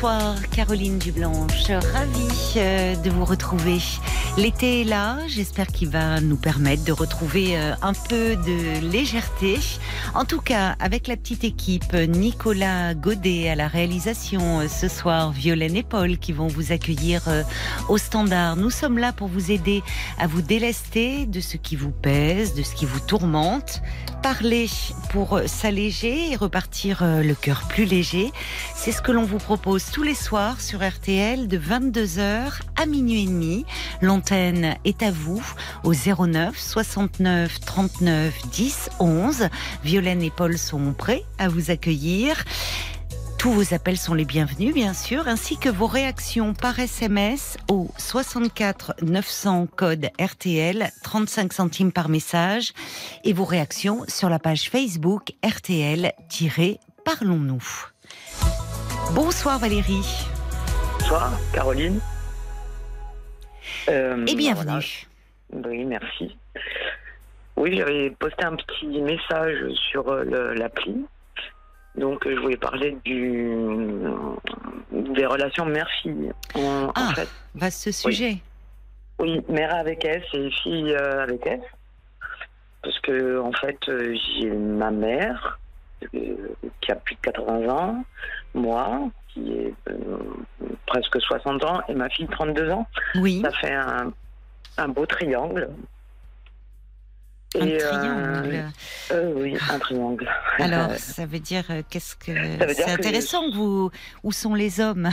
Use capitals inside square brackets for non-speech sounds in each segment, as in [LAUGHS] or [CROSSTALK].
Bonsoir Caroline Dublanche, ravie euh, de vous retrouver. L'été est là, j'espère qu'il va nous permettre de retrouver euh, un peu de légèreté. En tout cas, avec la petite équipe, Nicolas Godet à la réalisation euh, ce soir, Violaine et Paul qui vont vous accueillir au standard. Nous sommes là pour vous aider à vous délester de ce qui vous pèse, de ce qui vous tourmente. Parler pour s'alléger et repartir le cœur plus léger. C'est ce que l'on vous propose tous les soirs sur RTL de 22h à minuit et demi. L'antenne est à vous au 09 69 39 10 11. Violaine et Paul sont prêts à vous accueillir. Tous vos appels sont les bienvenus, bien sûr, ainsi que vos réactions par SMS au 64 900 code RTL, 35 centimes par message, et vos réactions sur la page Facebook RTL-Parlons-nous. Bonsoir Valérie. Bonsoir Caroline. Euh, Et bienvenue. Oui, merci. Oui, j'avais posté un petit message sur euh, l'appli. Donc, je voulais parler du, des relations mère-fille. En, ah, fait. vaste sujet. Oui, mère avec S et fille euh, avec S. Parce que, en fait, j'ai ma mère qui a plus de 80 ans, moi, qui euh, presque 60 ans, et ma fille 32 ans. Oui. Ça fait un, un beau triangle. Un triangle. Euh, euh, oui, un triangle. [LAUGHS] Alors, ça veut dire qu'est-ce que c'est intéressant. Vous, où sont les hommes?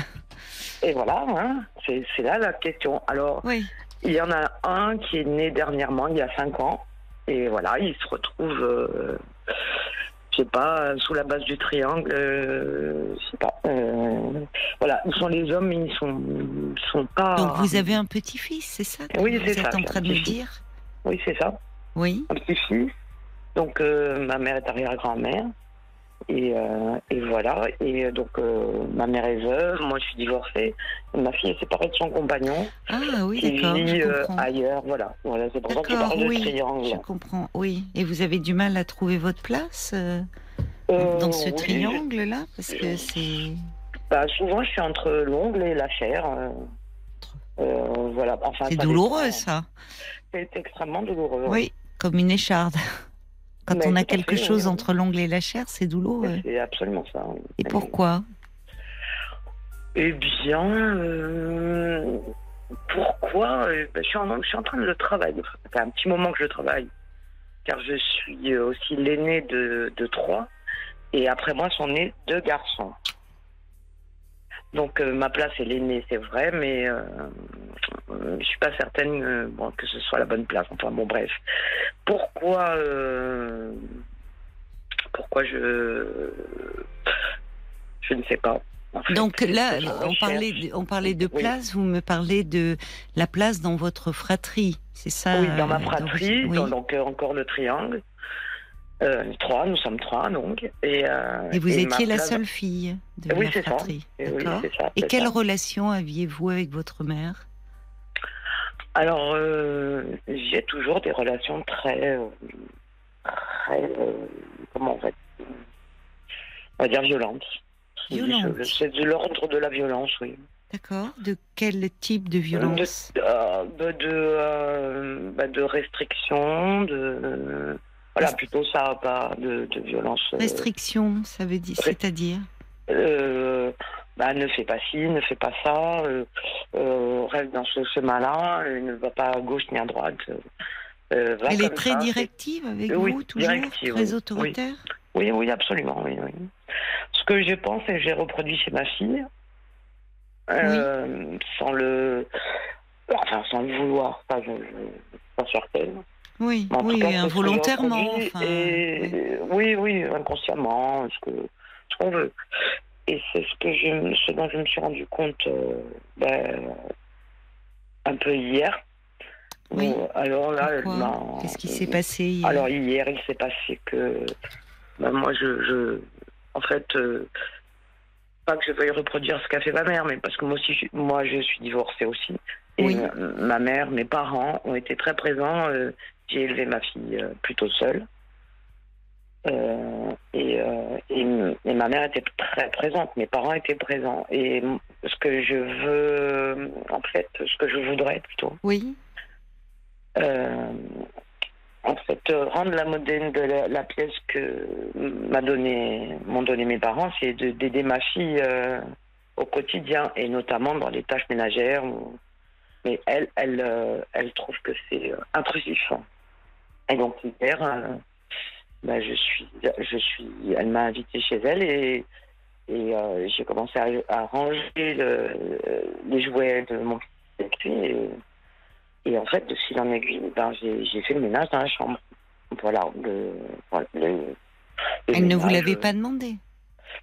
Et voilà, hein, c'est là la question. Alors, oui. il y en a un qui est né dernièrement, il y a 5 ans, et voilà, il se retrouve je sais pas, sous la base du triangle, euh, je sais pas. Euh, voilà, ils sont les hommes, ils sont, sont pas. Donc vous avez un petit-fils, c'est ça Oui, c'est ça. Vous êtes en train de me dire? Oui, c'est ça. Oui. Un petit-fils. Donc euh, ma mère est arrière-grand-mère. Et, euh, et, voilà. Et donc, euh, ma mère est veuve, moi je suis divorcée. Ma fille est séparée de son compagnon. Ah oui, d'accord. Qui vit ailleurs. Voilà. voilà c'est pour ça que je parle oui, de triangle. Je comprends, oui. Et vous avez du mal à trouver votre place dans ce oui, triangle-là? Parce que c'est. Bah, souvent, je suis entre l'ongle et la chair. voilà. Enfin, c'est douloureux, ça. C'est extrêmement douloureux. Oui, comme une écharde. [LAUGHS] Quand on a quelque chose entre l'ongle et la chair, c'est douloureux. C'est absolument ça. Et pourquoi? Eh bien, euh, pourquoi? Ben, je, suis en, je, suis en, train de le travailler. Ça fait un petit moment que je travaille, car je suis aussi l'aîné de, de, trois, et après moi sont nés deux garçons. Donc euh, ma place est l'aîné, c'est vrai, mais euh, je suis pas certaine euh, bon, que ce soit la bonne place. Enfin bon, bref. Pourquoi, euh, pourquoi je, je ne sais pas. En fait, Donc là, on parlait, de, on parlait de place. Oui. Vous me parlez de la place dans votre fratrie, c'est ça Oui, dans ma fratrie. Oui. Donc euh, encore le triangle. Euh, trois, nous sommes trois donc. Et, euh, et vous et étiez la seule fille de oui, la fratrie. Ça. Et, oui, ça, et quelle ça. relation aviez-vous avec votre mère? Alors, euh, j'ai toujours des relations très, très, comment on va, on va dire violentes. Violentes. C'est de l'ordre de la violence, oui. D'accord. De quel type de violence? De, de, de, bah, de restrictions, de voilà, plutôt ça, pas de, de violence. Restriction, ça veut dire, c'est-à-dire euh, bah, ne fais pas ci, ne fais pas ça, euh, euh, reste dans ce chemin-là, ne va pas à gauche ni à droite. Elle est très ça, directive avec oui, vous, toujours Très autoritaire oui. oui, oui, absolument, oui, oui. Ce que je pense et j'ai reproduit chez ma fille, sans le... Enfin, sans le vouloir, ça, je, je pas certaine. Oui, oui, cas, involontairement. Enfin, et, oui. oui, oui, inconsciemment, ce que ce qu'on veut. Et c'est ce que je, ce dont je me suis rendu compte euh, ben, un peu hier. Oui. Où, alors là, qu'est-ce qui s'est passé hier? Alors hier, il s'est passé que ben, moi, je, je, en fait, euh, pas que je veuille reproduire ce qu'a fait ma mère, mais parce que moi aussi, je, moi, je suis divorcée aussi. Et Oui. ma- ma mère, mes parents ont été très présents. euh, J'ai élevé ma fille euh, plutôt seule. Euh, et, euh, et, et ma mère était très présente, mes parents étaient présents. Et ce que je veux, en fait, ce que je voudrais plutôt, Oui. euh, en fait, rendre la modèle de la, la pièce que m'a donné, m'ont donné mes parents, c'est de- d'aider ma fille au quotidien et notamment dans les tâches ménagères. Mais elle, elle, elle trouve que c'est intrusif. Et donc hier, euh, bah, je suis, je suis, elle m'a invité chez elle et et euh, j'ai commencé à, à ranger le- les jouets de mon lui. Et, et en fait, de fil en aiguille, ben, j'ai j'ai fait le ménage dans la chambre. Voilà. Le, voilà, le- le Elle ne vous l'avait pas demandé.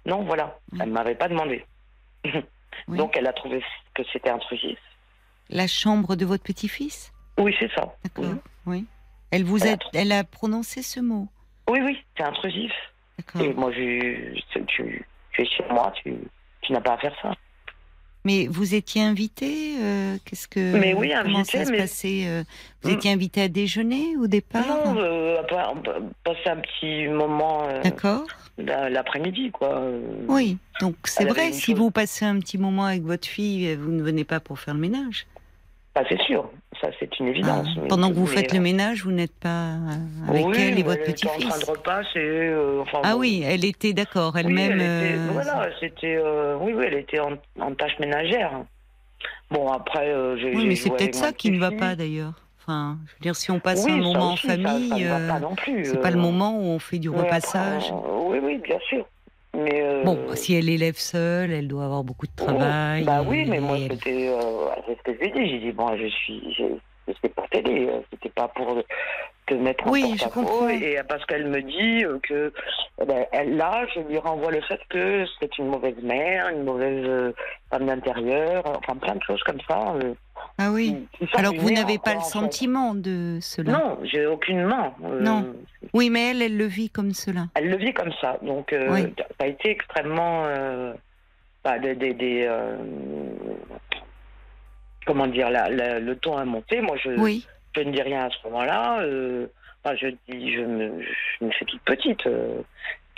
Non, voilà. Oui. Elle m'avait pas demandé. [LAUGHS] Oui. Donc elle a trouvé que c'était intrusif. La chambre de votre petit-fils? Oui, c'est ça. D'accord. Oui, Oui. Elle vous a, Elle prononcé ce mot. oui, oui, c'est intrusif. Et moi, je, tu, tu es chez moi, tu, tu n'as pas à faire ça. Mais vous étiez invité euh, Qu'est-ce que Mais oui, comment invité, ça mais- passait euh, Vous Mm. étiez invité à déjeuner au départ Non, euh, part- passer un petit moment euh, D'accord. la- l'après-midi, quoi. Oui. Donc c'est vrai. Si chose- vous passez un petit moment avec votre fille, vous ne venez pas pour faire le ménage. C'est sûr, ça c'est une évidence. Ah, pendant que vous mais, faites euh, le ménage, vous n'êtes pas euh, avec oui, elle et votre était en train petit-fils. de repasser. euh, enfin, Ah bon. oui, elle était d'accord Oui, elle-même. elle était- euh, voilà, c'était. euh, oui, oui, elle était en, en tâche ménagère. Bon, après, euh, j'ai. Oui, mais c'est peut-être ça qui ne va petit-fils. pas d'ailleurs. Enfin, je veux dire, si on passe Oui, un moment en aussi, famille, euh, pas c'est pas le euh. moment où on fait du après, repassage. euh, oui, oui, bien sûr. Mais. euh, Bon, si elle élève seule, elle doit avoir beaucoup de travail. Bah oui, mais moi, elle- c'était. Euh, c'est ce que je lui ai dit. J'ai dit, bon, je suis. je- C'était pour t'aider, euh, c'était pas pour te mettre en Oui, je porte-à-faux. comprends. Et parce qu'elle me dit euh, que eh ben, elle, là, je lui renvoie le fait que c'est une mauvaise mère, une mauvaise euh, femme d'intérieur, enfin plein de choses comme ça. euh, Ah oui. qui- qui Alors que vous n'avez pas le en fait. sentiment de cela? Non, j'ai aucunement. euh, Non. Oui, mais elle, elle le vit comme cela. Elle le vit comme ça. Donc, euh, Oui. ça a été extrêmement. euh, bah, des. des- des, euh, comment dire, la- la- le ton a monté. Moi, je, Oui. Je ne dis rien à ce moment-là. euh, enfin, je dis, je me, je me fais toute petite. euh.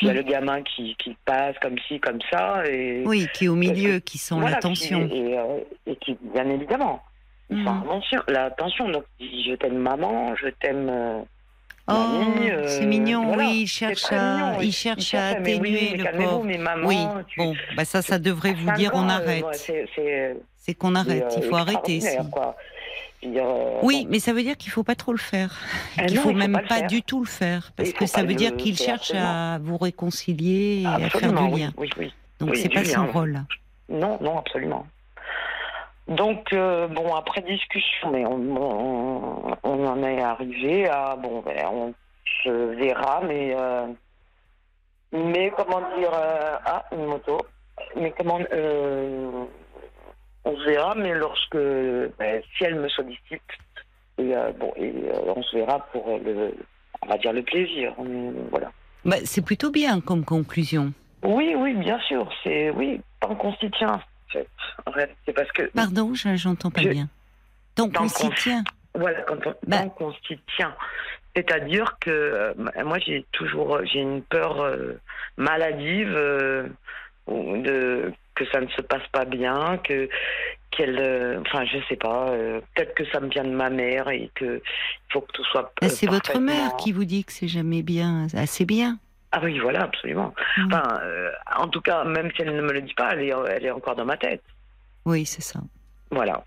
Il y a Oui. le gamin qui, qui passe comme ci, comme ça. Et, Oui, qui est au milieu, qui sent voilà, l'attention. qui- et, euh, et qui, bien évidemment, il sent Mhm. l'attention-. Donc, il dit, je t'aime maman, je t'aime. Oh, euh, c'est mignon, voilà. oui, il cherche à, mignon, il cherche à cherche, mais oui, atténuer mais le pauvre. Oui, tu- bon, bah ça, ça devrait vous dire on ans, euh, arrête. c'est- qu'on arrête, il faut arrêter. si. Extraordinaire, quoi. Je veux dire, euh, Oui, bon. mais ça veut dire qu'il faut pas trop le faire. Ah qu'il non, faut même pas du tout le faire, parce que ça veut dire qu'il cherche à vous réconcilier et à faire du lien. Oui, oui. Donc Oui, c'est du pas lien, son rôle. Non, non, absolument. Donc, euh, bon, après discussion, mais on, on, on en est arrivé à, bon, ben, on se verra, mais, euh, mais comment dire, ah, une moto, mais comment, on se verra, mais lorsque, ben, si elle me sollicite, et, euh, bon, et euh, on se verra pour le, on va dire le plaisir, voilà. Bah, c'est plutôt bien comme conclusion. Oui, oui, bien sûr, c'est, oui, tant qu'on s'y tient, en fait. C'est parce que, Pardon, je- j'entends pas Je- bien. Donc Dans on le s'y tient. Voilà, quand on, Bah. tant qu'on s'y tient. C'est-à-dire que euh, moi, j'ai toujours j'ai une peur euh, maladive euh, de, que ça ne se passe pas bien, que qu'elle, euh, enfin, je sais pas. euh, Peut-être que ça me vient de ma mère et que il faut que tout soit. Euh, c'est votre mère qui vous dit que c'est jamais bien, assez bien. Ah oui, voilà, absolument. Mm. Enfin, euh, en tout cas, même si elle ne me le dit pas, elle est, elle est encore dans ma tête. Oui, c'est ça. Voilà.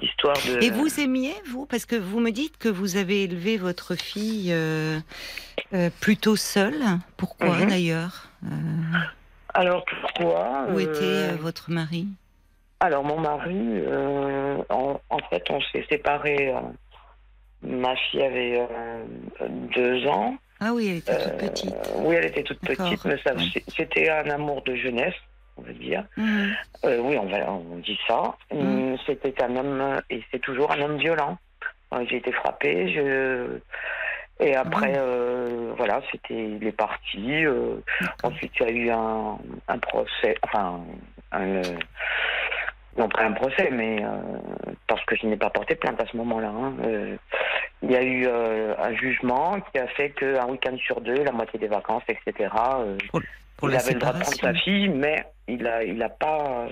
Histoire de. Et vous aimiez, vous? Parce que vous me dites que vous avez élevé votre fille euh, euh, plutôt seule. Pourquoi Mhm. d'ailleurs? Alors pourquoi Où euh, était euh, votre mari? Alors, mon mari, euh, en, en fait, on s'est séparés. euh, ma fille avait euh, deux ans. Ah oui, elle était toute Euh, petite. Oui, elle était toute petite, mais ouais. c'était un amour de jeunesse, on va dire. Mhm. Euh, oui, on, va, on dit ça. Mm. Hum, C'était un homme, et c'est toujours un homme violent. Euh, J'ai été frappée, je... et après, euh, voilà, c'était, il est parti. euh. Ensuite, il y a eu un, un procès, enfin, un, euh, non pas un procès, mais parce que je n'ai pas porté plainte à ce moment-là. hein. Il y a eu un jugement qui a fait qu'un week-end sur deux, la moitié des vacances, etc. Pour il avait le droit de prendre sa fille, mais il a, il a pas.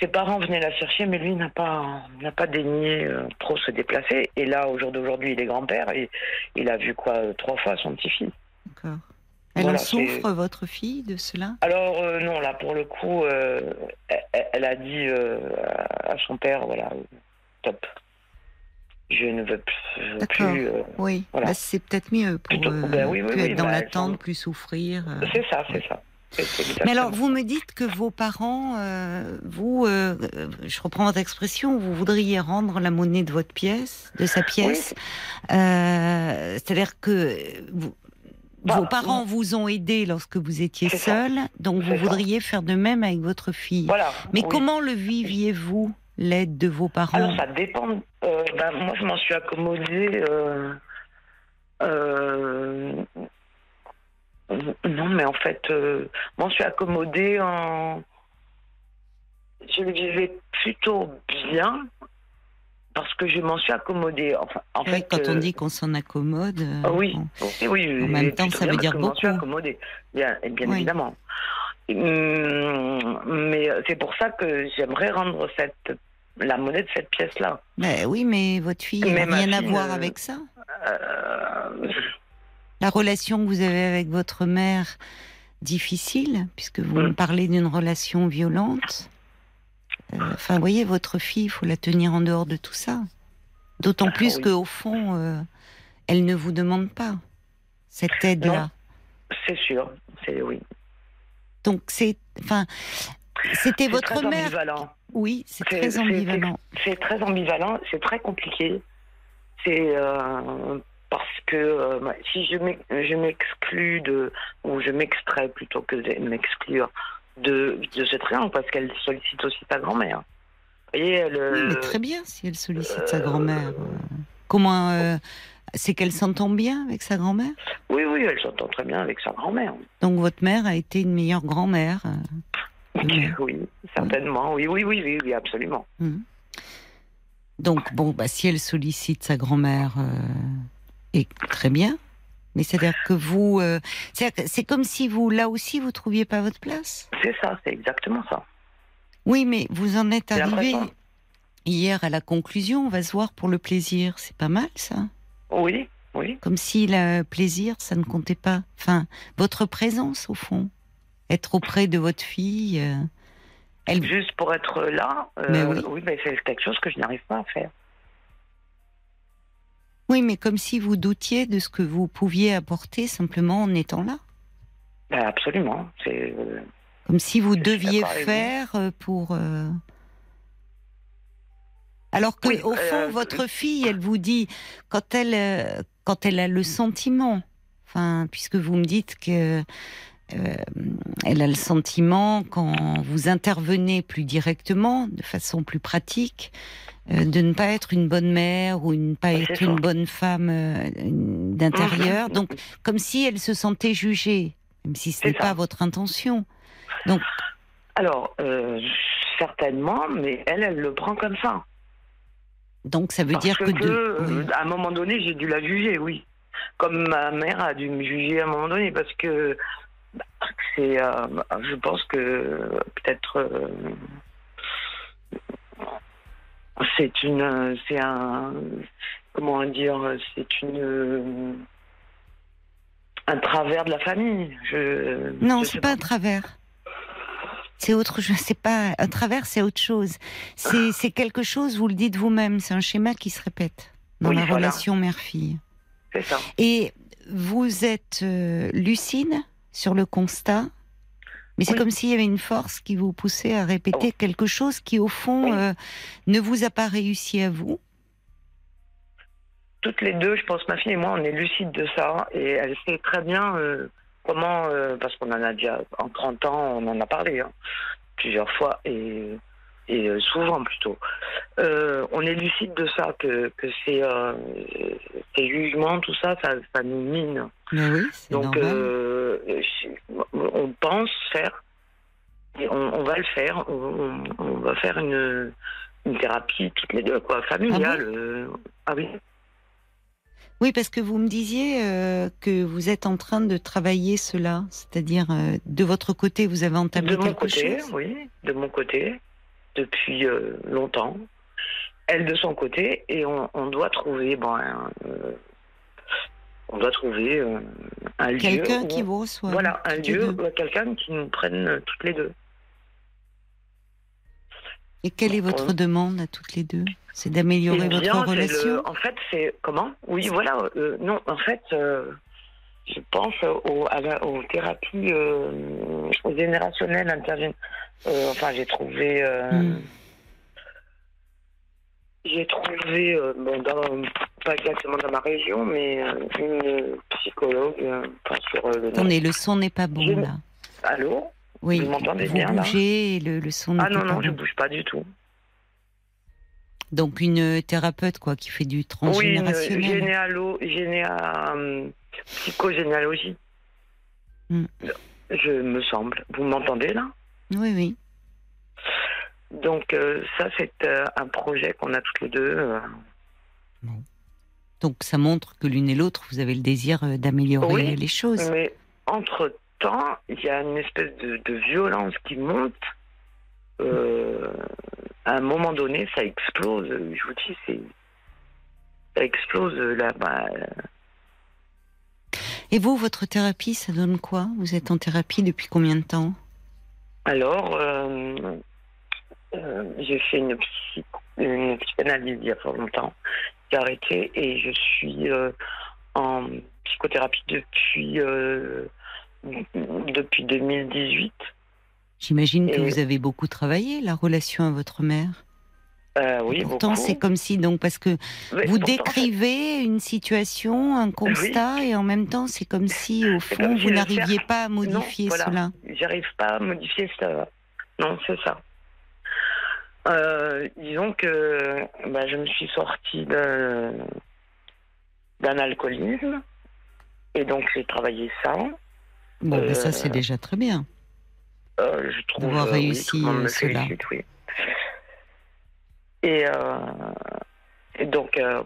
Ses parents venaient la chercher, mais lui n'a pas, n'a pas daigné euh, trop se déplacer. Et là, au jour d'aujourd'hui, il est grand-père et il a vu quoi euh, trois fois son petit-fils. D'accord. Elle Voilà, en souffre, votre fille, de cela? Alors euh, non, là pour le coup, euh, elle, elle a dit à son père, voilà, top. Je ne veux plus. plus, Oui, Voilà. Bah, c'est peut-être mieux pour Plutôt- ben oui, oui, plus oui, être dans bah, l'attente, plus souffrir. c'est ça, c'est ça. Mais alors, vous me dites que vos parents, euh, vous, euh, euh, je reprends votre expression, vous voudriez rendre la monnaie de votre pièce, de sa pièce. Euh, C'est-à-dire que vous- Bah, vos parents vous ont aidé lorsque vous étiez seul, donc vous ça. voudriez faire de même avec votre fille. Voilà. Mais oui. comment le viviez-vous, l'aide de vos parents Alors ça dépend. Ben, moi, je m'en suis accommodée. Euh, non, mais en fait, euh, je m'en suis accommodée en. Je le vivais plutôt bien parce que je m'en suis accommodée. Enfin, en Oui, fait, Quand on euh, dit qu'on s'en accommode. euh, ah oui, bon. oui, oui. En même temps, ça veut dire que je m'en suis beaucoup. accommodée, bien, bien Oui. évidemment. Hum, Mais c'est pour ça que j'aimerais rendre cette la monnaie de cette pièce-là. Ben oui, mais votre fille n'a rien à voir euh, avec ça. Euh, La relation que vous avez avec votre mère, difficile, puisque vous Mm. me parlez d'une relation violente. Euh, Enfin, vous voyez, votre fille, il faut la tenir en dehors de tout ça. D'autant Ah, plus oui. qu'au fond, euh, elle ne vous demande pas cette aide-là. C'est sûr, c'est oui. Donc c'est, enfin, c'était votre très mère. ambivalent. Oui, c'est très ambivalent. C'est très ambivalent, c'est très compliqué. C'est euh, parce que euh, bah, si je m'ex- je m'exclus de, ou je m'extrais plutôt que de m'exclure de, de ce triangle, parce qu'elle sollicite aussi sa grand-mère. Vous voyez, elle, Oui, mais euh, très bien si elle sollicite sa euh, grand-mère. Comment euh, C'est qu'elle s'entend bien avec sa grand-mère? Oui, oui, elle s'entend très bien avec sa grand-mère. Donc votre mère a été une meilleure grand-mère. euh, Oui. [LAUGHS] Oui, certainement. Oui, oui, oui, oui, oui, absolument. Mhm. Donc, bon, bah, si elle sollicite sa grand-mère, euh, et très bien. Mais c'est-à-dire que vous. euh, c'est comme si vous, là aussi, vous trouviez pas votre place? C'est ça, c'est exactement ça. Oui, mais vous en êtes arrivé hier à la conclusion. On va se voir pour le plaisir. C'est pas mal, ça. Oui, oui. Comme si le plaisir, ça ne comptait pas. Enfin, votre présence, au fond. Être auprès de votre fille. euh, elle, Juste pour être là, euh, Mais oui. oui, mais c'est quelque chose que je n'arrive pas à faire. Oui, mais comme si vous doutiez de ce que vous pouviez apporter simplement en étant là. Ben, absolument. C'est euh, Comme si vous deviez vous. faire euh, pour. euh, Alors que Oui, au fond, euh, votre fille, elle vous dit quand elle quand elle a le sentiment, enfin, puisque vous me dites que euh, elle a le sentiment quand vous intervenez plus directement, de façon plus pratique, euh, de ne pas être une bonne mère ou ne pas être une bonne femme euh, d'intérieur. Mhm. Donc, comme si elle se sentait jugée, même si ce n'est pas votre intention. Donc, Alors, certainement, mais elle, elle le prend comme ça. donc ça veut Parce dire que, de, oui. à un moment donné, j'ai dû la juger, oui. Comme ma mère a dû me juger à un moment donné, parce que bah, c'est, euh, je pense que peut-être euh, c'est une, c'est un, comment dire, c'est une un travers de la famille. Je, non, c'est sais pas un travers. C'est autre chose. C'est pas un travers, c'est autre chose. C'est c'est quelque chose. Vous le dites vous-même. C'est un schéma qui se répète dans Oui, la voilà. relation mère-fille. C'est ça. Et vous êtes euh, lucide sur le constat, mais c'est Oui. comme s'il y avait une force qui vous poussait à répéter quelque chose qui, au fond, Oui. euh, ne vous a pas réussi à vous. toutes les deux, je pense, ma fille et moi, on est lucides de ça. Et elle sait très bien euh, comment, euh, parce qu'on en a déjà, en 30 ans, on en a parlé hein, plusieurs fois et, et euh, souvent plutôt. Euh, on est lucide de ça, que, que ces, euh, ces jugements, tout ça, ça, ça nous mine. Mais oui, c'est Donc, euh, on pense faire, et on, on va le faire, on, va faire une, une thérapie toutes les deux, quoi, familiale. euh, Ah, oui. Oui, parce que vous me disiez euh, que vous êtes en train de travailler cela, c'est-à-dire euh, de votre côté, vous avez entamé De mon quelque côté, chose. oui, de mon côté, depuis euh, longtemps. Elle de son côté, et on, on doit trouver, bon, un, euh, on doit trouver euh, un lieu. Quelqu'un qui vous reçoit. Voilà, un lieu, euh, quelqu'un qui nous prenne toutes les deux. Et quelle est votre demande à toutes les deux? C'est d'améliorer Eh votre bien, relation le- En fait, c'est comment? Oui, voilà. euh, non, en fait, euh, je pense aux, à la- aux thérapies euh, générationnelles interviennent. Euh, enfin, j'ai trouvé. euh, Hmm. J'ai trouvé, bon, dans- pas exactement dans ma région, mais une psychologue enfin, sur le. Attendez, le son n'est pas bon Je- là. Allô? Oui, vous m'entendez bien, là? bougez et le, le son Ah non, non, je bon. bouge pas du tout. Donc une thérapeute quoi qui fait du Oui, une transgénérationnel. généalo, généa, euh, psychogénéalogie. Hmm. Je me semble. Vous m'entendez là? Oui, oui. Donc euh, ça, c'est euh, un projet qu'on a toutes les deux. euh. Donc ça montre que l'une et l'autre, vous avez le désir euh, d'améliorer Oui, les choses. Mais entre-temps, il y a une espèce de, de violence qui monte. Euh, à un moment donné, ça explose. Je vous dis, c'est ça explose là. Et vous, votre thérapie, ça donne quoi Vous êtes en thérapie depuis combien de temps Alors, euh, euh, j'ai fait une, psy- une psychanalyse il y a pas longtemps. J'ai arrêté et je suis euh, en psychothérapie depuis, depuis 2018. J'imagine que vous avez beaucoup travaillé la relation à votre mère. Euh, oui, Pourtant, c'est comme si donc parce que Mais vous pourtant, décrivez une situation, un constat, et en même temps, c'est comme si au fond comme si vous n'arriviez pas à modifier voilà. cela. J'arrive pas à modifier ça. Non, c'est ça. Euh, disons que bah, je me suis sortie d'un alcoolisme et donc j'ai travaillé ça. Bon, ben ça Euh, c'est déjà très bien. Euh, je trouve D'avoir euh, réussi, oui, euh, cela. félicite, oui. Et, euh, et donc, euh,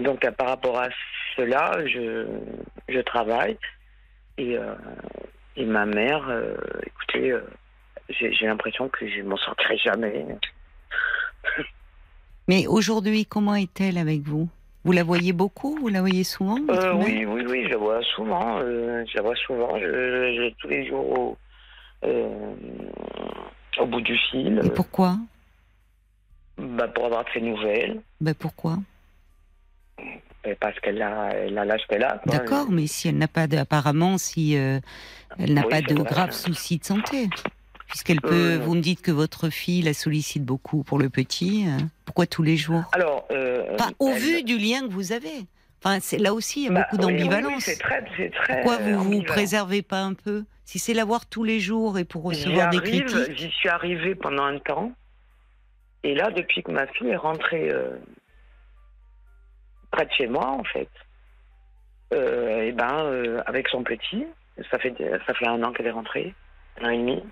donc euh, par rapport à cela, je, je travaille et, et ma mère, écoutez, j'ai l'impression que je m'en sortirai jamais. [LAUGHS] Mais aujourd'hui, comment est-elle avec vous? Vous la voyez beaucoup? Vous la voyez souvent Euh, oui, oui, oui, je la vois souvent. euh, je la vois souvent. Je, je- tous les jours au, euh, au bout du fil. Et pourquoi? Bah, pour avoir de ses nouvelles. Ben pourquoi? Et Parce qu'elle a elle a l'âge qu'elle a. D'accord, mais si elle n'a pas de, apparemment, si euh, elle n'a Oui, pas de vrai. graves soucis de santé, puisqu'elle peut, Euh, vous me dites que votre fille la sollicite beaucoup pour le petit. euh, pourquoi tous les jours? Alors, euh, Enfin, au elle- vu du lien que vous avez. Enfin, c'est là aussi il y a bah, beaucoup oui, oui, oui, d'ambivalence. c'est très, c'est très. Pourquoi vous vous préservez pas un peu? Si c'est la voir tous les jours et pour recevoir des critiques? J'y suis arrivée pendant un temps. Et là, depuis que ma fille est rentrée euh, près de chez moi, en fait, euh, et ben, euh, avec son petit, ça fait, ça fait un an qu'elle est rentrée, un an et demi,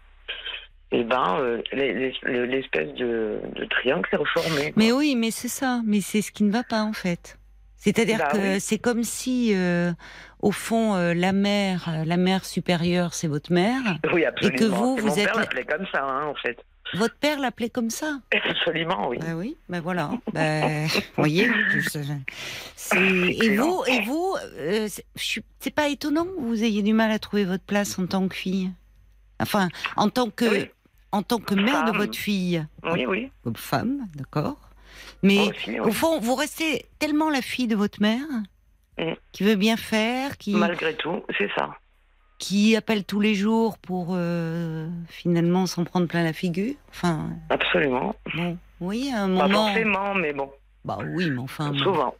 et ben, les- le- l'espèce de, de triangle s'est reformé. Mais oui, mais c'est ça. Mais c'est ce qui ne va pas en fait. C'est-à-dire Bah que oui. c'est comme si, euh, au fond, euh, la mère, la mère supérieure, c'est votre mère. Oui, absolument. que vous, vous mon êtes père comme ça, hein, en fait. Votre père l'appelait comme ça. Absolument, oui. Bah oui, ben voilà. Ben, [LAUGHS] vous voyez, je- je- et vous, et vous, euh, c'est- pas étonnant que vous ayez du mal à trouver votre place en tant que fille? Enfin, en tant que, Oui. en tant que mère de votre fille, Oui, oui. femme, d'accord. Mais Moi aussi, oui. au fond, vous restez tellement la fille de votre mère, Mm. qui veut bien faire, qui, Malgré tout, c'est ça. Qui appelle tous les jours pour euh, finalement s'en prendre plein la figure. Enfin, Absolument. bon, oui, à un Pas moment. forcément, mais bon, Bah oui, mais enfin. bon. souvent.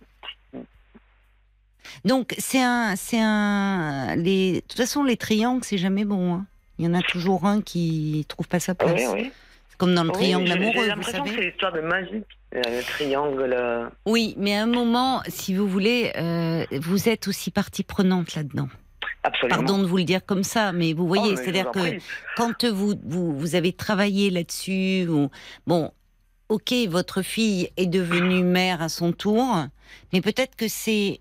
Donc c'est un, c'est un. Les, de toute façon, les triangles, c'est jamais bon. hein. Il y en a toujours un qui trouve pas sa Oui, place. oui. C'est comme dans le Oui, triangle amoureux, J'ai vous l'impression que c'est l'histoire de magie. euh, Le triangle. Oui, mais à un moment, si vous voulez, euh, vous êtes aussi partie prenante là-dedans. Absolument. Pardon de vous le dire comme ça, mais vous Oh, voyez, je c'est-à-dire que prie. quand vous, vous, vous avez travaillé là-dessus, bon, ok, votre fille est devenue mère à son tour, mais peut-être que c'est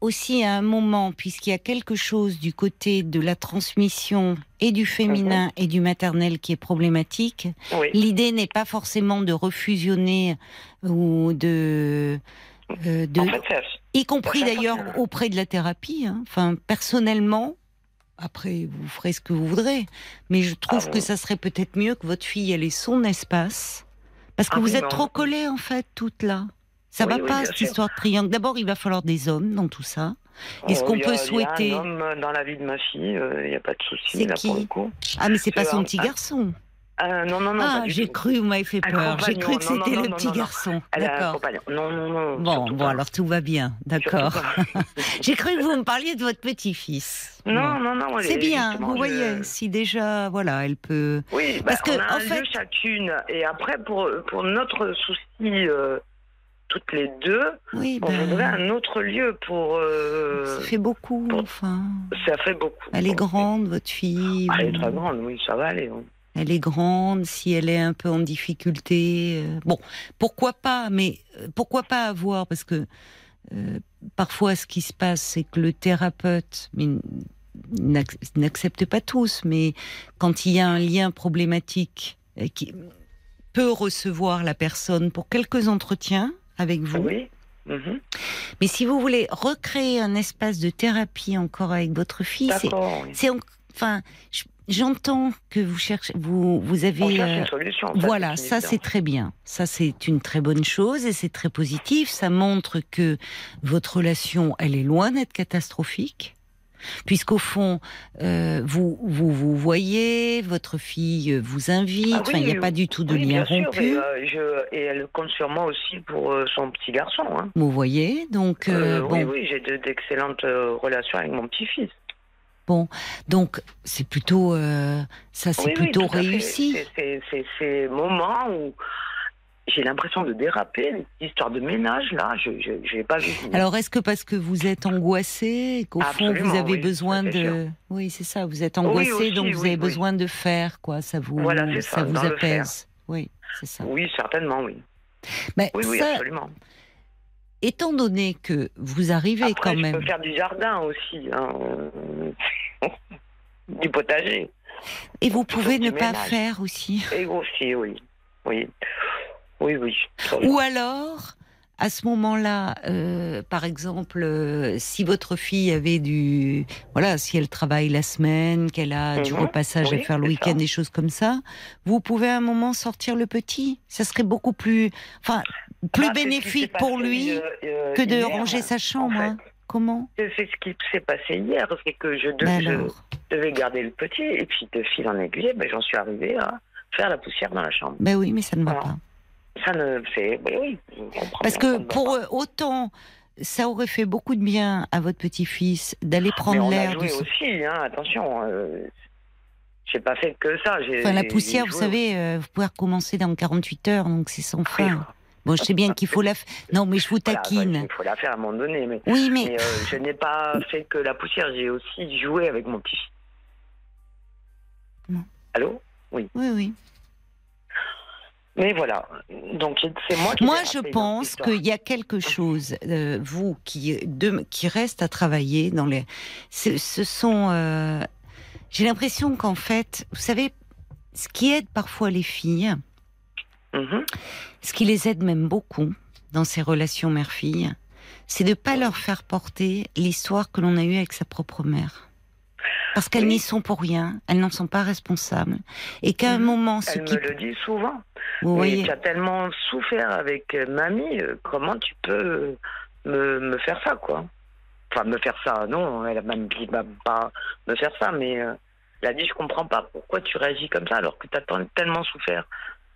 aussi à un moment, puisqu'il y a quelque chose du côté de la transmission et du féminin et du maternel qui est problématique, Oui. l'idée n'est pas forcément de refusionner ou de... euh, de En fait, c'est- y compris d'ailleurs auprès de la thérapie. hein. Enfin, personnellement, après, vous ferez ce que vous voudrez, mais je trouve Ah que bon ça serait peut-être mieux que votre fille elle ait son espace, parce que Ah vous oui, êtes trop collées en fait toutes là. Ça Oui, va oui, pas cette sûr. histoire de triangle. D'abord, il va falloir des hommes dans tout ça. Est-ce Oh, qu'on y a- peut il y a souhaiter- un homme dans la vie de ma fille, il n'y a pas de souci, C'est là, pour qui? le coup. Ah, mais c'est pas son un- petit garçon. Ah, non, non, non. ah, j'ai cru, vous m'avez fait peur. J'ai cru que c'était le petit garçon. D'accord. Non, non, non. Bon, bon, alors tout va bien. D'accord. [LAUGHS] [LAUGHS] J'ai cru que vous me parliez de votre petit-fils. Non, non, non. C'est est- bien, vous voyez, si déjà, voilà, elle peut. Oui, bah, Parce que, on a en fait- chacune. Et après, pour, pour notre souci, euh, toutes les deux, Oui, on ben, voudrait un autre lieu pour. euh, ça fait beaucoup, pour- enfin. Ça fait beaucoup. Elle est grande, votre fille. Ah, Elle est très grande, oui, ça va aller. Elle est grande, si elle est un peu en difficulté. euh, Bon, pourquoi pas, mais euh, pourquoi pas avoir Parce que euh, parfois, ce qui se passe, c'est que le thérapeute, mais n'ac- n'accepte pas tous, mais quand il y a un lien problématique, euh, qui peut recevoir la personne pour quelques entretiens avec vous. Oui. mhm. Mais si vous voulez recréer un espace de thérapie encore avec votre fille, c'est oui. enfin je- j'entends que vous cherchez vous vous avez On cherche euh, une solution. ça, voilà ça c'est très bien ça c'est une très bonne chose et c'est très positif ça montre que votre relation elle est loin d'être catastrophique puisqu'au fond euh, vous, vous vous voyez votre fille vous invite Ah il n'y a pas du tout de Oui, lien bien sûr, rompu Et, euh, je- et elle compte sur moi aussi pour euh, son petit garçon. Hein. vous voyez donc euh, Euh, bon Oui, oui, j'ai de- d'excellentes euh, relations avec mon petit-fils. Donc c'est plutôt euh, ça c'est Oui, oui, plutôt réussi C'est- ces moments où j'ai l'impression de déraper, les histoires de ménage, là, je n'ai pas vu. Alors, est-ce que parce que vous êtes angoissé, et qu'au fond vous avez oui, besoin de, oui, c'est ça, vous êtes Oui, angoissé, aussi, donc vous oui, avez oui. besoin de faire, quoi, ça vous, Voilà, ça, vous apaise. Oui, c'est ça. Oui, certainement, oui. Mais Oui, oui, ça, absolument. Étant donné que vous arrivez Après, quand je même, peux faire du jardin aussi, hein, [LAUGHS] du potager. et vous pouvez ne pas ménage. faire aussi, Et aussi, oui. Oui, oui, oui. ou alors. À ce moment-là, euh, par exemple, euh, si votre fille avait du, voilà, si elle travaille la semaine, qu'elle a du Mhm, repassage à faire le week-end, des choses comme ça, vous pouvez à un moment sortir le petit. Ça serait beaucoup plus, enfin, plus Bah, bénéfique pour lui euh, que de hier, ranger sa chambre. fait. hein. Comment? C'est ce qui s'est passé hier, c'est que je, de- je alors, devais garder le petit, et puis de fil en aiguille, ben, j'en suis arrivée à faire la poussière dans la chambre. ben oui, mais ça ne va Voilà. pas. Ça ne. C'est. Oui, oui, Parce que pour eux, autant ça aurait fait beaucoup de bien à votre petit-fils d'aller Mais prendre on a l'air de joué aussi, hein, attention. Euh, j'ai pas fait que ça. Enfin, la poussière, vous savez, euh, vous pouvez recommencer dans 48 heures, donc c'est sans fin. Bon, je sais bien qu'il faut la. f- [LAUGHS] Non, mais je vous Voilà, taquine. Il faut la faire à un moment donné, mais. Oui, mais Mais euh, je n'ai pas [LAUGHS] fait que la poussière, j'ai aussi joué avec mon petit. Non. Allô? Oui, oui. Mais voilà, donc c'est moi qui. Moi, je pense qu'il y a quelque chose, euh, vous, qui, de, qui reste à travailler dans les. Ce, ce sont. euh, J'ai l'impression qu'en fait, vous savez, ce qui aide parfois les filles, Mhm. ce qui les aide même beaucoup dans ces relations mère-fille, c'est de ne pas leur faire porter l'histoire que l'on a eue avec sa propre mère. Parce qu'elles Oui. n'y sont pour rien, elles n'en sont pas responsables. Et qu'à un moment, ce Elle qui. me le dit souvent. Voyez. tu as tellement souffert avec euh, mamie, euh, comment tu peux me, me faire ça, quoi? Enfin, me faire ça, non, elle a même dit bah, pas me faire ça, mais euh, elle a dit Je comprends pas pourquoi tu réagis comme ça alors que tu as tellement souffert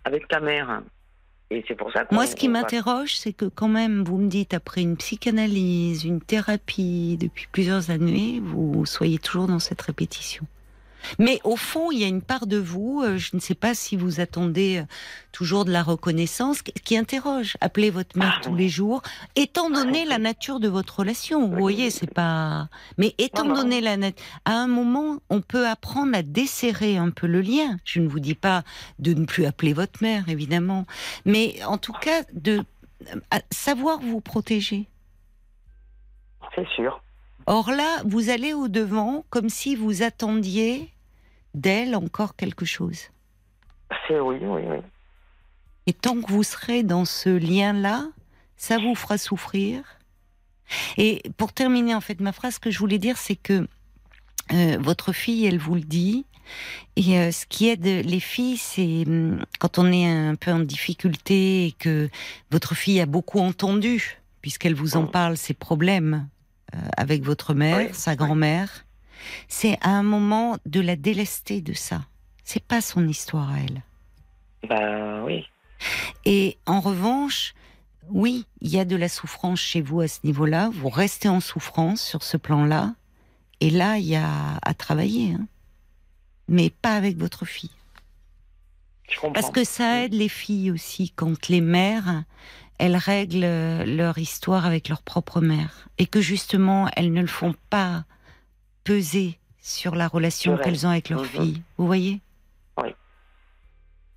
avec ta mère. Et c'est pour ça que. Moi, ce qui m'interroge, c'est que quand même, vous me dites, après une psychanalyse, une thérapie, depuis plusieurs années, vous soyez toujours dans cette répétition. Mais au fond, il y a une part de vous, euh, je ne sais pas si vous attendez euh, toujours de la reconnaissance, qui- interroge. Appelez votre mère Ah, tous les jours, étant donné la nature de votre relation. Vous voyez, c'est pas. Mais étant donné la nature, à un moment, on peut apprendre à desserrer un peu le lien. Je ne vous dis pas de ne plus appeler votre mère, évidemment, mais en tout cas de euh, savoir vous protéger. C'est sûr. Or là, vous allez au devant comme si vous attendiez d'elle encore quelque chose. C'est oui, oui, oui. Et tant que vous serez dans ce lien-là, ça vous fera souffrir. Et pour terminer en fait ma phrase, ce que je voulais dire, c'est que euh, votre fille, elle vous le dit. Et euh, ce qui aide les filles, c'est hum, quand on est un peu en difficulté et que votre fille a beaucoup entendu, puisqu'elle vous en Mm. parle, ses problèmes avec votre mère, Oui, sa oui. grand-mère, c'est à un moment de la délester de ça. C'est pas son histoire à elle. Bah oui. Et en revanche, oui, il y a de la souffrance chez vous à ce niveau-là. Vous restez en souffrance sur ce plan-là. Et là, il y a à travailler. hein. Mais pas avec votre fille. Je. Parce que ça aide les filles aussi quand les mères, elles règlent euh, leur histoire avec leur propre mère. Et que justement, elles ne le font pas peser sur la relation qu'elles ont avec leur Mhm. fille. Vous voyez? Oui.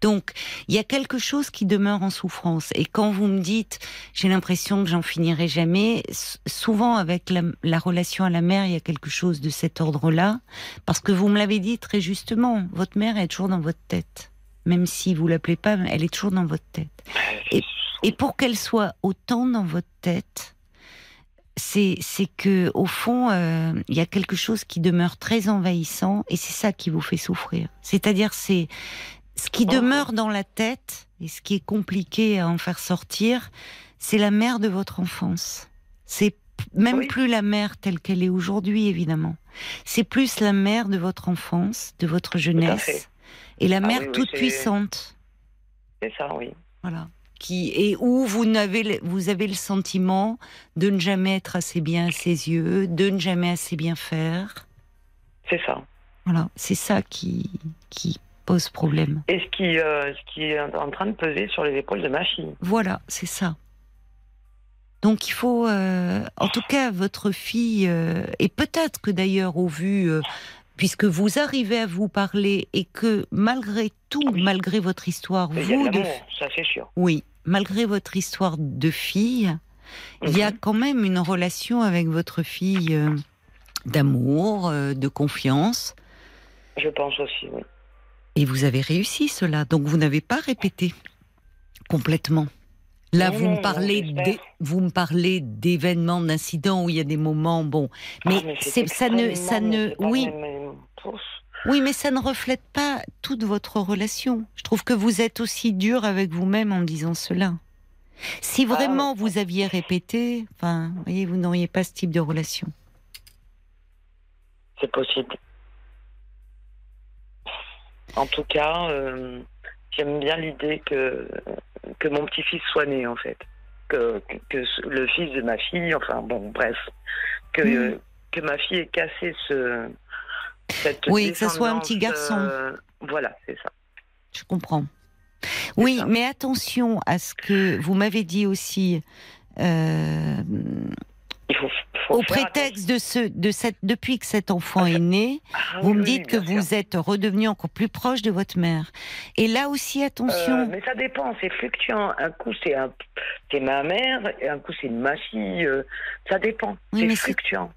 Donc, il y a quelque chose qui demeure en souffrance. Et quand vous me dites, j'ai l'impression que j'en finirai jamais, souvent avec la, la relation à la mère, il y a quelque chose de cet ordre-là. Parce que vous me l'avez dit très justement, votre mère est toujours dans votre tête. Même si vous l'appelez pas, elle est toujours dans votre tête. Et, et pour qu'elle soit autant dans votre tête, c'est c'est que au fond, euh, il y a quelque chose qui demeure très envahissant et c'est ça qui vous fait souffrir. C'est-à-dire c'est ce qui Oh. demeure dans la tête et ce qui est compliqué à en faire sortir, c'est la mère de votre enfance. C'est même Oui. plus la mère telle qu'elle est aujourd'hui, évidemment. C'est plus la mère de votre enfance, de votre jeunesse, et la Ah mère oui, oui, toute puissante. C'est ça, oui. Voilà. Qui, et où vous, n'avez, le- vous avez le sentiment de ne jamais être assez bien à ses yeux, de ne jamais assez bien faire? C'est ça. Voilà. C'est ça qui, qui pose problème. Et ce qui, euh, ce qui est en train de peser sur les épaules de ma fille. Voilà, c'est ça. Donc il faut, euh, en tout cas, votre fille, euh, et peut-être que d'ailleurs au vu, puisque vous arrivez à vous parler et que malgré tout, Oui. malgré votre histoire, vous, de ça c'est sûr. oui, malgré votre histoire de fille, il y a Mhm. quand même une relation avec votre fille euh, d'amour, euh, de confiance, Je pense aussi, oui. et vous avez réussi cela. Donc vous n'avez pas répété complètement. Là, Non, vous me parlez vous me parlez d'événements, d'incidents où il y a des moments bon, mais, Ah, c'est ça ne ça ne oui même-. Oui mais ça ne reflète pas toute votre relation. Je trouve que vous êtes aussi dur avec vous-même en disant cela. Si Ah, vraiment vous aviez répété, enfin, vous voyez, vous n'auriez pas ce type de relation. C'est possible. En tout cas, euh, j'aime bien l'idée que, que mon petit-fils soit né, en fait. Que, que le fils de ma fille, enfin bon, bref, que, euh, que ma fille ait cassé ce. Cette Oui, que ça soit un petit garçon. euh, voilà, c'est ça. Je comprends. Oui, ça. mais attention à ce que vous m'avez dit aussi. euh, Il faut, faut au prétexte de ce, de cette, depuis que cet enfant est né. Ah vous oui, me dites que sûr. vous êtes redevenu encore plus proche de votre mère. Et là aussi, attention. Euh, mais ça dépend, c'est fluctuant. Un coup, c'est ma mère, et un coup, c'est ma fille. ça dépend. Oui, c'est- fluctuant.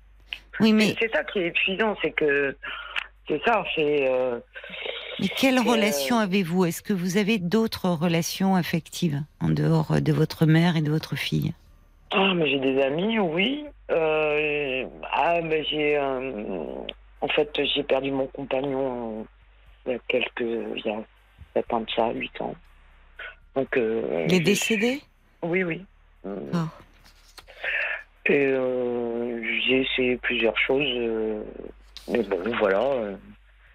Oui, mais, C'est ça qui est épuisant, c'est que c'est ça, c'est. euh, mais quelle euh, relation avez-vous? Est-ce que vous avez d'autres relations affectives en dehors de votre mère et de votre fille? Ah, mais j'ai des amis, oui. Euh, Ah, mais j'ai. euh, En fait, j'ai perdu mon compagnon euh, il y a quelques. Il y a 7 ans de ça, 8 ans. Donc. euh, Il est décédé? Oui, oui. Euh, Ah. Et euh, j'ai essayé plusieurs choses. euh, mais bon, voilà. euh.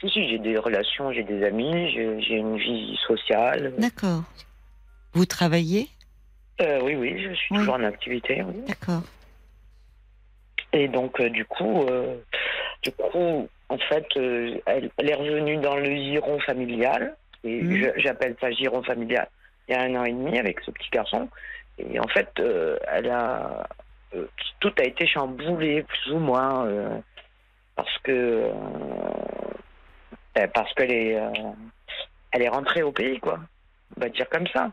Si, j'ai des relations, j'ai des amis, j'ai une vie sociale. D'accord. Vous travaillez? Euh, oui, oui, je suis Oui. toujours en activité. Oui. D'accord. Et donc, euh, du coup, euh, du coup, en fait, elle, elle est revenue dans le giron familial. Et je- j'appelle ça giron familial. Il y a un an et demi avec ce petit garçon. Et en fait, elle a tout a été chamboulé plus ou moins euh, parce que euh, euh, parce qu'elle est euh, elle est rentrée au pays quoi. On va dire comme ça.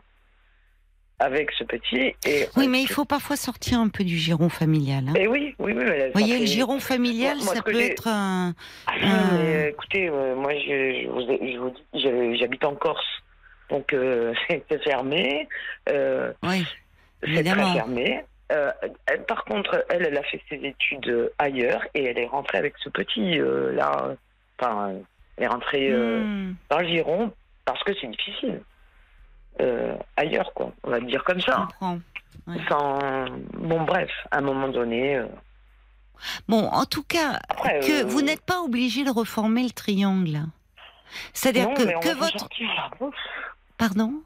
Avec ce petit et Oui, mais il faut parfois sortir un peu du giron familial. hein. Et oui, oui, oui. Vous voyez, le giron familial, Moi- moi, ça peut être un. Ah mais euh, écoutez, euh, moi je, je vous, je vous dis, j'habite en Corse, donc euh, [LAUGHS] c'est fermé, euh, Oui, c'est très fermé. Euh, elle- par contre, elle, elle a fait ses études ailleurs et elle est rentrée avec ce petit euh, là, enfin, elle est rentrée euh, Hmm, dans le giron parce que c'est difficile ailleurs, quoi. On va le dire comme je ça. comprends. Ouais. Sans, bon, bref, à un moment donné. Bon, en tout cas, Après, que vous n'êtes pas obligé de reformer le triangle. C'est-à-dire que, votre. Pardon?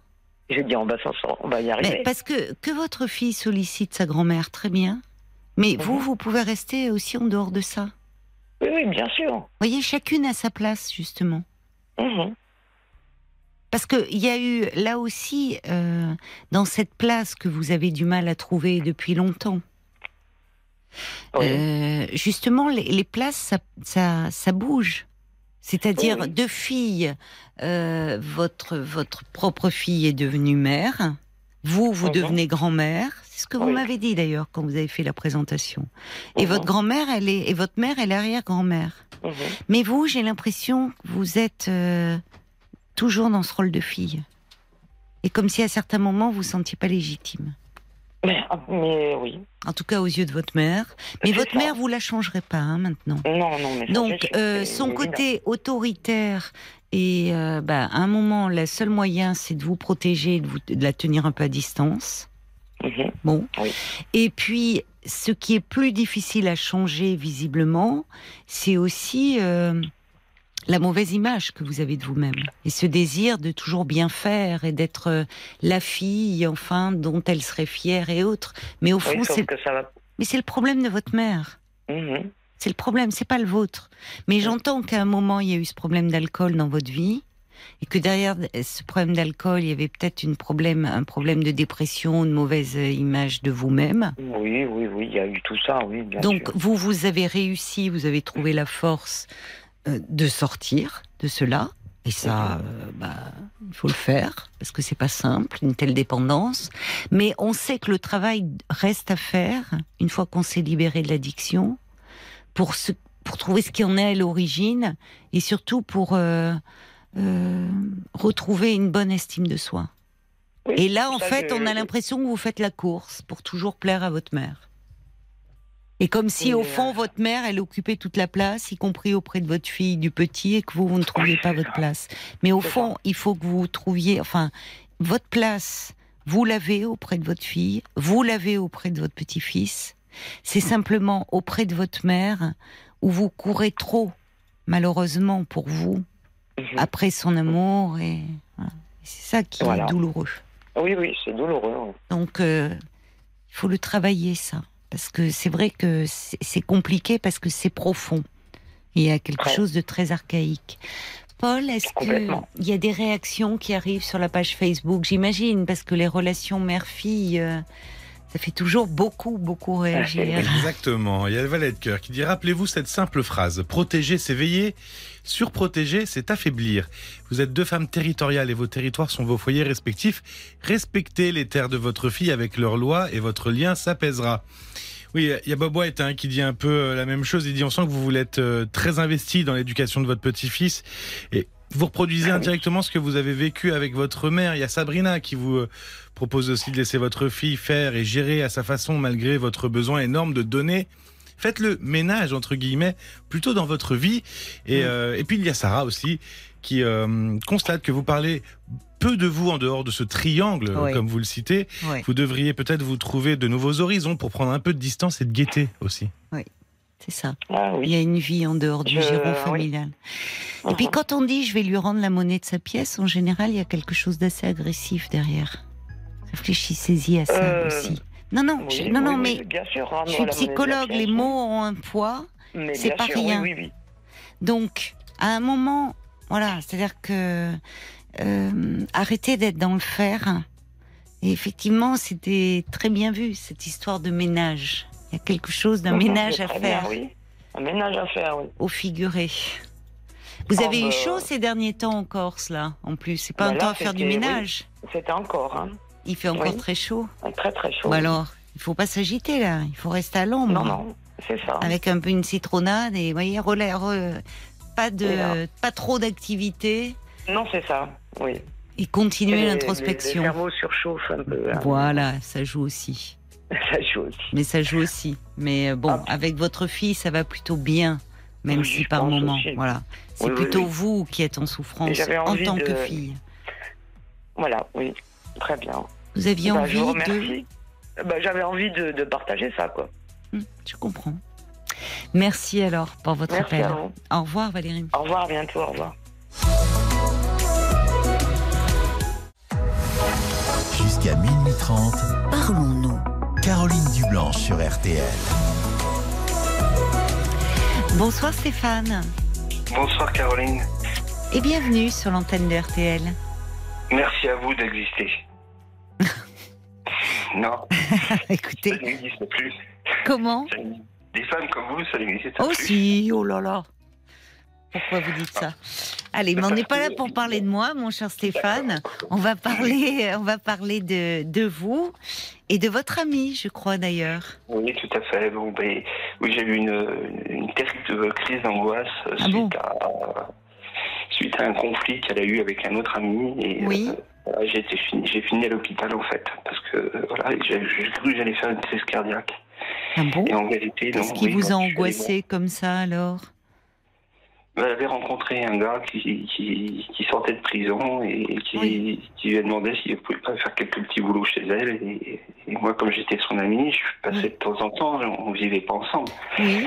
J'ai dit on va s'en on va y arriver. Mais parce que, que votre fille sollicite sa grand-mère, très bien. Mais vous, vous pouvez rester aussi en dehors de ça. Oui, oui, bien sûr. Vous voyez, chacune a sa place, justement. Mhm. Parce qu'il y a eu, là aussi, euh, dans cette place que vous avez du mal à trouver depuis longtemps, Oui. euh, justement, les, les places, ça, ça, ça bouge. C'est-à-dire, Oui, deux filles, euh, votre, votre propre fille est devenue mère, vous, vous Mhm. devenez grand-mère. C'est ce que vous Oui. m'avez dit d'ailleurs quand vous avez fait la présentation. Et Mhm. votre grand-mère, elle est, et votre mère, elle est arrière-grand-mère. Mhm. Mais vous, j'ai l'impression que vous êtes euh, toujours dans ce rôle de fille. Et comme si à certains moments, vous ne vous sentiez pas légitime. Mais, [LAUGHS] mais oui. En tout cas, aux yeux de votre mère. Mais votre ça. mère, vous la changerez pas hein, maintenant. Non, non, mais Donc, euh, son évident. côté autoritaire et euh, bah, à un moment, le seul moyen, c'est de vous protéger, de, vous, de la tenir un peu à distance. Mhm. Bon. Oui. Et puis, ce qui est plus difficile à changer visiblement, c'est aussi euh, la mauvaise image que vous avez de vous-même et ce désir de toujours bien faire et d'être euh, la fille, enfin, dont elle serait fière et autres. Mais au fond, Oui, c'est va. mais c'est le problème de votre mère. Mhm. C'est le problème, c'est pas le vôtre. Mais j'entends qu'à un moment, il y a eu ce problème d'alcool dans votre vie. Et que derrière ce problème d'alcool, il y avait peut-être une problème, un problème de dépression, une mauvaise euh, image de vous-même. Oui, oui, oui, il y a eu tout ça, oui, bien Donc sûr. vous, vous avez réussi, vous avez trouvé la force de sortir de cela. Et ça, euh, bah, il faut le faire parce que c'est pas simple une telle dépendance. Mais on sait que le travail reste à faire une fois qu'on s'est libéré de l'addiction pour se, pour trouver ce qui en est à l'origine et surtout pour euh, euh, retrouver une bonne estime de soi. Oui, Et là, en fait, je- on a l'impression que vous faites la course pour toujours plaire à votre mère. Et comme si, Et, au euh, fond, votre mère, elle occupait toute la place, y compris auprès de votre fille, du petit, et que vous, vous ne trouviez pas votre place. Mais au fond, il faut que vous trouviez, enfin, votre place, vous l'avez auprès de votre fille, vous l'avez auprès de votre petit-fils. C'est simplement auprès de votre mère où vous courez trop, malheureusement pour vous, Mhm. après son amour. Et voilà. C'est ça qui Voilà. est douloureux. Oui, oui, c'est douloureux. Donc, euh, il faut le travailler, ça. Parce que c'est vrai que c'est compliqué parce que c'est profond. Il y a quelque Ouais. chose de très archaïque. Paul, est-ce qu'il y a des réactions qui arrivent sur la page Facebook? J'imagine, parce que les relations mère-fille, euh, ça fait toujours beaucoup, beaucoup réagir. Exactement. Il y a le valet de cœur qui dit Rappelez-vous cette simple phrase Protéger, c'est veiller. Surprotéger, c'est affaiblir. Vous êtes deux femmes territoriales et vos territoires sont vos foyers respectifs. Respectez les terres de votre fille avec leurs lois et votre lien s'apaisera. Oui, il y a Bob White hein, qui dit un peu euh, la même chose. Il dit on sent que vous voulez être euh, très investi dans l'éducation de votre petit-fils et vous reproduisez indirectement ce que vous avez vécu avec votre mère. Il y a Sabrina qui vous euh, propose aussi de laisser votre fille faire et gérer à sa façon malgré votre besoin énorme de donner. Faites le ménage entre guillemets plutôt dans votre vie. Et, euh, et puis il y a Sarah aussi qui euh, constate que vous parlez peu de vous en dehors de ce triangle, Oui. comme vous le citez. Vous devriez peut-être vous trouver de nouveaux horizons pour prendre un peu de distance et de gaieté aussi. c'est ça. Ah Il oui. y a une vie en dehors du Je- giron oui. familial. Et puis Mhm. quand on dit je vais lui rendre la monnaie de sa pièce, en général, il y a quelque chose d'assez agressif derrière. Réfléchissez-y à ça Euh, aussi. Non, non, Oui, je- non, non, mais bien sûr, je suis psychologue, les mots ont un poids. C'est pas sûr, rien. Oui. Donc, à un moment, voilà, c'est-à-dire que euh, arrêtez d'être dans le fer. Et effectivement, c'était très bien vu cette histoire de ménage. Il y a quelque chose d'un Mhm, ménage à faire bien, oui. Un ménage à faire, oui. au figuré. Vous Oh, avez eu bah, chaud ces derniers temps en Corse, là, en plus? C'est pas Bah un là, temps à faire du c'était- oui. ménage? C'était encore, hein. Il fait encore Oui. très chaud. Très, très chaud. Bah alors, il faut pas s'agiter, là. Il faut rester à l'ombre. Non, non, c'est ça. Avec un peu une citronnade et, vous voyez, relais, re- pas, de, pas trop d'activité Non, c'est ça, oui. et continuer l'introspection. Les cerveaux surchauffent un peu. hein. Voilà, ça joue aussi. [LAUGHS] Ça joue aussi. Mais ça joue aussi. Mais euh, bon, Ah. avec votre fille, ça va plutôt bien, même Oui, si par moment, aussi. voilà. C'est Oui, plutôt oui. vous qui êtes en souffrance en tant que fille. Voilà, oui. Très bien. Vous aviez Bah, envie je vous de... Bah, J'avais envie de, de partager ça, quoi. Hmm, Je comprends. Merci alors pour votre Merci appel. à vous. Au revoir Valérie. Au revoir, à bientôt, au revoir. Jusqu'à minuit 30, Parlons-nous. Caroline Dublanche sur RTL. Bonsoir Stéphane Bonsoir Caroline. et bienvenue sur l'antenne de RTL. Merci à vous d'exister. Non, [LAUGHS] ça Écoutez, n'existe plus. comment Ça Des femmes comme vous, ça n'existe Oh plus. si, oh là là. Pourquoi vous dites ça? Allez, mais on n'est pas là pour parler de moi, mon cher Stéphane. On va parler, on va parler de, de vous et de votre ami, je crois d'ailleurs. Oui, tout à fait. Bon, ben, oui, j'ai eu une, une terrible crise d'angoisse Ah suite, bon à, suite à un conflit qu'elle a eu avec un autre ami. Et, Oui. euh, j'ai fini, à l'hôpital en fait, parce que voilà, j'ai cru que j'allais faire une crise cardiaque. Ah bon? Et en non. Qu'est-ce qui oui, vous a angoissé comme ça alors? Elle avait rencontré un gars qui, qui, qui sortait de prison et qui, Oui. qui lui a demandé s'il ne pouvait pas faire quelques petits boulots chez elle. Et, et moi, comme j'étais son ami, je passais Oui. de temps en temps, on vivait pas ensemble. Oui.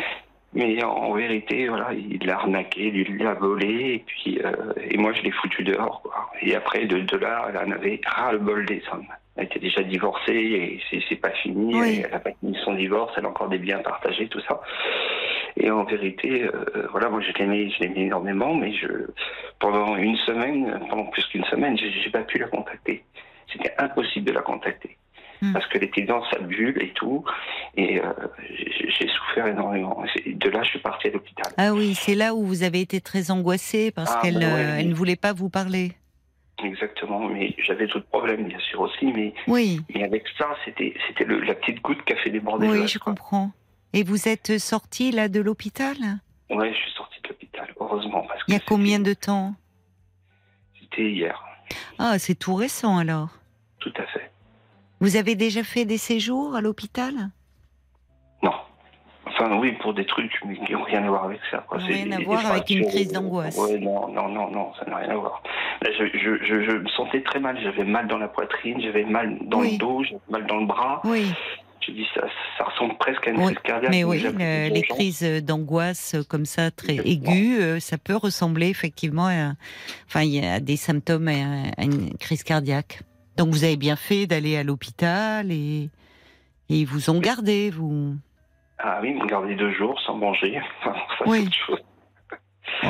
Mais en vérité, voilà, il l'a arnaqué, il l'a volé, et puis euh, et moi je l'ai foutu dehors. Quoi. Et après, de, de là, elle en avait ras-le-bol des hommes. Elle était déjà divorcée et c'est, pas fini. Oui. Elle n'a pas fini son divorce, elle a encore des biens partagés, tout ça. Et en vérité, euh, voilà, moi je l'aimais, je l'aimais énormément, mais je, pendant une semaine, pendant plus qu'une semaine, j'ai pas pu la contacter. C'était impossible de la contacter. Hmm. Parce qu'elle était dans sa bulle et tout. Et euh, j'ai, souffert énormément. De là, je suis parti à l'hôpital. Ah oui, c'est là où vous avez été très angoissé parce Ah, qu'elle bah ouais, euh, oui. ne voulait pas vous parler. Exactement. Mais j'avais d'autres problèmes, bien sûr, aussi. Mais, Oui, mais avec ça, c'était, la petite goutte qui a fait déborder le oui, je quoi. comprends. Et vous êtes sorti là de l'hôpital? Ouais, je suis sorti de l'hôpital, heureusement. Parce que Il y a combien de temps? C'était hier. Ah, c'est tout récent alors. Tout à fait. Vous avez déjà fait des séjours à l'hôpital? Non. Enfin, oui, pour des trucs, mais qui n'ont rien à voir avec ça. Quoi. Rien à voir avec une crise d'angoisse. Ouais, non, non, non, non, ça n'a rien à voir. Là, je, je, je, je me sentais très mal. J'avais mal dans la poitrine, j'avais mal dans Oui. le dos, j'avais mal dans le bras. Oui, Je dis, ça, ça ressemble presque à une Oui, crise cardiaque. mais oui, le- les crises d'angoisse euh, comme ça très aiguës, euh, ça peut ressembler effectivement à, enfin, a des symptômes à, à une crise cardiaque. Donc vous avez bien fait d'aller à l'hôpital et, et ils vous ont gardé, vous. Ah oui, ils m'ont gardé deux jours sans manger. [LAUGHS] Ça, Oui. c'est autre chose.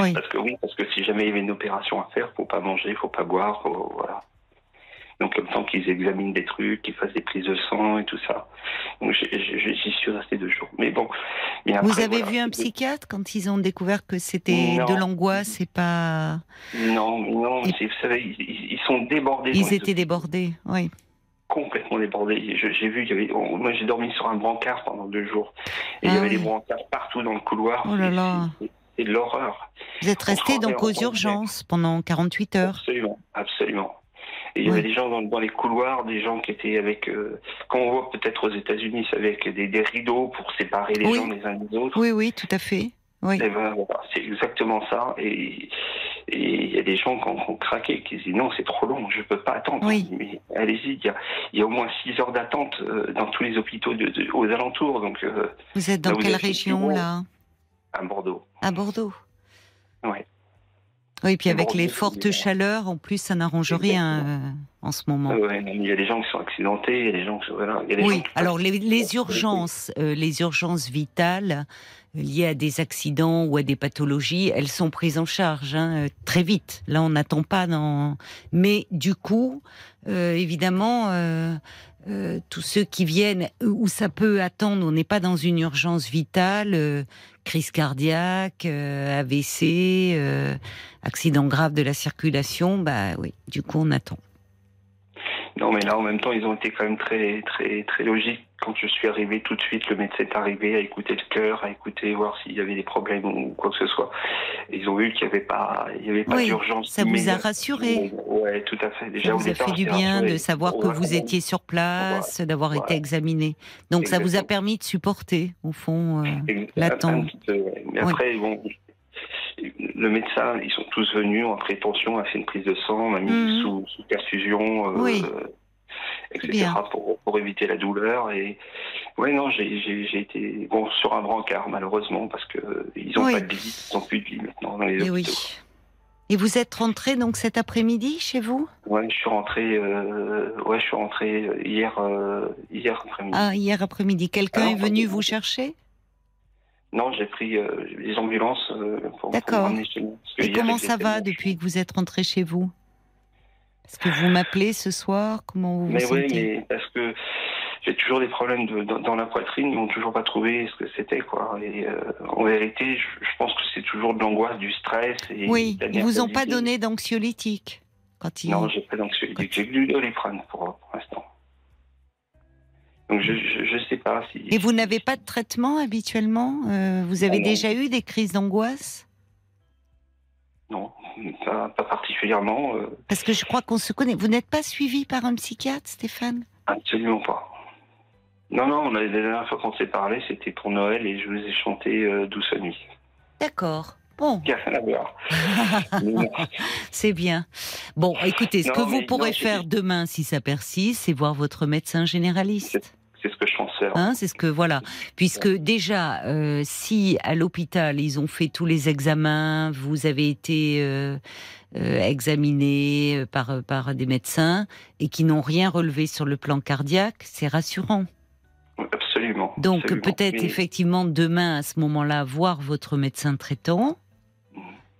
Oui. Parce que oui, parce que si jamais il y avait une opération à faire, faut pas manger, faut pas boire, faut- voilà. Donc le temps qu'ils examinent des trucs, qu'ils fassent des prises de sang et tout ça. Donc j'y suis resté deux jours. Mais bon. mais Vous après, avez voilà. vu un psychiatre quand ils ont découvert que c'était de l'angoisse et pas. Non, non, Et- vous savez, ils sont débordés. dans Ils étaient débordés, oui. complètement débordés. J'ai vu, il y avait, on- moi j'ai dormi sur un brancard pendant deux jours. Et il Ah y avait oui. des brancards partout dans le couloir. Oh là là. c'est- de l'horreur. Vous êtes resté On donc aux en urgences pendant 48 heures. Absolument, absolument. Et il y Oui. avait des gens dans, dans les couloirs, des gens qui étaient avec, euh, quand on voit peut-être aux États-Unis, c'est avec des, des rideaux pour séparer les Oui. gens les uns des autres. Oui, oui, tout à fait. Oui. Et ben, c'est exactement ça. Et il y a des gens qui ont, qui ont craqué, qui disent non, c'est trop long, je peux pas attendre. Oui. Mais allez-y, il y a, il y a au moins 6 heures d'attente euh, dans tous les hôpitaux de, de- aux alentours, donc euh, Vous êtes dans Là, quelle région là? à Bordeaux. À Bordeaux. Ouais. Oui, puis avec les fortes chaleurs, en plus, ça n'arrange rien euh, en ce moment. Euh, ouais, il y a des gens qui sont accidentés, il y a des gens qui sont voilà, il y a des gens Oui, qui- alors les, les urgences, euh, les urgences vitales liées à des accidents ou à des pathologies, elles sont prises en charge hein, euh, très vite. Là, on n'attend pas dans. Mais du coup, euh, évidemment, euh, euh, tous ceux qui viennent où ça peut attendre, on n'est pas dans une urgence vitale, euh, crise cardiaque, euh, AVC, accident grave de la circulation, bah oui, du coup, on attend. Non, mais là, en même temps, ils ont été quand même très, très, très logiques. Quand je suis arrivé, tout de suite, le médecin est arrivé à écouter le cœur, à écouter, voir s'il y avait des problèmes ou quoi que ce soit. Et ils ont vu qu'il n'y avait pas, il y avait pas Oui, d'urgence. Ça vous a rassuré Ouais, tout à fait. Déjà, Ça vous a fait du bien de savoir que vous étiez sur place, d'avoir Voilà. été examiné. Donc ça vous a permis de supporter, au fond. euh, l'attente. ouais. Mais Oui. après, bon, le médecin, ils sont tous venus en prétention, a fait une prise de sang, m'a mis Mhm. sous, sous perfusion, euh, Oui. etc. Pour, pour éviter la douleur. Et ouais, non, j'ai été bon sur un brancard malheureusement parce que euh, ils n'ont Oui. pas de vie, ils n'ont plus de vie maintenant dans les Et oui. hôpitaux. Et vous êtes rentré donc cet après-midi chez vous? Ouais, je suis rentré, euh, ouais, je suis rentré hier, euh, hier après-midi. Ah, hier après-midi. Quelqu'un est venu vous chercher? Non, j'ai pris euh, les ambulances euh, pour, pour D'accord. me ramener chez moi. Parce que Et comment ça va depuis que vous êtes rentré chez vous? Est-ce que vous m'appelez ce soir? Comment vous vous Mais oui, sentez? mais parce que j'ai toujours des problèmes de, dans, dans la poitrine, ils n'ont toujours pas trouvé ce que c'était, quoi. Et euh, en vérité, je, je pense que c'est toujours de l'angoisse, du stress. Et Oui, ils vous ont pas donné d'anxiolytique quand ils... Non, j'ai pas d'anxiété. J'ai que du doliprane pour, pour l'instant. Donc je, je sais pas si. Et vous n'avez pas de traitement habituellement Euh, Vous avez non. déjà eu des crises d'angoisse? Non, pas, pas particulièrement. euh, Parce que je crois qu'on se connaît. Vous n'êtes pas suivi par un psychiatre, Stéphane? Absolument pas. Non, non, la, la dernière fois qu'on s'est parlé, c'était pour Noël et je vous ai chanté euh, Douce nuit. D'accord. Bon, [LAUGHS] c'est bien. Bon, écoutez, ce Non, que vous pourrez non, faire demain, si ça persiste, c'est voir votre médecin généraliste. C'est ce que je pense faire. Hein, c'est ce que voilà, puisque déjà, euh, si à l'hôpital ils ont fait tous les examens, vous avez été euh, euh, examiné par par des médecins et qui n'ont rien relevé sur le plan cardiaque, c'est rassurant. Absolument. Donc peut-être Mais- effectivement demain à ce moment-là voir votre médecin traitant.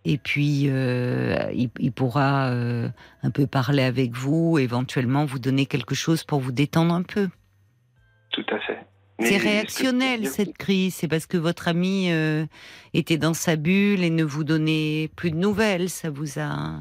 Et puis, euh, il, il pourra euh, un peu parler avec vous, éventuellement vous donner quelque chose pour vous détendre un peu. Tout à fait. Mais C'est réactionnel cette crise, c'est parce que votre ami euh, était dans sa bulle et ne vous donnait plus de nouvelles, ça vous a...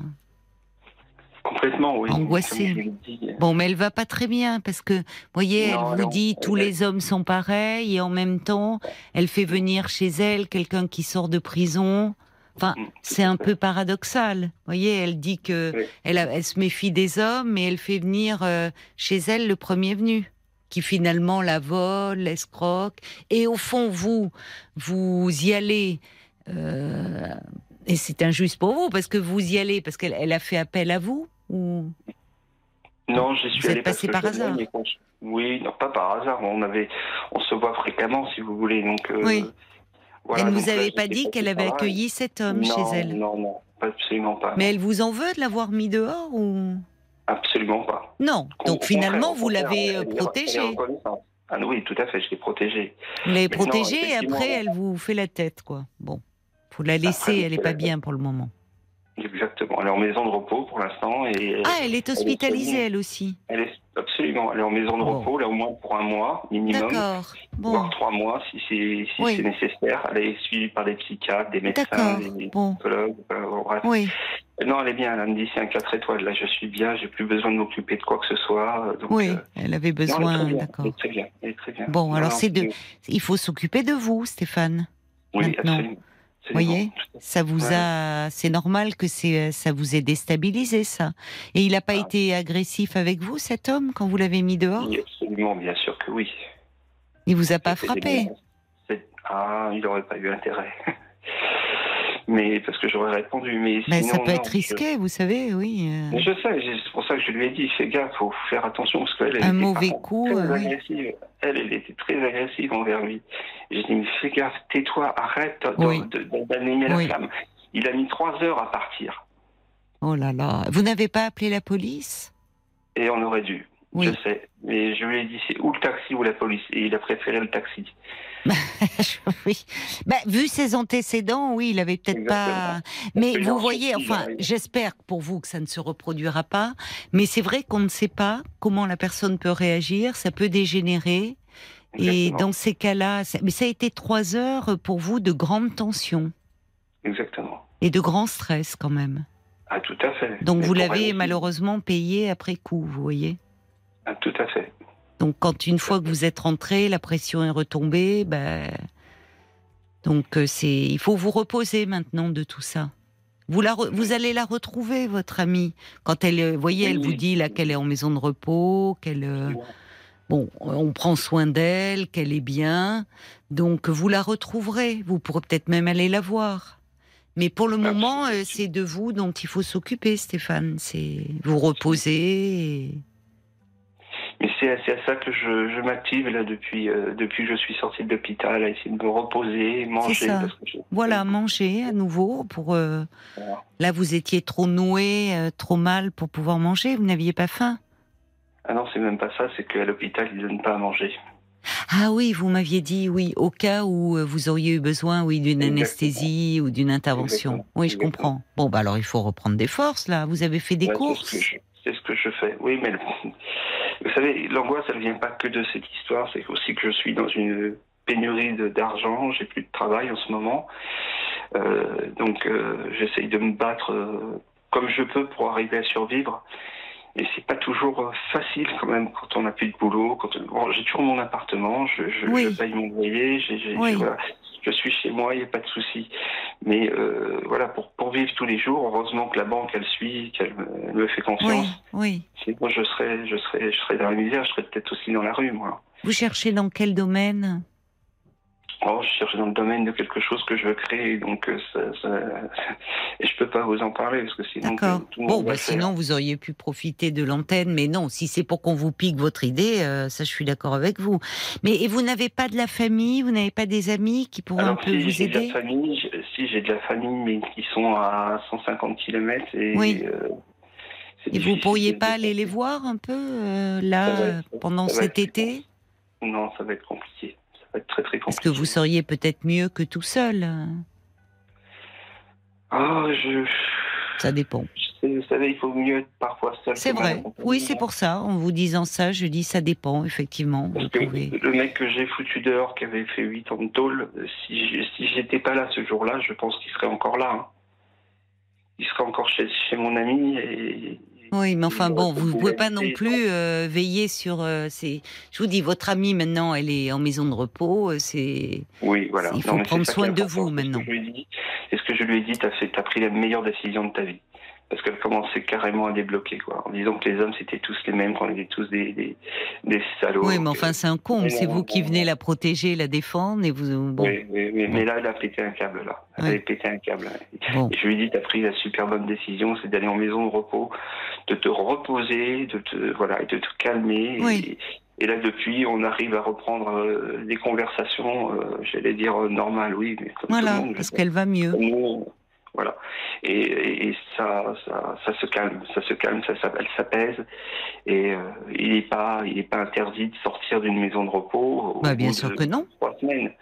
Complètement, oui. Angoissé. Dit, Bon, mais elle va pas très bien parce que, voyez, Non, elle vous non, dit tous les hommes sont pareils et en même temps, elle fait venir chez elle quelqu'un qui sort de prison. Enfin, Mm, c'est un peu paradoxal. Voyez, elle dit que Oui. elle, a- elle se méfie des hommes, mais elle fait venir euh, chez elle le premier venu, qui finalement la vole, l'escroque. Et au fond, vous, vous y allez. euh, et c'est injuste pour vous parce que vous y allez parce qu'elle elle a fait appel à vous ou? Non, j'y suis Vous êtes allé parce passé que par je hasard Oui, non, pas par hasard. On avait, on se voit fréquemment, si vous voulez. Donc. euh, Oui. voilà, elle ne vous là, avait pas dit qu'elle avait accueilli cet homme non, chez elle. Non, non, absolument pas. Mais elle vous en veut de l'avoir mis dehors ou? Absolument pas. non Donc finalement, vous l'avez euh, protégée. Ah oui, tout à fait, je l'ai protégée. Vous l'avez protégée et après, elle vous fait la tête, quoi. Bon, faut la laisser. Après, Elle est vous pas bien pour le moment. Exactement. Elle est en maison de repos pour l'instant et Ah, elle est hospitalisée elle aussi. elle est absolument. Elle est en maison de Bon. repos là au moins pour un mois minimum. D'accord. Bon, voire trois mois si c'est si Oui. nécessaire. Elle est suivie par des psychiatres, des médecins, des Bon, psychologues. euh, oui. Non, elle est bien. Elle me dit c'est un 4 étoiles. Là, je suis bien. J'ai plus besoin de m'occuper de quoi que ce soit. euh, Donc, Oui, euh, elle avait besoin. D'accord. très très bien. Bon, Non, alors c'est de- Il faut s'occuper de vous, Stéphane. Oui, maintenant. absolument. Vous voyez. Ça vous Ouais. a, c'est normal que c'est, ça vous ait déstabilisé ça. Et il n'a pas Ah. été agressif avec vous, cet homme, quand vous l'avez mis dehors? Oui, absolument, bien sûr que oui. Il vous a pas frappé? Ah, il n'aurait pas eu intérêt. Mais parce que j'aurais répondu. Mais, Mais sinon, ça peut non, être je- risqué, vous savez, oui. euh. Mais je sais, c'est pour ça que je lui ai dit, fais gaffe, faut faire attention parce qu'elle elle Un était mauvais par contre coup, très euh, oui. agressive. Elle, elle était très agressive envers lui. J'ai dit, mais fais gaffe, tais-toi, arrête Oui. d'animer Oui. la flamme. Il a mis trois heures à partir. Oh là là. Vous n'avez pas appelé la police? Et on aurait dû. Je sais. Mais je lui ai dit c'est ou le taxi ou la police? Et il a préféré le taxi. [LAUGHS] oui. Bah, vu ses antécédents, oui, il avait peut-être pas. Mais vous voyez, enfin, j'espère pour vous que ça ne se reproduira pas. Mais c'est vrai qu'on ne sait pas comment la personne peut réagir. Ça peut dégénérer. Et dans ces cas-là, ça- mais ça a été trois heures pour vous de grande tension Exactement. et de grand stress quand même. Ah, tout à fait. Donc Mais vous l'avez malheureusement payé après coup, vous voyez. Ah, tout à fait. Donc quand une fois que vous êtes rentré, la pression est retombée, ben donc euh, c'est il faut vous reposer maintenant de tout ça. Vous la re- vous allez la retrouver votre amie quand elle euh, voyez elle vous dit là qu'elle est en maison de repos, qu'elle euh, bon on prend soin d'elle, qu'elle est bien. Donc vous la retrouverez, vous pourrez peut-être même aller la voir. Mais pour le Absolument. moment, c'est de vous dont il faut s'occuper, Stéphane. C'est vous reposer. et- Mais c'est à ça que je, je m'active là depuis euh, depuis que je suis sorti de l'hôpital, à essayer de me reposer, manger. ça. parce que je- Voilà, manger à nouveau pour. euh, Voilà. Là, vous étiez trop noué, euh, trop mal pour pouvoir manger. Vous n'aviez pas faim. Ah non, c'est même pas ça, c'est qu'à l'hôpital, ils donnent pas à manger. Ah oui, vous m'aviez dit oui, au cas où vous auriez eu besoin, oui, d'une anesthésie ou d'une intervention. Exactement. Oui, je Exactement. comprends. Bon, bah alors il faut reprendre des forces là. Vous avez fait des Ouais, courses. C'est ce que je fais. Oui, mais le- [LAUGHS] vous savez, l'angoisse, elle vient pas que de cette histoire. C'est aussi que je suis dans une pénurie de- d'argent. J'ai plus de travail en ce moment. Euh, donc, euh, j'essaye de me battre euh, comme je peux pour arriver à survivre. Et c'est pas toujours facile quand même quand on n'a plus de boulot. Quand bon, j'ai toujours mon appartement, je, je, Oui. je paye mon loyer, j'ai, j'ai- Oui. voilà, je suis chez moi, il n'y a pas de souci. Mais euh, voilà, pour, pour vivre tous les jours, heureusement que la banque elle suit, qu'elle me, fait Oui, confiance. oui. Sinon, je serais, je serais, je serais dans la misère. Je serais peut-être aussi dans la rue, moi. Vous cherchez dans quel domaine? Oh, je cherche dans le domaine de quelque chose que je veux créer, donc euh, ça, ça- [LAUGHS] et je peux pas vous en parler parce que sinon tout, le Bon, monde bah, sinon vous auriez pu profiter de l'antenne, mais non. Si c'est pour qu'on vous pique votre idée, euh, ça, je suis d'accord avec vous. Mais et vous n'avez pas de la famille, vous n'avez pas des amis qui pourraient un peu si vous j'ai de la aider famille, si j'ai de la famille, mais qui sont à 150 km et Oui. euh, Et vous pourriez pas aller les voir un peu euh, là va pendant cet été? Non, ça va être compliqué. Ça va être très très Parce compliqué. que vous seriez peut-être mieux que tout seul. euh, Ah, je... Ça dépend. Vous savez, il faut mieux être parfois seul. C'est vrai. Oui, c'est pour ça. En vous disant ça, je dis ça dépend, effectivement. Vous Parce que pouvez. le mec que j'ai foutu dehors, qui avait fait 8 ans de tôle, si j'étais pas là ce jour-là, je pense qu'il serait encore là. hein. Il serait encore chez, chez mon ami et. Oui, mais enfin bon, vous ne pouvez pas non plus euh, veiller sur. euh, ces... Je vous dis, votre amie maintenant, elle est en maison de repos. euh, C'est. Oui, voilà. Il faut prendre soin de vous, maintenant. je lui ai dit- C'est ce que je lui ai dit, fait, t'as pris la meilleure décision de ta vie. Parce qu'elle commençait carrément à débloquer, quoi. En disant que les hommes, c'était tous les mêmes, qu'on était tous des, des, des salauds. Oui, mais enfin, c'est un. Mais C'est vous qui venez la protéger, la défendre, et vous. Bon. Oui, oui, oui, mais là, elle a pété un câble, là. Elle Oui. avait pété un câble. Bon. Et je lui ai dit, t'as pris la super bonne décision, c'est d'aller en maison de repos, de te reposer, de te, voilà, et de te calmer. Oui. Et, et là, depuis, on arrive à reprendre euh, des conversations, euh, j'allais dire euh, normales, oui, mais comme tout Voilà, le monde. parce qu'elle va mieux. nous, voilà. Et, ça, ça, ça se calme, ça se calme, ça, ça- elle s'apaise. Et euh, il n'est pas, il est pas interdit de sortir d'une maison de repos. au Bah, bien sûr de que non. Trois semaines.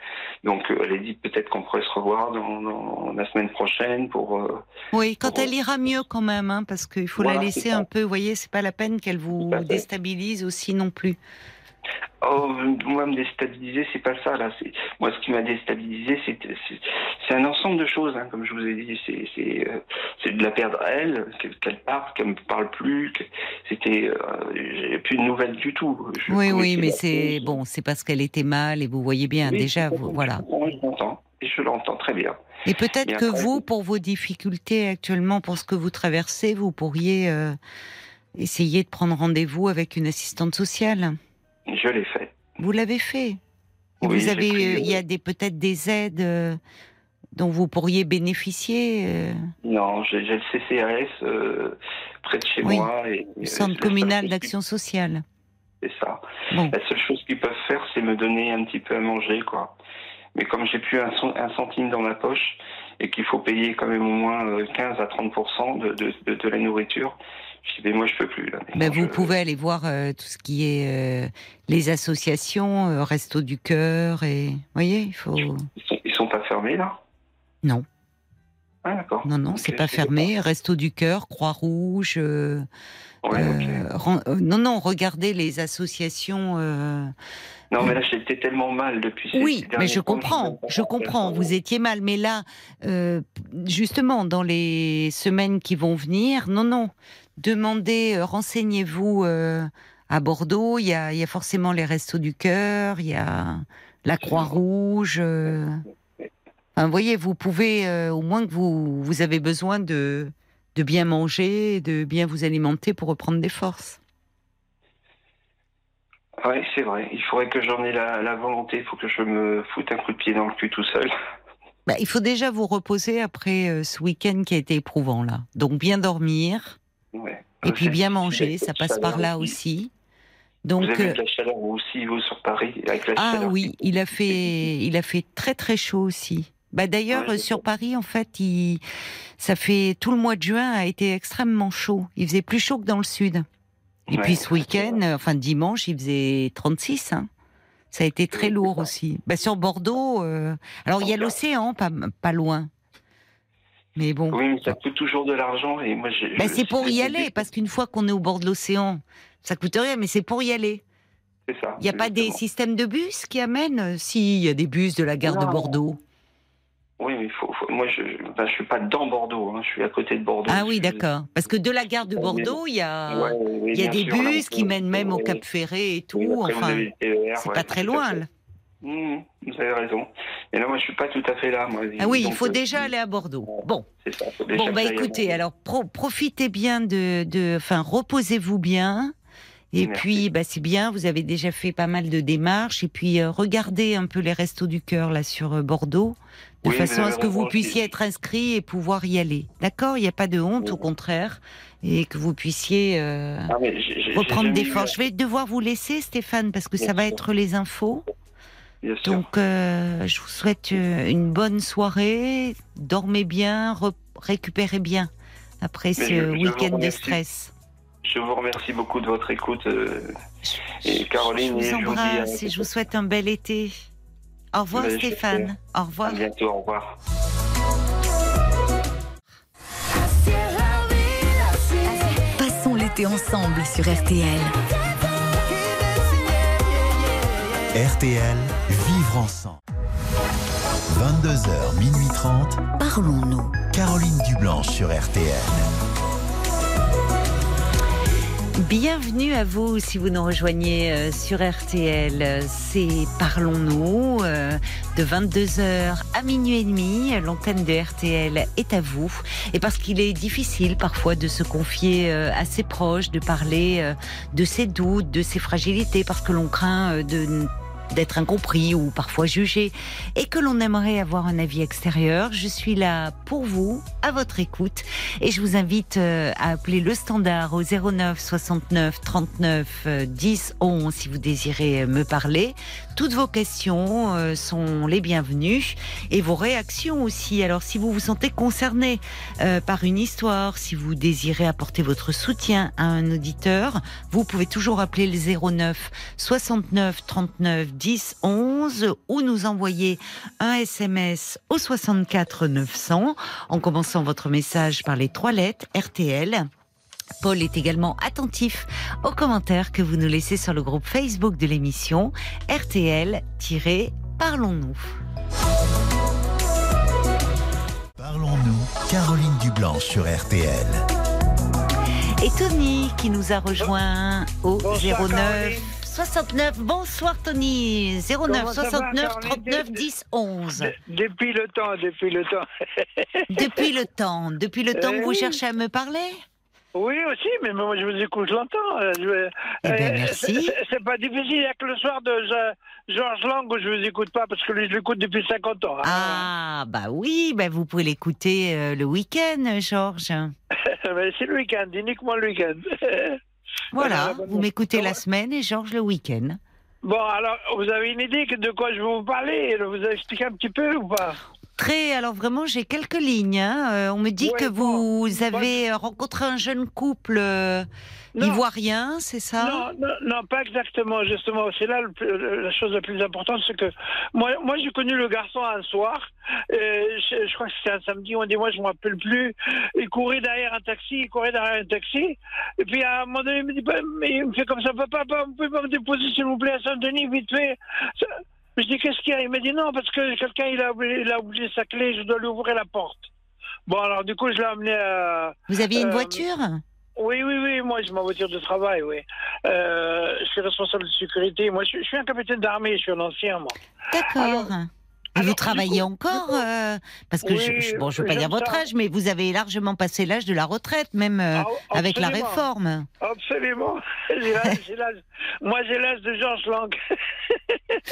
Donc, euh, elle a dit peut-être qu'on pourrait se revoir dans, dans la semaine prochaine pour. euh, Oui, quand Pour- elle ira mieux quand même, hein, parce qu'il faut Voilà, la laisser un peu. Vous voyez, c'est pas la peine qu'elle vous déstabilise aussi non plus. Oh, moi, me déstabiliser, c'est pas ça, là. C'est, moi, ce qui m'a déstabilisé, c'est, un ensemble de choses, hein, comme je vous ai dit. C'est, c'est, euh, c'est de la perdre elle, qu'elle, parte, qu'elle me parle plus, que c'était, euh, j'ai plus de nouvelles du tout. Je Oui, oui, mais c'est bon, c'est parce qu'elle était mal et vous voyez bien Oui, déjà, à vous- voilà. je l'entends, et je l'entends très bien. Et peut-être que après- vous, pour vos difficultés actuellement, pour ce que vous traversez, vous pourriez euh, essayer de prendre rendez-vous avec une assistante sociale. Je l'ai fait. Vous l'avez fait. Et Oui, vous avez, euh, il y a des peut-être des aides euh, dont vous pourriez bénéficier. euh, Non, j'ai, le CCAS près de chez Oui, moi. Et, le Centre communal d'action sociale. C'est ça. Bon, La seule chose qu'ils peuvent faire, c'est me donner un petit peu à manger, quoi. Mais comme j'ai plus un, cent- un centime dans ma poche et qu'il faut payer quand même au moins euh, 15 à 30 de, de, de, de la nourriture, je dis, mais moi, je peux plus. Là. Ben, vous je- pouvez aller voir euh, tout ce qui est euh, les associations, euh, Resto du Cœur et vous voyez, il faut Ils sont, ils sont pas fermés, là? Non, Ah, d'accord. non, non, Ok, c'est pas fermé. Resto du Cœur, Croix-Rouge. Euh, Ouais, euh, non, non, regardez les associations. euh, Non, mais là, j'étais tellement mal depuis ces Oui, ces mais je comprends, je comprends. Vous étiez mal, mais là, euh, justement, dans les semaines qui vont venir, non, non, demandez, renseignez-vous à Bordeaux. Il y a, il y a forcément les Restos du Cœur, il y a la Croix-Rouge. Enfin, vous voyez, vous pouvez, au moins que vous, vous avez besoin de, de bien manger, de bien vous alimenter pour reprendre des forces. Oui, c'est vrai. Il faudrait que j'en ai la, la volonté. Il faut que je me foute un coup de pied dans le cul tout seul. [LAUGHS] Bah, il faut déjà vous reposer après euh, ce week-end qui a été éprouvant là. Donc bien dormir. Ouais. Et puis C'est- bien manger, ça passe par là aussi. Vous Donc avez euh, de la chaleur vous aussi, vous, sur Paris avec la ah chaleur oui, il a fait il a fait très très chaud aussi. Bah d'ailleurs Ouais, sur. Paris en fait, il ça fait tout le mois de juin a été extrêmement chaud. Il faisait plus chaud que dans le sud. Et Ouais, puis ce week-end, enfin dimanche, il faisait 36 hein. Ça a été très lourd aussi. Bah sur Bordeaux euh, alors il y a l'océan pas pas loin. Mais bon. Oui, mais ça coûte toujours de l'argent et moi. Bah, c'est pour y aller, parce qu'une fois qu'on est au bord de l'océan, ça coûte rien, mais c'est pour y aller. C'est ça. Il n'y a pas des systèmes de bus qui amènent euh, Si, il y a des bus de la gare de. Bordeaux. Oui, mais faut, faut- moi je, je- ben, suis pas dans Bordeaux, hein, je suis à côté de Bordeaux. Ah oui, d'accord. Parce que de la gare de Bordeaux, il y a, Ouais, oui, il y a des sûr, bus qui peut- mènent même au Cap Ferré et tout. oui, enfin, c'est ouais, pas très loin. là. Mmh, vous avez raison. Mais là, moi, je suis pas tout à fait là. Moi. Ah oui, il faut euh, déjà aller à Bordeaux. Bon, C'est ça. faut déjà bon bah écoutez, alors pro- profitez bien de, de, enfin reposez-vous bien. Et Merci. puis, bah, c'est bien, vous avez déjà fait pas mal de démarches. Et puis, euh, regardez un peu les restos du cœur là sur euh, Bordeaux, de Oui, façon à ce que vous puissiez être inscrit et pouvoir y aller. D'accord? Il n'y a pas de honte, au contraire, et que vous puissiez euh, Ah, reprendre des forces. Je vais devoir vous laisser, Stéphane, parce que Bien ça va être les infos. Bien. Donc, je vous souhaite une bonne soirée. Dormez bien, re- récupérez bien après ce week-end de stress. Je vous remercie beaucoup de votre écoute. euh, Et Je- Caroline, je et je vous vous dis à embrasse et je vous souhaite un bel été. Au revoir Ben, Stéphane. Au À revoir. bientôt. Au revoir. Passons l'été ensemble sur RTL. RTL, vivre ensemble. 22h, minuit 30, Parlons-nous. Caroline Dublanche sur RTL. Bienvenue à vous si vous nous rejoignez euh, sur RTL. C'est Parlons-nous euh, de 22h à minuit et demi. L'antenne de RTL est à vous. Et parce qu'il est difficile parfois de se confier euh, à ses proches, de parler euh, de ses doutes, de ses fragilités, parce que l'on craint euh, de d'être incompris ou parfois jugé et que l'on aimerait avoir un avis extérieur. Je suis là pour vous, à votre écoute et je vous invite euh, à appeler le standard au 09 69 39 euh, 10 11 si vous désirez euh, me parler. Toutes vos questions euh, sont les bienvenues et vos réactions aussi. Alors si vous vous sentez concerné par une histoire, si vous désirez apporter votre soutien à un auditeur, vous pouvez toujours appeler le 09 69 39 10 11 ou nous envoyer un SMS au 64 900 en commençant votre message par les trois lettres RTL. Paul est également attentif aux commentaires que vous nous laissez sur le groupe Facebook de l'émission RTL-Parlons-nous. Parlons-nous, Caroline Dublanche sur RTL. Et Tony qui nous a rejoint au Bonsoir, 09 Caroline. 69. Bonsoir Tony. 09 Comment ça va, 69 Caroline 39 10 11. De- depuis le temps, depuis le temps. [LAUGHS] Depuis le temps, depuis le temps que vous oui. cherchez à me parler Oui, aussi, mais moi je vous écoute longtemps. euh, je- Eh ben, euh, merci. c'est- pas difficile, il n'y a que le soir de Je- Georges Lang où je vous écoute pas parce que lui je l'écoute depuis 50 ans. hein. Ah, bah oui, bah vous pouvez l'écouter euh, le week-end, Georges. [LAUGHS] c'est le week-end, uniquement le week-end. [LAUGHS] Voilà, vous m'écoutez la semaine et Georges le week-end. Bon, alors, vous avez une idée de quoi je vais vous parler Vous avez expliqué un petit peu ou pas? Très, alors vraiment, j'ai quelques lignes. hein. Euh, on me dit Ouais, que bon, vous avez euh, rencontré un jeune couple euh, ivoirien, c'est ça? Non, non, non, pas exactement, justement. C'est là le plus- le- la chose la plus importante, c'est que moi, moi j'ai connu le garçon un soir. euh, je, je crois que c'était un samedi ou un dimanche, je ne me rappelle plus. Il courait derrière un taxi, il courait derrière un taxi. Et puis à un moment donné, il me dit, bah, mais il me fait comme ça, papa, papa, vous pouvez pas me déposer s'il vous plaît à Saint-Denis, vite fait. Ça- Je dis, qu'est-ce qu'il y a? Il me dit, non, parce que quelqu'un, il a, oublié- il a oublié sa clé, je dois lui ouvrir la porte. Bon, alors du coup, je l'ai amené à... Vous aviez une Euh, voiture? Oui, oui, oui, moi j'ai ma voiture de travail, oui. Euh, je suis responsable de sécurité. Moi, je, je suis un capitaine d'armée, je suis un ancien, moi. D'accord. Alors- vous travaillez coup- encore euh, Parce que je, Oui, je- bon, je veux pas dire votre âge, mais vous avez largement passé l'âge de la retraite, même euh, Ah, avec la réforme. Absolument. [LAUGHS] Moi, j'ai l'âge de Georges Lang. [LAUGHS]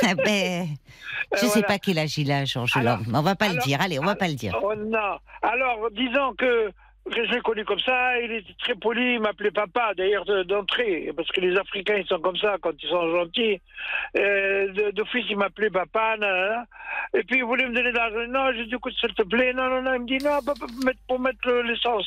Ah ben, [LAUGHS] je Euh, sais pas quel âge il a, Georges Lang. On va pas le dire. Allez, on va pas le dire. Oh non. Alors, disons que je l'ai connu comme ça, il était très poli, il m'appelait papa, d'ailleurs, de- d'entrée, parce que les Africains, ils sont comme ça quand ils sont gentils. Euh, D'office, il m'appelait papa, nanana. et puis il voulait me donner de l'argent. Non, je dis, écoute, s'il te plaît, non, non, non, il me dit, non, pour mettre, le- l'essence.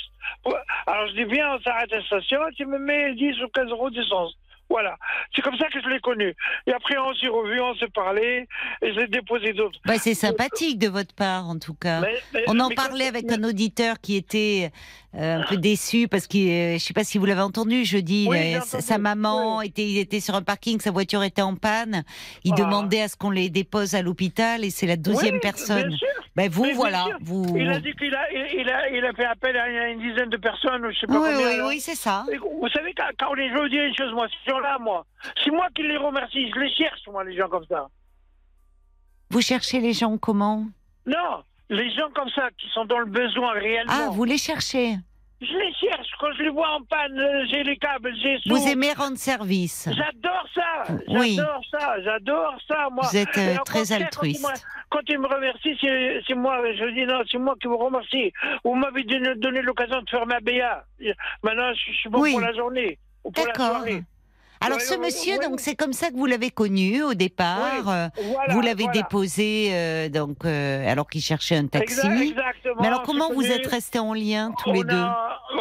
Alors je dis, viens, on s'arrête à la station, tu me mets 10 ou 15 euros d'essence. Voilà. C'est comme ça que je l'ai connu. Et après, on s'est revus, on s'est parlé, et j'ai déposé d'autres. Bah, c'est sympathique de votre part, en tout cas. Mais- mais- On en parlait avec mais- un auditeur qui était euh, un peu déçu parce que je sais pas si vous l'avez entendu jeudi. Oui, euh, entendu, sa maman oui. était, il était sur un parking, sa voiture était en panne. Il Ah. demandait à ce qu'on les dépose à l'hôpital et c'est la douzième Oui, personne. bien sûr. Ben vous Mais voilà, vous. Il a dit qu'il a, il, a, il a fait appel à une dizaine de personnes, ou je sais pas Oui, combien. oui, là. oui, c'est ça. Vous savez, quand, quand vais vous dire une chose, moi, ces gens-là, moi, c'est moi qui les remercie, je les cherche, moi, les gens comme ça. Vous cherchez les gens comment? Non, les gens comme ça, qui sont dans le besoin réellement. Ah, vous les cherchez. Je les cherche, quand je les vois en panne, euh, j'ai les câbles, j'ai. Vous aimez rendre service. J'adore ça, Oui. j'adore ça, j'adore ça, moi. Vous êtes euh, très quand altruiste. me- Quand il me remercie, c'est moi, je dis non, c'est moi qui vous remercie. Vous m'avez donné, donné l'occasion de faire ma BA. Maintenant, je, je suis bon Oui. pour la journée. Ou pour la D'accord. soirée. Alors ce monsieur, donc c'est comme ça que vous l'avez connu au départ. Oui, euh, Voilà, vous l'avez voilà. déposé euh, donc euh, alors qu'il cherchait un taxi. Exact- exactement. Mais alors comment vous êtes restés en lien tous On les a- deux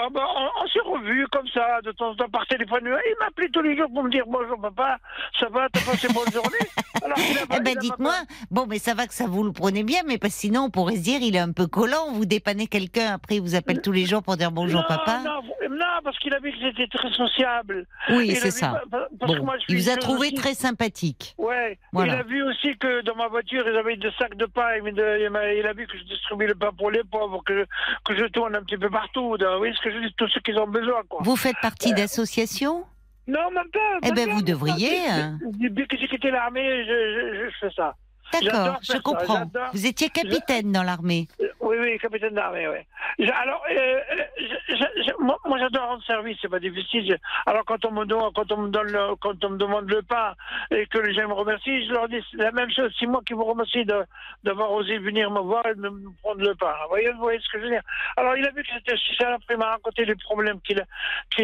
ah bah, on, on s'est revus comme ça, de temps en temps par téléphone. Il m'appelait tous les jours pour me dire bonjour papa, ça va, t'as passé une bonne journée [LAUGHS] Alors a Eh ben dites-moi, bon mais ça va que ça vous le prenez bien, mais parce sinon on pourrait se dire il est un peu collant, vous dépannez quelqu'un, après il vous appelle tous les jours pour dire bonjour non, papa. Non, non, parce qu'il a vu que j'étais très sociable. Oui c'est ça. Parce que Bon, moi, je il vous a trouvé aussi. très sympathique. Ouais. Voilà. Il a vu aussi que dans ma voiture, ils avaient des sacs de pain. Il, a vu que je distribue le pain pour les pauvres, que je, que je tourne un petit peu partout. Vous voyez ce que je dis? Tous ceux qui ont besoin, quoi. Vous faites partie d'associations? Non, même pas. Eh pas. vous devriez, Depuis- hein. Depuis que j'ai quitté l'armée, je, je, je fais ça. D'accord, je ça, comprends. Vous étiez capitaine dans l'armée. Euh, Oui, oui, capitaine d'armée, oui. Alors, euh, je- je- je- moi, moi, j'adore rendre service, c'est pas difficile. Alors, quand on me donne, quand on me donne, le- quand on me demande le pain et que les gens me remercient, je leur dis la même chose. C'est moi qui vous remercie de- d'avoir osé venir me voir et de me prendre le pain. Vous voyez, vous voyez ce que je veux dire? Alors, il a vu que j'étais social. Après, il m'a raconté les problèmes qu'il a,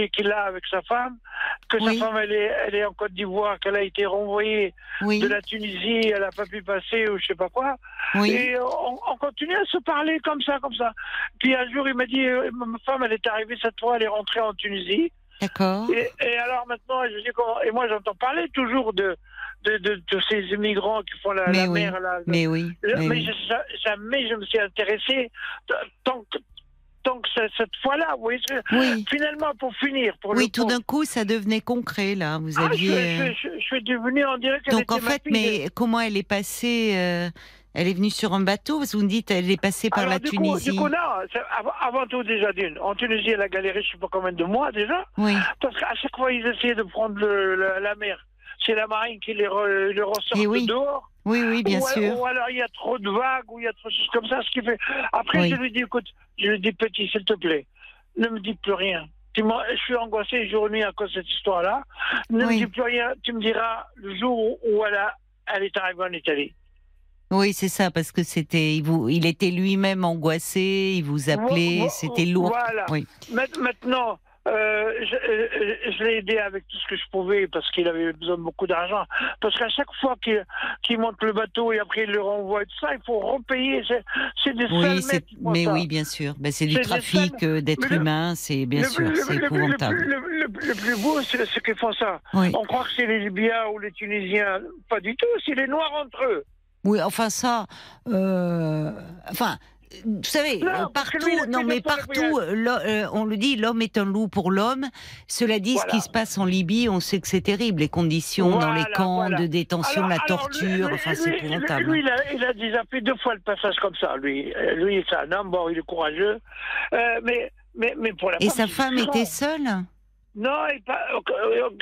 qu'il a avec sa femme, que Oui. sa femme, elle est, elle est en Côte d'Ivoire, qu'elle a été renvoyée Oui, de la Tunisie, elle a pas pu passer ou je sais pas quoi. oui. Et on, on continue à se parler comme ça, comme ça. Puis un jour, il m'a dit, euh, ma femme, elle est arrivée cette fois, elle est rentrée en Tunisie. D'accord. Et, et alors maintenant, je dis Et moi, j'entends parler toujours de, de, de, de ces immigrants qui font la, la oui, mer. là. Mais oui. Mais mais oui. je- ja- jamais je me suis intéressé tant ce- cette fois-là. Oui. Finalement, pour finir, pour Oui, le tout d'un coup, ça devenait concret, là. Vous Ah, je, aviez. je, je, je suis devenu en direct. Donc, en fait, mais comment elle est passée euh, Elle est venue sur un bateau? Vous me dites, elle est passée par Alors, la du Tunisie. Coup, du coup, non, avant, tout, déjà d'une. En Tunisie, elle a galéré, je sais pas combien de mois déjà. Oui, Parce qu'à chaque fois, ils essayaient de prendre le- la, la mer. C'est la marine qui les, re- les ressort Eh oui, dehors. Oui, oui, bien ou, sûr. Ou alors il y a trop de vagues, ou il y a trop de choses comme ça, ce qui fait. Après, Oui. je lui dis, écoute, je lui dis, petit, s'il te plaît, ne me dis plus rien. Tu je suis angoissé jour et nuit à cause de cette histoire-là. Ne Oui. me dis plus rien. Tu me diras le jour où, elle, a- elle est arrivée en Italie. Oui, c'est ça, parce que c'était, il, vous, il était lui-même angoissé, il vous appelait, c'était lourd. Voilà. Oui. Maintenant, euh, je, euh, je l'ai aidé avec tout ce que je pouvais parce qu'il avait besoin de beaucoup d'argent. Parce qu'à chaque fois qu'il monte le bateau et après il le renvoie et tout ça, il faut repayer. C'est, des Oui, mais ça. oui, bien sûr. Ben, c'est du trafic euh, d'êtres humains, c'est bien Le- sûr, c'est le- le- épouvantable. Le, le- le- le plus beau, c'est ceux qui font ça. Oui. On croit que c'est les Libyens ou les Tunisiens. Pas du tout, c'est les Noirs entre eux. Oui, enfin ça, euh, enfin. Vous savez, Non, euh, partout, non mais partout, euh, euh, on le dit, l'homme est un loup pour l'homme. Cela dit, ce qui se passe en Libye, on sait que c'est terrible, les conditions dans les camps voilà. de détention, Alors- la torture, lui- enfin c'est épouvantable. Lui, il, a, il a déjà fait deux fois le passage comme ça, lui. Lui, c'est un homme, bon, il est courageux. Euh, mais, mais, mais pour la Et femme, sa femme était seule? Non,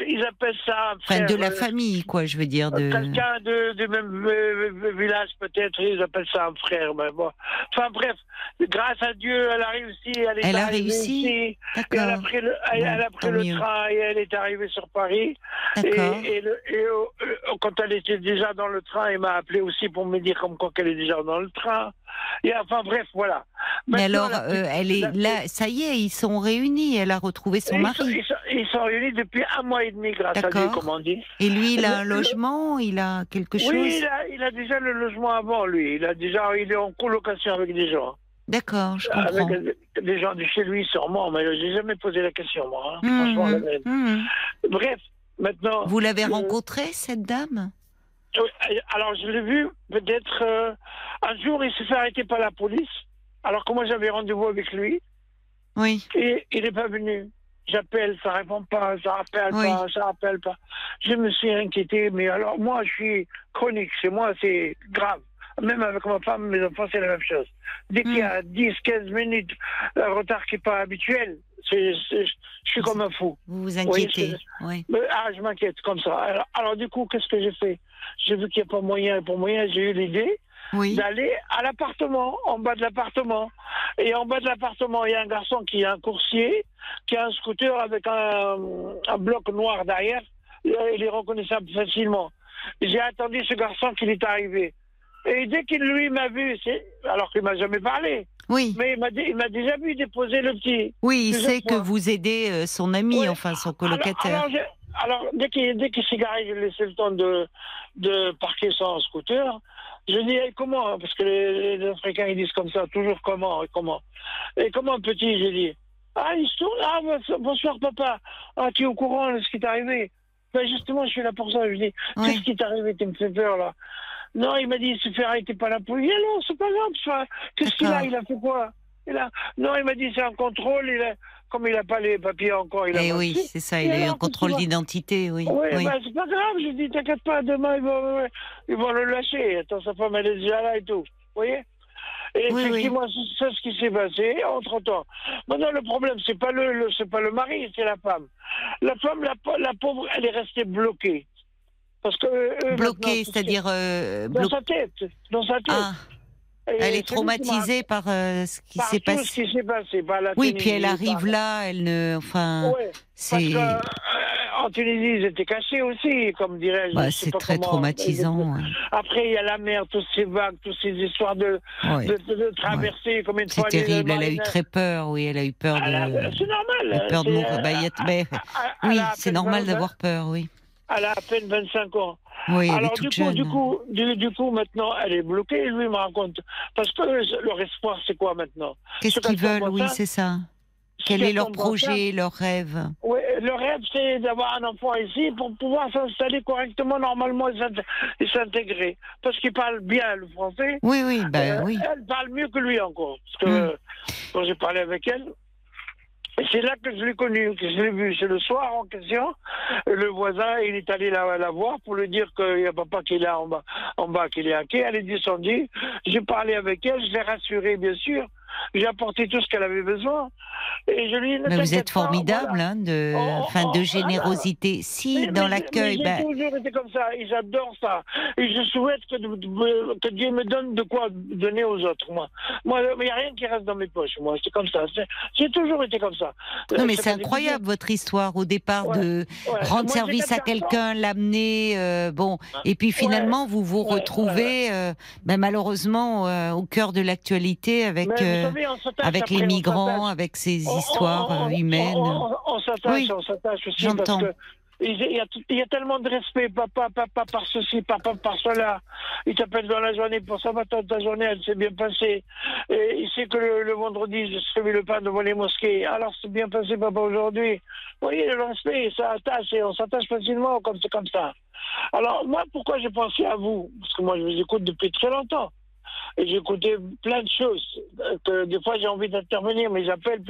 ils appellent ça. un Enfin, frère, de la euh, famille, quoi, je veux dire. De... Quelqu'un de, du même euh, village, peut-être, ils appellent ça un frère. Mais bon. Enfin bref, grâce à Dieu, elle a réussi. Elle, est Elle a arrivée réussi elle a pris le, elle, Bon, elle a pris le train et elle est arrivée sur Paris. Et, d'accord. et, le- et, euh, quand elle était déjà dans le train, elle m'a appelé aussi pour me dire comme quoi qu'elle est déjà dans le train. Et enfin bref, voilà. Mais alors, euh, elle est là, ça y est, ils sont réunis, elle a retrouvé son ils, sont, mari. ils, sont, ils sont réunis depuis un mois et demi, grâce à Dieu, comme on dit. Et lui, il a un logement, il a quelque chose Oui, il a, il a déjà le logement avant, lui. Il a déjà, il est en colocation avec des gens. D'accord, je comprends. Avec des gens de chez lui, sûrement, mais j'ai jamais posé la question, moi. hein. Mhm, Franchement, la mhm. Bref, maintenant. Vous l'avez euh, rencontrée, cette dame? Alors, je l'ai vu, peut-être. euh, un jour, il s'est fait arrêter par la police, alors que moi, j'avais rendez-vous avec lui, Oui. et il n'est pas venu. J'appelle, ça répond pas, ça rappelle Oui. pas, ça rappelle pas. Je me suis inquiété, mais alors, moi, je suis chronique. Chez moi, c'est grave. Même avec ma femme, mes enfants, c'est la même chose. Dès qu'il y a 10, 15 minutes, un retard qui n'est pas habituel, je suis comme un fou. Vous vous inquiétez Oui. Ah, je m'inquiète comme ça. Alors, alors, du coup, qu'est-ce que j'ai fait? J'ai vu qu'il n'y a pas moyen, pour moyen, j'ai eu l'idée Oui. d'aller à l'appartement, en bas de l'appartement. Et en bas de l'appartement, il y a un garçon qui a un coursier, qui a un scooter avec un, un bloc noir derrière. Il est reconnaissable facilement. J'ai attendu ce garçon qu'il est arrivé. Et dès qu'il lui m'a vu, alors qu'il m'a jamais parlé, Oui. mais il m'a déjà vu déposer le petit. Oui, il sait que vous aidez euh, son ami, enfin son colocataire. alors, alors, dès qu'il dès qu'il s'est garé, j'ai laissé le temps de, de parquer son scooter. Je dis, Eh, comment? Parce que les, les Africains, ils disent comme ça, toujours comment et comment. Et comment, petit? J'ai dit, ah, il se tourne, ah, bonsoir, papa. Ah, tu es au courant de ce qui t'est arrivé? Ben, Justement, je suis là pour ça. Je dis, Oui. qu'est-ce qui t'est arrivé? Tu me fais peur, là. Non, il m'a dit, il se fait arrêter par la police. Eh non, c'est pas grave. Qu'est-ce qu'il a? Il a fait quoi? Il a... Non, il m'a dit, c'est un contrôle. Il a... Comme il n'a pas les papiers encore, il a Eh oui, c'est ça, il a eu alors, un contrôle d'identité, oui. Oui, oui. ben, c'est pas grave. Je dis, t'inquiète pas, demain, ils vont, ils vont le lâcher. Attends, sa femme, elle est déjà là et tout. Vous voyez Et Oui, effectivement, c'est c'est ce qui s'est passé entre-temps. Maintenant, le problème, c'est pas le, le- c'est pas le mari, c'est la femme. La femme, la, la pauvre, elle est restée bloquée. Parce que eux, maintenant, Bloqué, tout ce c'est-à-dire euh, Dans blo- sa tête. Dans sa tête. Ah, Et elle est traumatisée par euh, ce qui s'est ce passé. qui s'est passé. par la Oui, puis elle arrive par- là, elle ne, enfin, Ouais. C'est, euh, en Tunisie, ils étaient cachés aussi, comme dirais-je. bah, c'est très comment- traumatisant. Après, il y a la mer, toutes ces vagues, toutes ces histoires de, Ouais. de, de- de traverser, comme une C'est fois terrible. Elle a eu très peur. Oui, elle a eu peur Elle a- de, C'est normal. peur de mourir. Bah, a- elle oui, c'est normal 20 d'avoir peur. Oui, Elle a à peine 25 ans. Oui, elle Alors est du coup, jeune. du coup, du, du coup, maintenant, elle est bloquée. Et lui me raconte. Parce que leur espoir, c'est quoi maintenant? Qu'est-ce ce qu'ils veulent Oui, c'est ça. Quel est leur projet, leur rêve? Oui, le rêve, c'est d'avoir un enfant ici pour pouvoir s'installer correctement, normalement, et s'int- et s'intégrer. Parce qu'il parle bien le français. Oui, oui, ben Euh, oui. Elle parle mieux que lui encore. Parce que Hmm. euh, quand j'ai parlé avec elle, c'est là que je l'ai connu, que je l'ai vu. C'est le soir en question. Le voisin, il est allé la, voir pour lui dire qu'il y a papa qui est là en bas, en bas qui est inquiet. Elle est descendue. J'ai parlé avec elle, je l'ai rassurée, bien sûr. J'ai apporté tout ce qu'elle avait besoin. Et je lui ai dit, Mais vous êtes pas, formidable, voilà. hein, de, Oh, enfin, oh, de oh, générosité. Si Mais- dans l'accueil, mais ben, J'ai toujours été comme ça et j'adore ça. Et je souhaite que, que Dieu me donne de quoi donner aux autres, moi. Moi, il n'y a rien qui reste dans mes poches, moi. C'est comme ça. C'est- J'ai toujours été comme ça. non, mais c'est incroyable votre histoire au départ Ouais. de. Ouais. rendre Moi, service j'ai à quelqu'un, l'amener, euh, bon, et puis finalement vous vous retrouvez, euh, ben, malheureusement, euh, au cœur de l'actualité avec Mais savez, avec les migrants, avec ces On- histoires on- euh, humaines. On, s'attache, Oui, on s'attache aussi j'entends. parce que il y, a, il y a tellement de respect, papa, papa, par ceci, papa, par cela. Il t'appelle dans la journée pour ça, va ta journée, elle s'est bien passée. Et il sait que le, le vendredi, je servis le pain devant les mosquées. Alors c'est bien passé, papa, aujourd'hui. Vous voyez, le respect, ça attache et on s'attache facilement comme comme ça. Alors, moi, pourquoi j'ai pensé à vous? Parce que moi, je vous écoute depuis très longtemps. Et écouté plein de choses. euh, Que des fois, j'ai envie d'intervenir, mais j'appelle.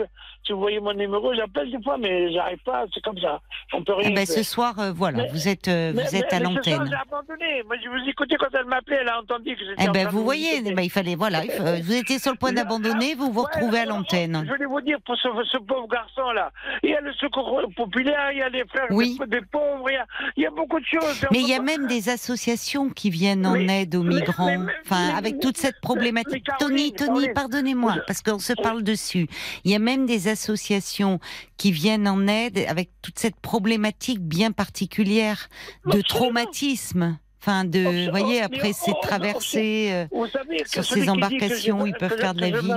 Si vous voyez mon numéro, j'appelle des fois, mais j'arrive pas. C'est comme ça. On peut rien Eh ben, ce soir, euh, voilà, Mais- vous êtes, euh, vous Mais- êtes mais- à l'antenne. J'ai abandonné. Moi, je vous écoutais quand elle m'appelait. Elle a entendu que j'étais. Eh en ben, vous voyez, ben, il fallait, voilà, il faut- vous étiez sur le point d'abandonner, vous vous Ouais, retrouvez à alors, l'antenne. Je voulais vous dire pour ce, ce pauvre garçon-là. Il y a le secours populaire, il y a les frères Oui. des, des pauvres, il y, a, il y a beaucoup de choses. Mais il y a même des associations qui viennent en aide aux migrants. Enfin, avec toute cette problématique. Tony, Tony, pardonnez-moi, parce qu'on se parle dessus. Il y a même des associations qui viennent en aide avec toute cette problématique bien particulière de traumatisme. Enfin, de, vous voyez, après Oh, ces oh, traversées. euh, sur ces embarcations, ils peuvent de la vie.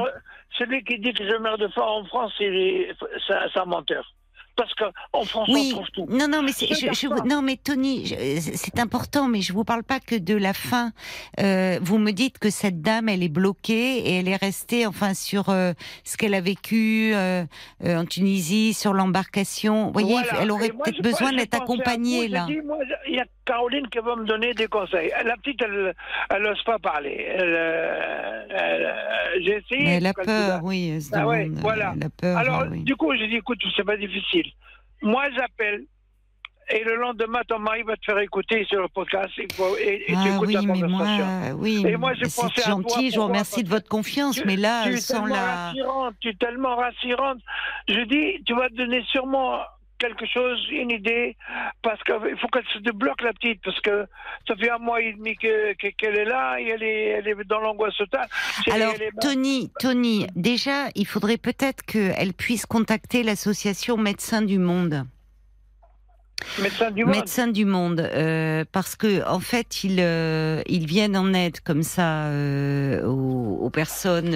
Celui qui dit que je meurs de faim en France, c'est un menteur. Parce qu'en France, Oui, on trouve tout. non, non, mais c'est, Je je, non, mais Tony, je- c'est important, mais je vous parle pas que de la fin. Euh, vous me dites que cette dame, elle est bloquée et elle est restée, enfin, sur euh, ce qu'elle a vécu euh, euh, en Tunisie, sur l'embarcation. Vous voyez, Voilà. elle aurait peut-être besoin d'être accompagnée vous, là. j'ai dit, moi, Il y a Caroline qui va me donner des conseils. La petite, elle elle n'ose pas parler. Elle, euh, elle, euh, j'ai essayé. Mais elle a peur, oui. Ah demande, euh, voilà. Elle a peur. Alors, euh, oui. du coup, j'ai dit, écoute, c'est pas difficile. Moi, j'appelle. Et le lendemain, ton mari va te faire écouter sur le podcast et, et tu Ah écoutes oui, la mais moi, conversation. oui, Et moi, c'est gentil. Je vous remercie de votre confiance, Tu- mais là, tu es sans tellement la. rassurante, tu es tellement rassurante. Je dis, tu vas te donner sûrement quelque chose, une idée, parce qu'il faut qu'elle se débloque la petite, parce que ça fait un mois et demi que- que- qu'elle est là, et elle est, elle est dans l'angoisse totale. Alors, est- Tony, Tony, déjà, il faudrait peut-être qu'elle puisse contacter l'association Médecins du Monde. médecin du monde. Médecins du Monde, euh, parce que en fait, ils euh, ils viennent en aide comme ça euh, aux, aux personnes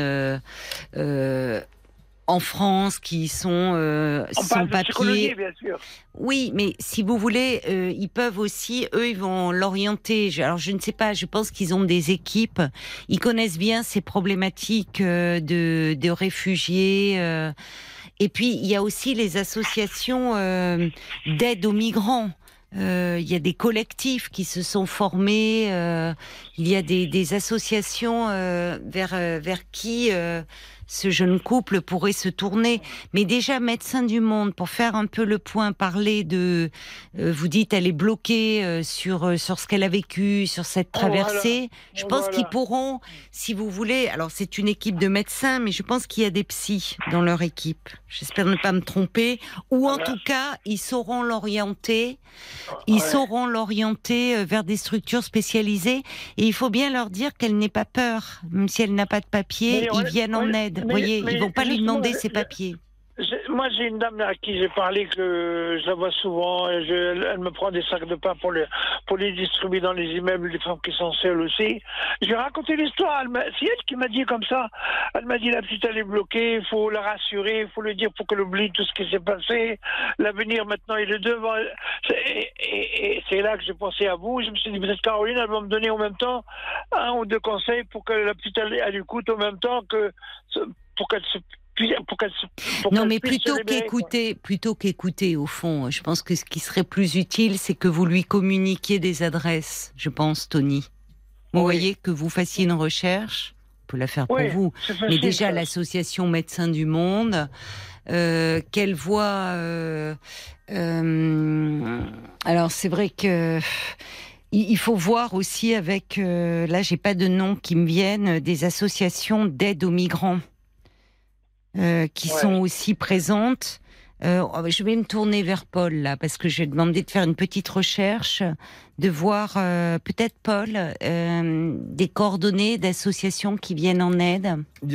en France qui sont euh, On sans parle de psychologie, papier. bien sûr. Oui, mais si vous voulez, euh, ils peuvent aussi, eux, ils vont l'orienter. Alors, je ne sais pas, je pense qu'ils ont des équipes. Ils connaissent bien ces problématiques euh, de, de réfugiés. euh. Et puis, il y a aussi les associations d'aide aux migrants. Euh, il y a des collectifs qui se sont formés. euh, il y a des, des associations euh, vers, vers qui ce jeune couple pourrait se tourner. Mais déjà, Médecins du Monde, pour faire un peu le point, parler de, euh, vous dites, elle est bloquée euh, sur euh, sur ce qu'elle a vécu, sur cette Oh, voilà. traversée. Je Oh, pense voilà. qu'ils pourront, si vous voulez. Alors, c'est une équipe de médecins, mais je pense qu'il y a des psys dans leur équipe. J'espère ne pas me tromper. Ou en Voilà. tout cas, ils sauront l'orienter. Ils Ouais. sauront l'orienter euh, vers des structures spécialisées. Et il faut bien leur dire qu'elle n'ait pas peur, même si elle n'a pas de papier. Mais ils viennent en aide. Vous voyez, ils vont pas lui demander ses papiers. Moi, j'ai une dame à qui j'ai parlé, que je la vois souvent, elle me prend des sacs de pain pour, les- distribuer dans les immeubles, les femmes qui sont seules aussi. J'ai raconté l'histoire, c'est elle qui m'a dit comme ça. Elle m'a dit, la petite, elle est bloquée, il faut la rassurer, il faut lui dire pour qu'elle oublie tout ce qui s'est passé. L'avenir, maintenant, il est devant. Et c'est là que j'ai pensé à vous. Je me suis dit, peut-être Caroline, elle va me donner en même temps un ou deux conseils pour que la petite, elle, elle écoute en même temps que, pour qu'elle se puis- pour qu'elle se- pour Non, mais plutôt qu'écouter, plutôt qu'écouter, au fond, je pense que ce qui serait plus utile, c'est que vous lui communiquiez des adresses, je pense, Tony. Vous Oui. voyez que vous fassiez une recherche, on peut la faire pour Oui, vous, mais déjà l'association Médecins du Monde, euh, qu'elle voit. euh, euh, alors c'est vrai que il faut voir aussi avec. là, j'ai pas de nom qui me viennent des associations d'aide aux migrants euh, qui Ouais. sont aussi présentes. Euh, je vais me tourner vers Paul là parce que j'ai demandé de faire une petite recherche, de voir euh, peut-être Paul euh, des coordonnées d'associations qui viennent en aide.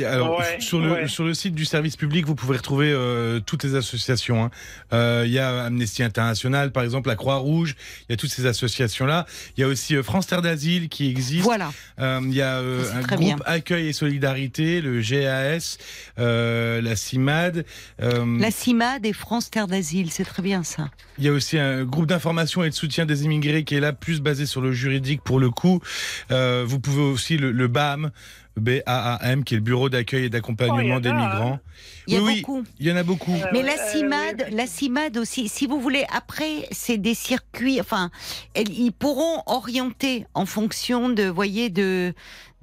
Alors, Ouais, sur, le, ouais. sur le site du service public, vous pouvez retrouver euh, toutes les associations. hein. Euh, il y a Amnesty International, par exemple, la Croix-Rouge, il y a toutes ces associations-là. Il y a aussi euh, France Terre d'Asile qui existe. Voilà. Euh, il y a euh, un groupe bien. Accueil et Solidarité, le GAS, euh, la CIMAD. euh, La CIMAD et France Terre d'Asile, c'est très bien ça. Il y a aussi un groupe d'information et de soutien des immigrés qui est là, plus basé sur le juridique pour le coup. Euh, vous pouvez aussi le, le BAM, B-A-A-M, qui est le Bureau d'accueil et d'accompagnement Oh, des a, migrants. Il y a oui, il y en a beaucoup. Mais Euh, la euh, CIMAD, la CIMAD aussi, si vous voulez, après, c'est des circuits, enfin, ils pourront orienter en fonction de, voyez, de,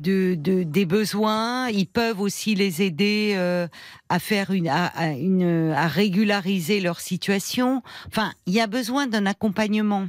de, de- des besoins. Ils peuvent aussi les aider euh, à faire une, à, à une, à régulariser leur situation. Enfin, il y a besoin d'un accompagnement.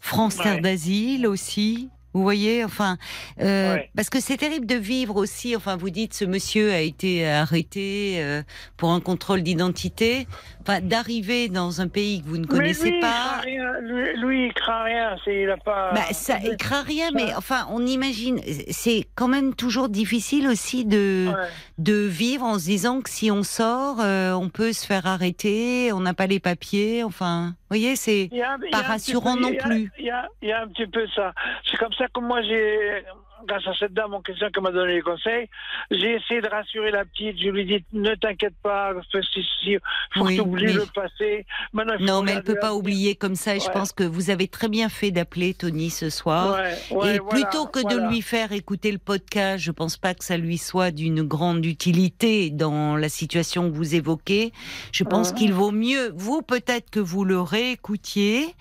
France Terre Ouais. d'Asile aussi. Vous voyez, enfin, euh, Ouais. parce que c'est terrible de vivre aussi. Enfin, vous dites, ce monsieur a été arrêté euh, pour un contrôle d'identité. Enfin, d'arriver dans un pays que vous ne connaissez mais lui, pas. Il craint rien. Lui, lui, il craint rien. Il a pas. Bah, ça il craint rien, mais enfin, on imagine. C'est quand même toujours difficile aussi de Ouais. de vivre en se disant que si on sort, euh, on peut se faire arrêter, on n'a pas les papiers. Enfin, vous voyez, c'est pas rassurant peu- non il y a- plus. Il y a, il y a un petit peu ça. C'est comme ça que moi j'ai, grâce à cette dame en question qui m'a donné les conseils, j'ai essayé de rassurer la petite. Je lui ai dit ne t'inquiète pas, fais ceci, faut Oui, que tu oublies mais- le passé. Maintenant, non, mais elle peut pas oublier comme ça. Et je pense que vous avez très bien fait d'appeler Tony ce soir. Ouais, ouais, et voilà, plutôt que voilà. de lui faire écouter le podcast, je pense pas que ça lui soit d'une grande utilité dans la situation que vous évoquez. Je pense qu'il vaut mieux, vous peut-être que vous le réécoutiez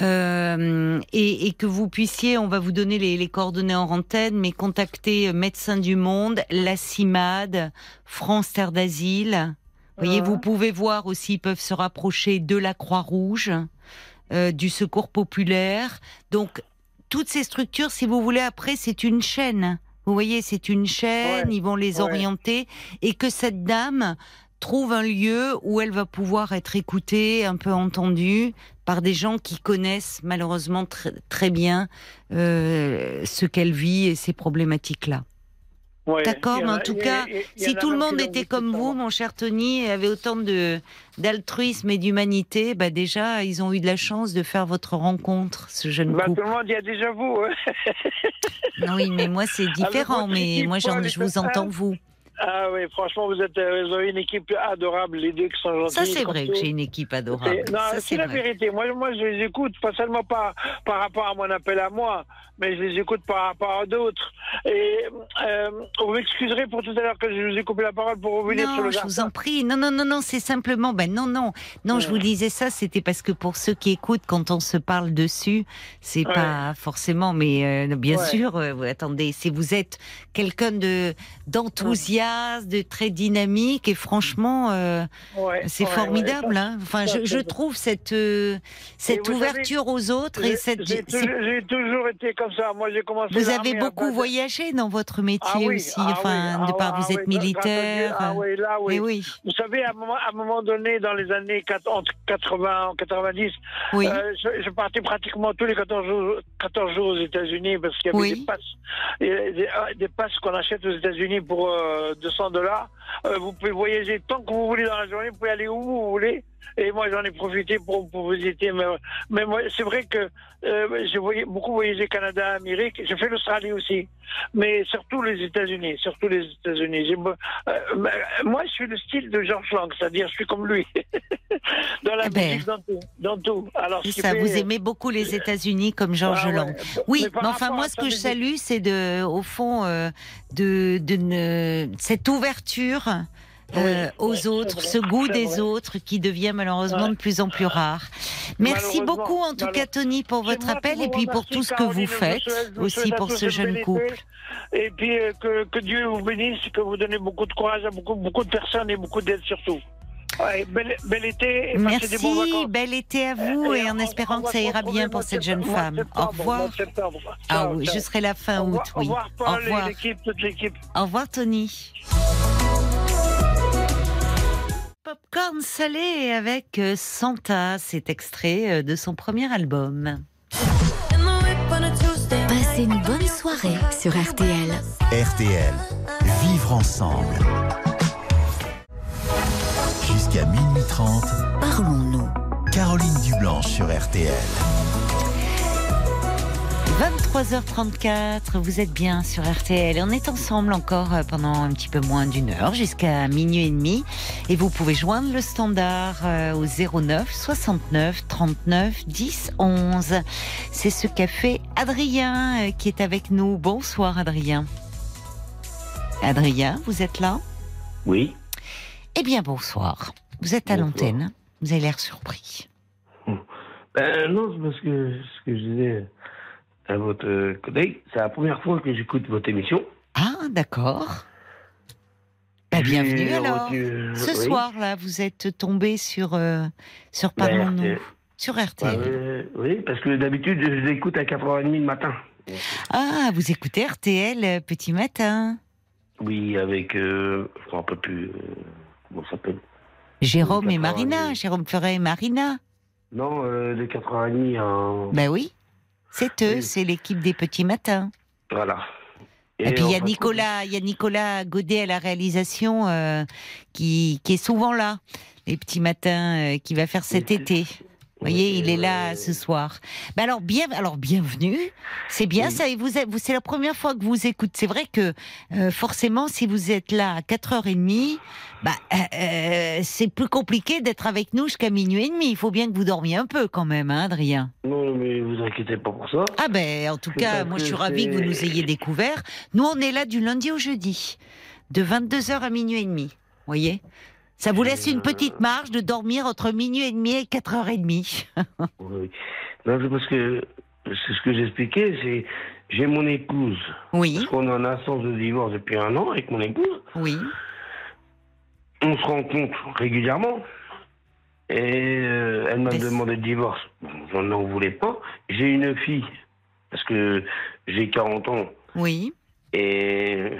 euh, et, et que vous puissiez, on va vous donner les, les coordonnées en mais contacter Médecins du Monde, la CIMAD, France Terre d'Asile. Vous voyez, Mhm. vous pouvez voir aussi, ils peuvent se rapprocher de la Croix-Rouge, euh, du Secours populaire. Donc, toutes ces structures, si vous voulez, après, c'est une chaîne. Vous voyez, c'est une chaîne, Ouais. ils vont les Ouais. orienter et que cette dame trouve un lieu où elle va pouvoir être écoutée, un peu entendue par des gens qui connaissent malheureusement tr- très bien euh, ce qu'elle vit et ces problématiques-là. Ouais, D'accord, il mais en a- tout il a- cas, il si tout le monde était comme vous, mon cher Tony, et avait autant de d'altruisme et d'humanité, bah déjà, ils ont eu de la chance de faire votre rencontre, ce jeune Bah, tout le monde y a déjà vous. hein. Non, oui, mais moi c'est différent, votre mais moi je vous entends vous. Ah oui, franchement, vous êtes, euh, vous avez une équipe adorable, les deux qui sont gentils. Ça c'est vrai que j'ai une équipe adorable. Non, c'est la vrai. vérité. Moi, moi, je les écoute, pas seulement par, par rapport à mon appel à moi, mais je les écoute par rapport à d'autres. Et euh, vous m'excuserez pour tout à l'heure que je vous ai coupé la parole pour revenir sur Non, le je vous en prie. Non, non, non, non, c'est simplement. Ben non, non, non. Je vous disais ça, c'était parce que pour ceux qui écoutent, quand on se parle dessus, c'est Ouais. pas forcément. Mais euh, bien Ouais. sûr, euh, vous- attendez, si vous êtes quelqu'un de d'enthousiaste, de très dynamique, et franchement, euh, Ouais, c'est ouais, formidable. ouais. hein. Enfin, je, trouve cette euh, cette savez, ouverture aux autres et cette. j'ai toujours, été comme ça. Moi, j'ai commencé. Vous avez beaucoup voyagé dans votre métier Ah oui, aussi. ah enfin, oui, de ah par oui, vous ah êtes militaire. Ah oui, là, oui. Vous savez, à un moment, à un moment donné, dans les années 4 entre 80 et 90, oui. euh, je, je partais pratiquement tous les 14 jours, 14 jours aux États-Unis parce qu'il y avait des passes, des, euh, des passes qu'on achète aux États-Unis pour euh, 200 dollars. Euh, vous pouvez voyager tant que vous voulez dans la journée, vous pouvez aller où vous voulez. Et moi, j'en ai profité pour, pour visiter. Mais, mais moi, c'est vrai que euh, j'ai beaucoup voyagé Canada, Amérique. J'ai fait l'Australie aussi. Mais surtout les États-Unis. Surtout les États-Unis. Euh, bah, moi, je suis le style de George Lang, c'est-à-dire je suis comme lui. [LAUGHS] dans la Eh ben. musique, dans tout. Dans tout. Alors, ça, fait- vous aimez beaucoup les États-Unis comme Georges Ah ouais. Lang. Oui, mais enfin moi ce que je salue, c'est de, au fond, euh, de, cette ouverture euh, Oui, aux autres, ce goût des autres qui devient malheureusement de plus en plus rare. Merci beaucoup en tout cas Tony pour votre appel et puis pour tout ce que vous faites aussi pour ce une jeune couple. Et puis euh, que, que Dieu vous bénisse, que vous donnez beaucoup de courage à beaucoup, beaucoup de personnes et beaucoup d'aide surtout. Ouais, bel, bel été et des Merci, bel été à vous et en espérant que ça ira bien pour cette jeune femme. Au revoir. Ah oui, je serai la fin Au août, revoir, oui. Au revoir, Paul toute l'équipe. Au revoir Tony. Popcorn salé avec euh, Santa, c'est extrait euh, de son premier album. Passez une bonne soirée sur RTL. RTL, vivre ensemble. Jusqu'à minuit 30, Parlons-nous. Caroline Dublanche sur RTL. 23h34, vous êtes bien sur RTL. Et on est ensemble encore euh, pendant un petit peu moins d'une heure, jusqu'à minuit et demi. Et vous pouvez joindre le standard euh, au 09 69 39 10 11. C'est ce qu'a fait Adrien euh, qui est avec nous. Bonsoir Adrien. Adrien, vous êtes là? Oui. Eh bien bonsoir. Vous êtes à l'antenne. Vous avez l'air surpris. [LAUGHS] Ben non, c'est parce que ce que je disais à votre euh, collègue, c'est la première fois que j'écoute votre émission. Ah, d'accord. Bah, bienvenue alors. retenu- Ce oui. soir, là, vous êtes tombé sur, euh, sur Ben, Parlons-nous, RTL. sur RTL. oui, parce que d'habitude, je l'écoute à 4h30 le matin. Ah, vous écoutez RTL euh, petit matin. Oui, avec. Euh, je ne rappelle plus. euh, comment ça s'appelle? Jérôme et 4h30. Marina, Jérôme Ferret et Marina. Non, euh, de 4h30 à. Ben oui, c'est eux, c'est l'équipe des petits matins. Voilà. Et, puis il y a Nicolas, il y a Nicolas Godet à la réalisation euh, qui, qui est souvent là, les petits matins, euh, qui va faire cet été. Vous voyez, il est là ce soir. Ben alors, bien, alors bienvenue. C'est bien Oui. ça. Et vous, êtes- vous c'est la première fois que vous écoutez. C'est vrai que euh, forcément, si vous êtes là à 4h30, bah, euh, euh, c'est plus compliqué d'être avec nous jusqu'à minuit et demi. Il faut bien que vous dormiez un peu quand même, hein, Adrien. Non, mais vous inquiétez pas pour ça. Ah ben, en tout cas, moi je suis ravie que vous nous ayez découvert. Nous, on est là du lundi au jeudi, de 22h à minuit et demi. Vous voyez? Ça vous laisse une petite marge de dormir entre minuit et demi et 4h30. [LAUGHS] Oui. Non, c'est parce que c'est ce que j'expliquais, c'est j'ai mon épouse. Oui, Parce qu'on est en instance de divorce depuis un an avec mon épouse. oui. On se rencontre régulièrement. Et euh, elle m'a demandé le divorce. Bon, J'en n'en voulais pas. J'ai une fille, parce que j'ai 40 ans. Oui, Et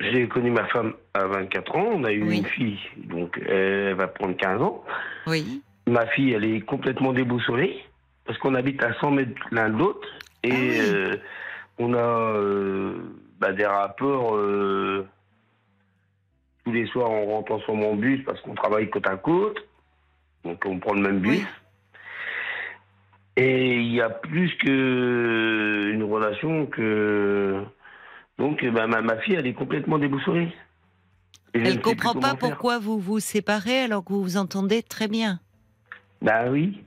j'ai connu ma femme à 24 ans. On a eu Oui. une fille, donc elle va prendre 15 ans. oui. Ma fille, elle est complètement déboussolée, parce qu'on habite à 100 mètres l'un de l'autre. Et Ah oui. euh, on a euh, bah, des rapports euh, tous les soirs on rentre ensemble en bus parce qu'on travaille côte à côte. Donc on prend le même bus. Oui. Et il y a plus que une relation que. Donc bah, ma, ma fille, elle est complètement déboussolée. Et ne Elle plus comprend pas faire. pourquoi vous vous séparez alors que vous vous entendez très bien. Bah oui.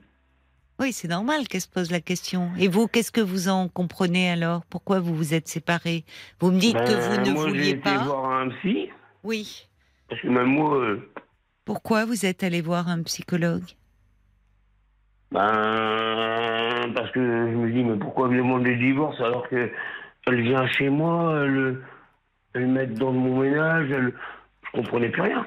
Oui, c'est normal qu'elle se pose la question. Et vous, qu'est-ce que vous en comprenez alors? Pourquoi vous vous êtes séparés? Vous me dites que Ben, vous ne moi, j'ai vouliez été pas. voir un psy, Oui. parce que même moi, euh, Pourquoi vous êtes allé voir un psychologue? Ben, parce que je me dis, mais pourquoi me demander le divorce alors que elle vient chez moi, elle, elle m'aide dans mon ménage, elle, je comprenais plus rien.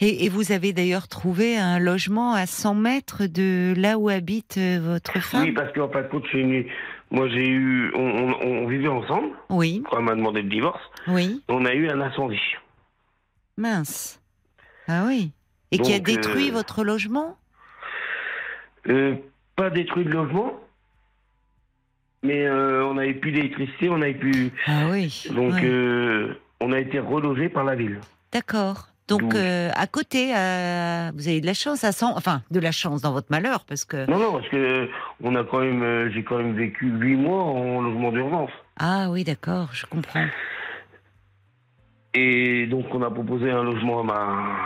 Et, et vous avez d'ailleurs trouvé un logement à 100 mètres de là où habite euh, votre femme? Oui, parce qu'en fin de compte, nous, moi j'ai eu, on, on- on vivait ensemble Oui, quand elle m'a demandé le divorce, oui. on a eu un incendie. Mince. Ah oui. Et qui a détruit euh, votre logement? Euh, pas détruit le logement, mais euh, on n'avait plus d'électricité, on n'avait plus. Ah oui. Donc, ouais. euh, on a été relogé par la ville. D'accord. Donc, euh, à côté, euh, vous avez de la chance à 100... Enfin, de la chance dans votre malheur, parce que... Non, non, parce que on a quand même, euh, j'ai quand même vécu huit mois en logement d'urgence. Ah oui, d'accord, je comprends. Et donc, on a proposé un logement à ma.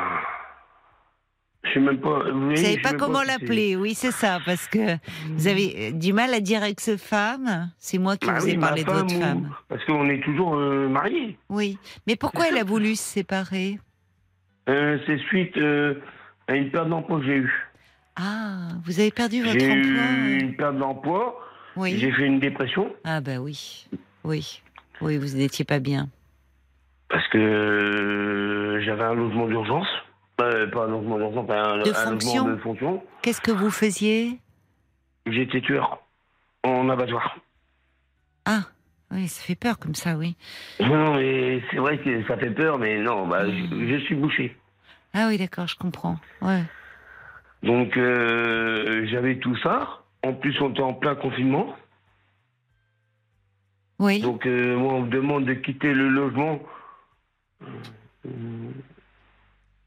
Je sais même pas. Vous savez pas comment l'appeler, oui, c'est ça, parce que vous avez du mal à dire ex-femme. C'est moi qui Bah vous oui, ai parlé de femme votre ou- femme. Parce qu'on est toujours euh, mariés. Oui. Mais pourquoi elle a voulu se séparer? Euh, C'est suite euh, à une perte d'emploi que j'ai eue. Ah, vous avez perdu votre J'ai emploi eu euh, une perte d'emploi, Oui. j'ai fait une dépression. Ah bah oui, oui, oui, vous n'étiez pas bien. Parce que j'avais un logement d'urgence. Euh, pas un logement d'urgence, un, De un fonction logement de fonction. Qu'est-ce que vous faisiez J'étais tueur en abattoir. Ah, oui, ça fait peur comme ça, oui. Non, mais c'est vrai que ça fait peur, mais non, bah, je, je suis bouché. Ah oui, d'accord, je comprends. Ouais. Donc, euh, j'avais tout ça. En plus, on était en plein confinement. Oui. Donc, euh, moi, on me demande de quitter le logement euh,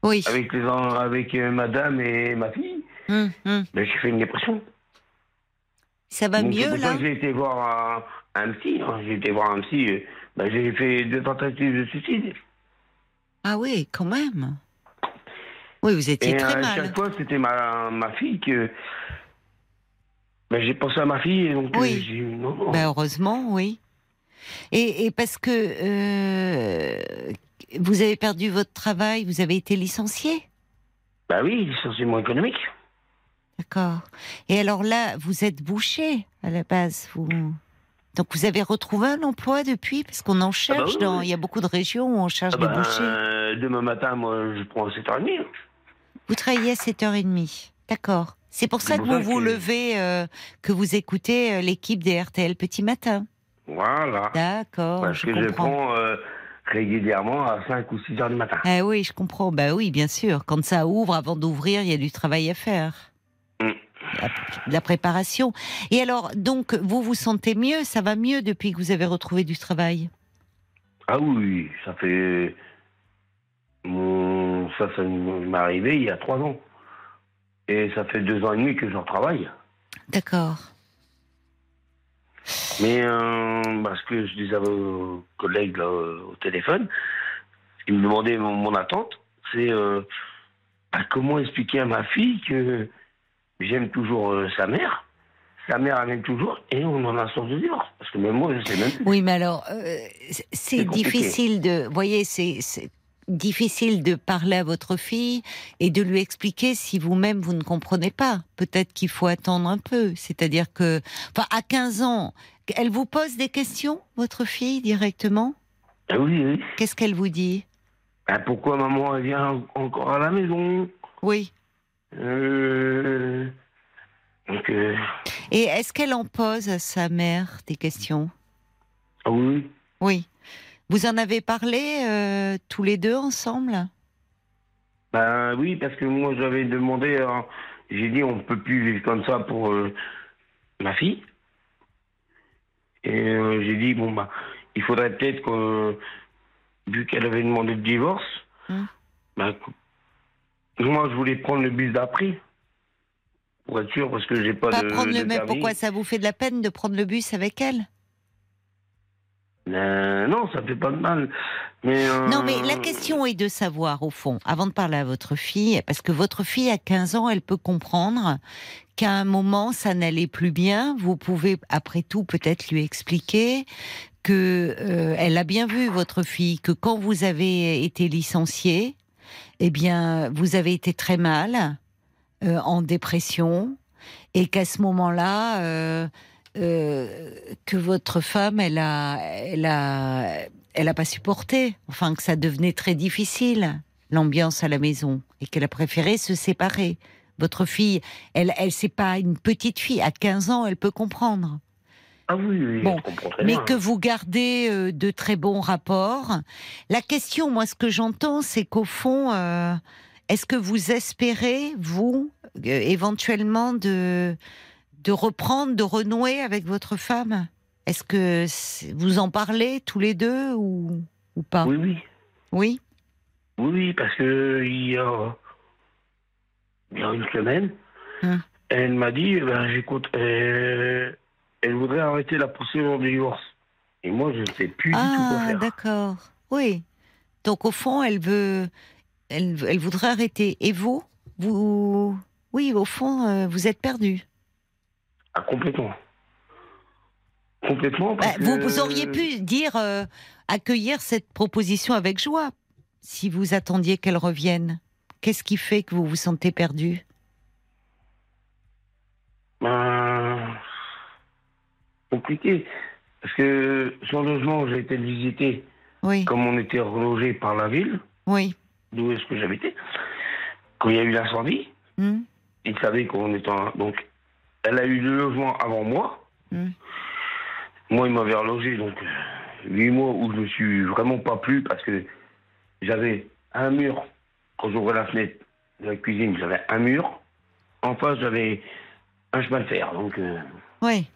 oui. avec, les, avec euh, madame et ma fille. Hum, hum. Ben, j'ai fait une dépression. Ça va Donc, mieux là J'ai été voir un, un psy. hein. J'ai été voir un psy. euh, ben, j'ai fait deux tentatives de suicide. Ah oui, quand même. Oui, vous étiez Et très à mal. chaque fois, c'était ma, ma fille que. Ben, j'ai pensé à ma fille, et donc euh, Oui. j'ai eu. Ben, heureusement, oui. Et, et parce que euh, vous avez perdu votre travail, vous avez été licencié? Ben oui, licenciement économique. D'accord. Et alors là, vous êtes bouché à la base. Vous... Donc vous avez retrouvé un emploi depuis? Parce qu'on en cherche. Ah bah oui, dans... oui. Il y a beaucoup de régions où on cherche Ah des ben, bouchers. euh, demain matin, moi, je prends 7h30. hein. Vous travaillez à 7h30. D'accord. C'est pour ça que vous vous levez, euh, que vous écoutez euh, l'équipe des RTL Petit Matin. Voilà. D'accord, Parce je que je prends régulièrement à 5 ou 6 heures du matin. Ah oui, je comprends. Bah oui, bien sûr. Quand ça ouvre, avant d'ouvrir, il y a du travail à faire. Mm. La, préparation. Et alors, donc, vous vous sentez mieux? Ça va mieux depuis que vous avez retrouvé du travail? Ah oui, ça fait. Ça, ça m'est arrivé il y a 3 ans. Et ça fait 2 ans et demi que j'en travaille. D'accord. Mais euh, parce que je disais à vos collègues là, euh, au téléphone, ils me demandaient mon, mon attente, c'est euh, bah, comment expliquer à ma fille que j'aime toujours euh, sa mère, sa mère m'aime toujours, et on en a sorti de divorce. Parce que même moi, je sais même plus. Oui, mais alors, c'est- difficile de. Vous voyez, c'est difficile de parler à votre fille et de lui expliquer si vous-même vous ne comprenez pas. Peut-être qu'il faut attendre un peu. C'est-à-dire que, enfin, à 15 ans, elle vous pose des questions, votre fille, directement? Ah oui, oui. Qu'est-ce qu'elle vous dit? Ah, pourquoi maman elle vient encore à la maison? Oui. Euh, Donc, euh, Et est-ce qu'elle en pose à sa mère des questions? Ah oui, Oui. Vous en avez parlé euh, tous les deux ensemble? Ben oui, parce que moi j'avais demandé, euh, j'ai dit on peut plus vivre comme ça pour euh, ma fille. Et j'ai dit bon bah il faudrait peut-être que vu qu'elle avait demandé le divorce, Hmm. ben, moi je voulais prendre le bus d'après pour être sûr parce que j'ai pas, Pas de. prendre le. Pourquoi ça vous fait de la peine de prendre le bus avec elle? Non, ça fait pas de mal. Euh, Non, mais la question est de savoir, au fond, avant de parler à votre fille, parce que votre fille, à 15 ans, elle peut comprendre qu'à un moment, ça n'allait plus bien. Vous pouvez, après tout, peut-être lui expliquer que euh, elle a bien vu, votre fille, que quand vous avez été licencié, eh bien, vous avez été très mal, euh, en dépression, et qu'à ce moment-là, euh, que votre femme, elle a, elle a, elle a pas supporté. Enfin, que ça devenait très difficile l'ambiance à la maison et qu'elle a préféré se séparer. Votre fille, elle, elle c'est pas une petite fille. À 15 ans, elle peut comprendre. Ah oui, oui, Bon, Mais bien. que vous gardez euh, de très bons rapports. La question, moi, ce que j'entends, c'est qu'au fond, euh, est-ce que vous espérez, vous, euh, éventuellement, de, de reprendre, de renouer avec votre femme? Est-ce que vous en parlez tous les deux ou, ou pas? Oui, oui. Oui? Oui, parce que il y a, il y a une semaine, Hum. elle m'a dit, ben, j'écoute, euh, elle voudrait arrêter la procédure de divorce. Et moi, je ne sais plus du tout quoi Ah, faire. d'accord. Oui. Donc, au fond, elle veut. Elle, elle voudrait arrêter. Et vous? Vous. Oui, au fond, euh, vous êtes perdu. Ah, complètement. Complètement. Bah, Parce vous, que- vous auriez pu dire euh, accueillir cette proposition avec joie si vous attendiez qu'elle revienne. Qu'est-ce qui fait que vous vous sentez perdu? Ben, compliqué. Parce que son logement, j'ai été le visiter Oui, comme on était relogé par la ville, oui. d'où est-ce que j'habitais. Quand il y a eu l'incendie, Hmm, il savait qu'on était en... Donc, elle a eu le logement avant moi. Hmm. Moi, il m'avait relogé, donc, euh, huit mois où je me suis vraiment pas plu parce que j'avais un mur quand j'ouvrais la fenêtre de la cuisine, j'avais un mur. En face, j'avais un chemin de fer. Donc, euh, Oui.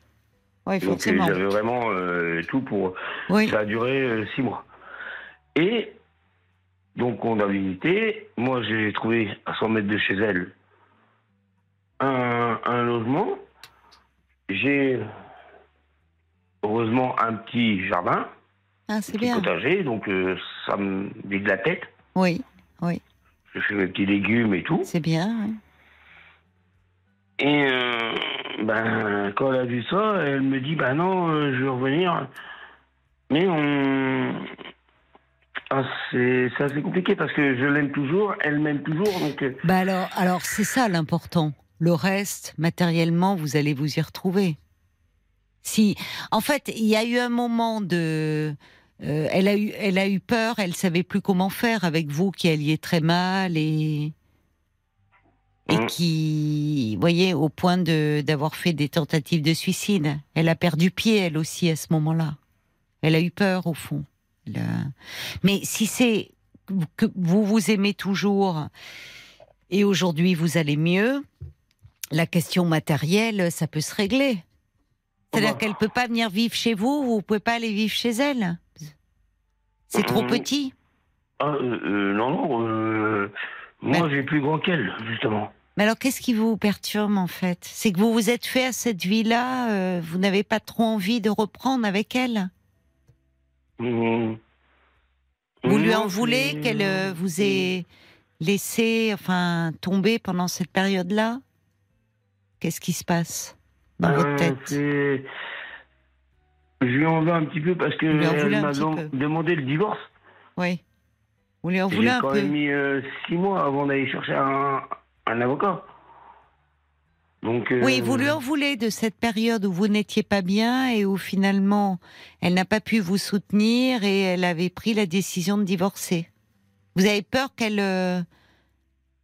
Oui, donc, euh, forcément. j'avais vraiment euh, tout pour. Oui. Ça a duré euh, six mois. Et donc, on a visité. Moi, j'ai trouvé à 100 mètres de chez elle un, un logement. J'ai heureusement un petit jardin, Ah, c'est bien. potager, donc euh, ça me vide la tête. Oui, oui, Je fais mes petits légumes et tout. c'est bien. oui. Et euh, ben, quand elle a vu ça, elle me dit Ben non, euh, je veux revenir. Mais on. Ah, c'est c'est assez compliqué parce que je l'aime toujours, elle m'aime toujours. Donc, Bah alors, alors c'est ça l'important. Le reste, matériellement, vous allez vous y retrouver. Si, en fait, il y a eu un moment de, euh, elle a eu, elle a eu peur, elle savait plus comment faire avec vous qui alliez très mal et et Mm. qui, vous voyez, au point de d'avoir fait des tentatives de suicide. Elle a perdu pied elle aussi à ce moment-là. Elle a eu peur au fond. A- Mais si c'est que vous vous aimez toujours et aujourd'hui vous allez mieux, la question matérielle, ça peut se régler. C'est-à-dire bah. qu'elle peut pas venir vivre chez vous, vous pouvez pas aller vivre chez elle. C'est trop Mhm. petit. ah, euh, euh, non, non, euh, moi j'ai plus grand qu'elle, justement. Mais alors qu'est-ce qui vous perturbe en fait? C'est que vous vous êtes fait à cette vie-là, euh, vous n'avez pas trop envie de reprendre avec elle? Mmh. Vous lui en voulez qu'elle euh, vous ait laissé, enfin, tomber pendant cette période-là? Qu'est-ce qui se passe dans votre Euh, tête c'est- Je lui en veux un petit peu parce que elle m'a demandé le divorce. Oui. Vous lui en J'ai voulez un quand peu même mis euh, six mois avant d'aller chercher un, un avocat. Donc, euh, Oui, vous lui en voulez de cette période où vous n'étiez pas bien et où finalement elle n'a pas pu vous soutenir et elle avait pris la décision de divorcer. Vous avez peur qu'elle,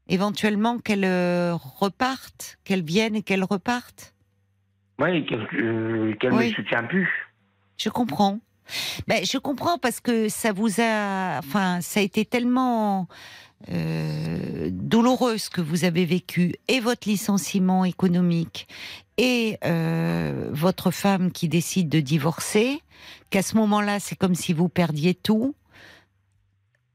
éventuellement, qu'elle euh, reparte, qu'elle vienne et qu'elle reparte Oui, qu'elle euh, qu'elle Oui. me soutient plus. Je comprends. Ben, je comprends parce que ça vous a, enfin, ça a été tellement euh, douloureux ce que vous avez vécu et votre licenciement économique et euh, votre femme qui décide de divorcer qu'à ce moment-là, c'est comme si vous perdiez tout.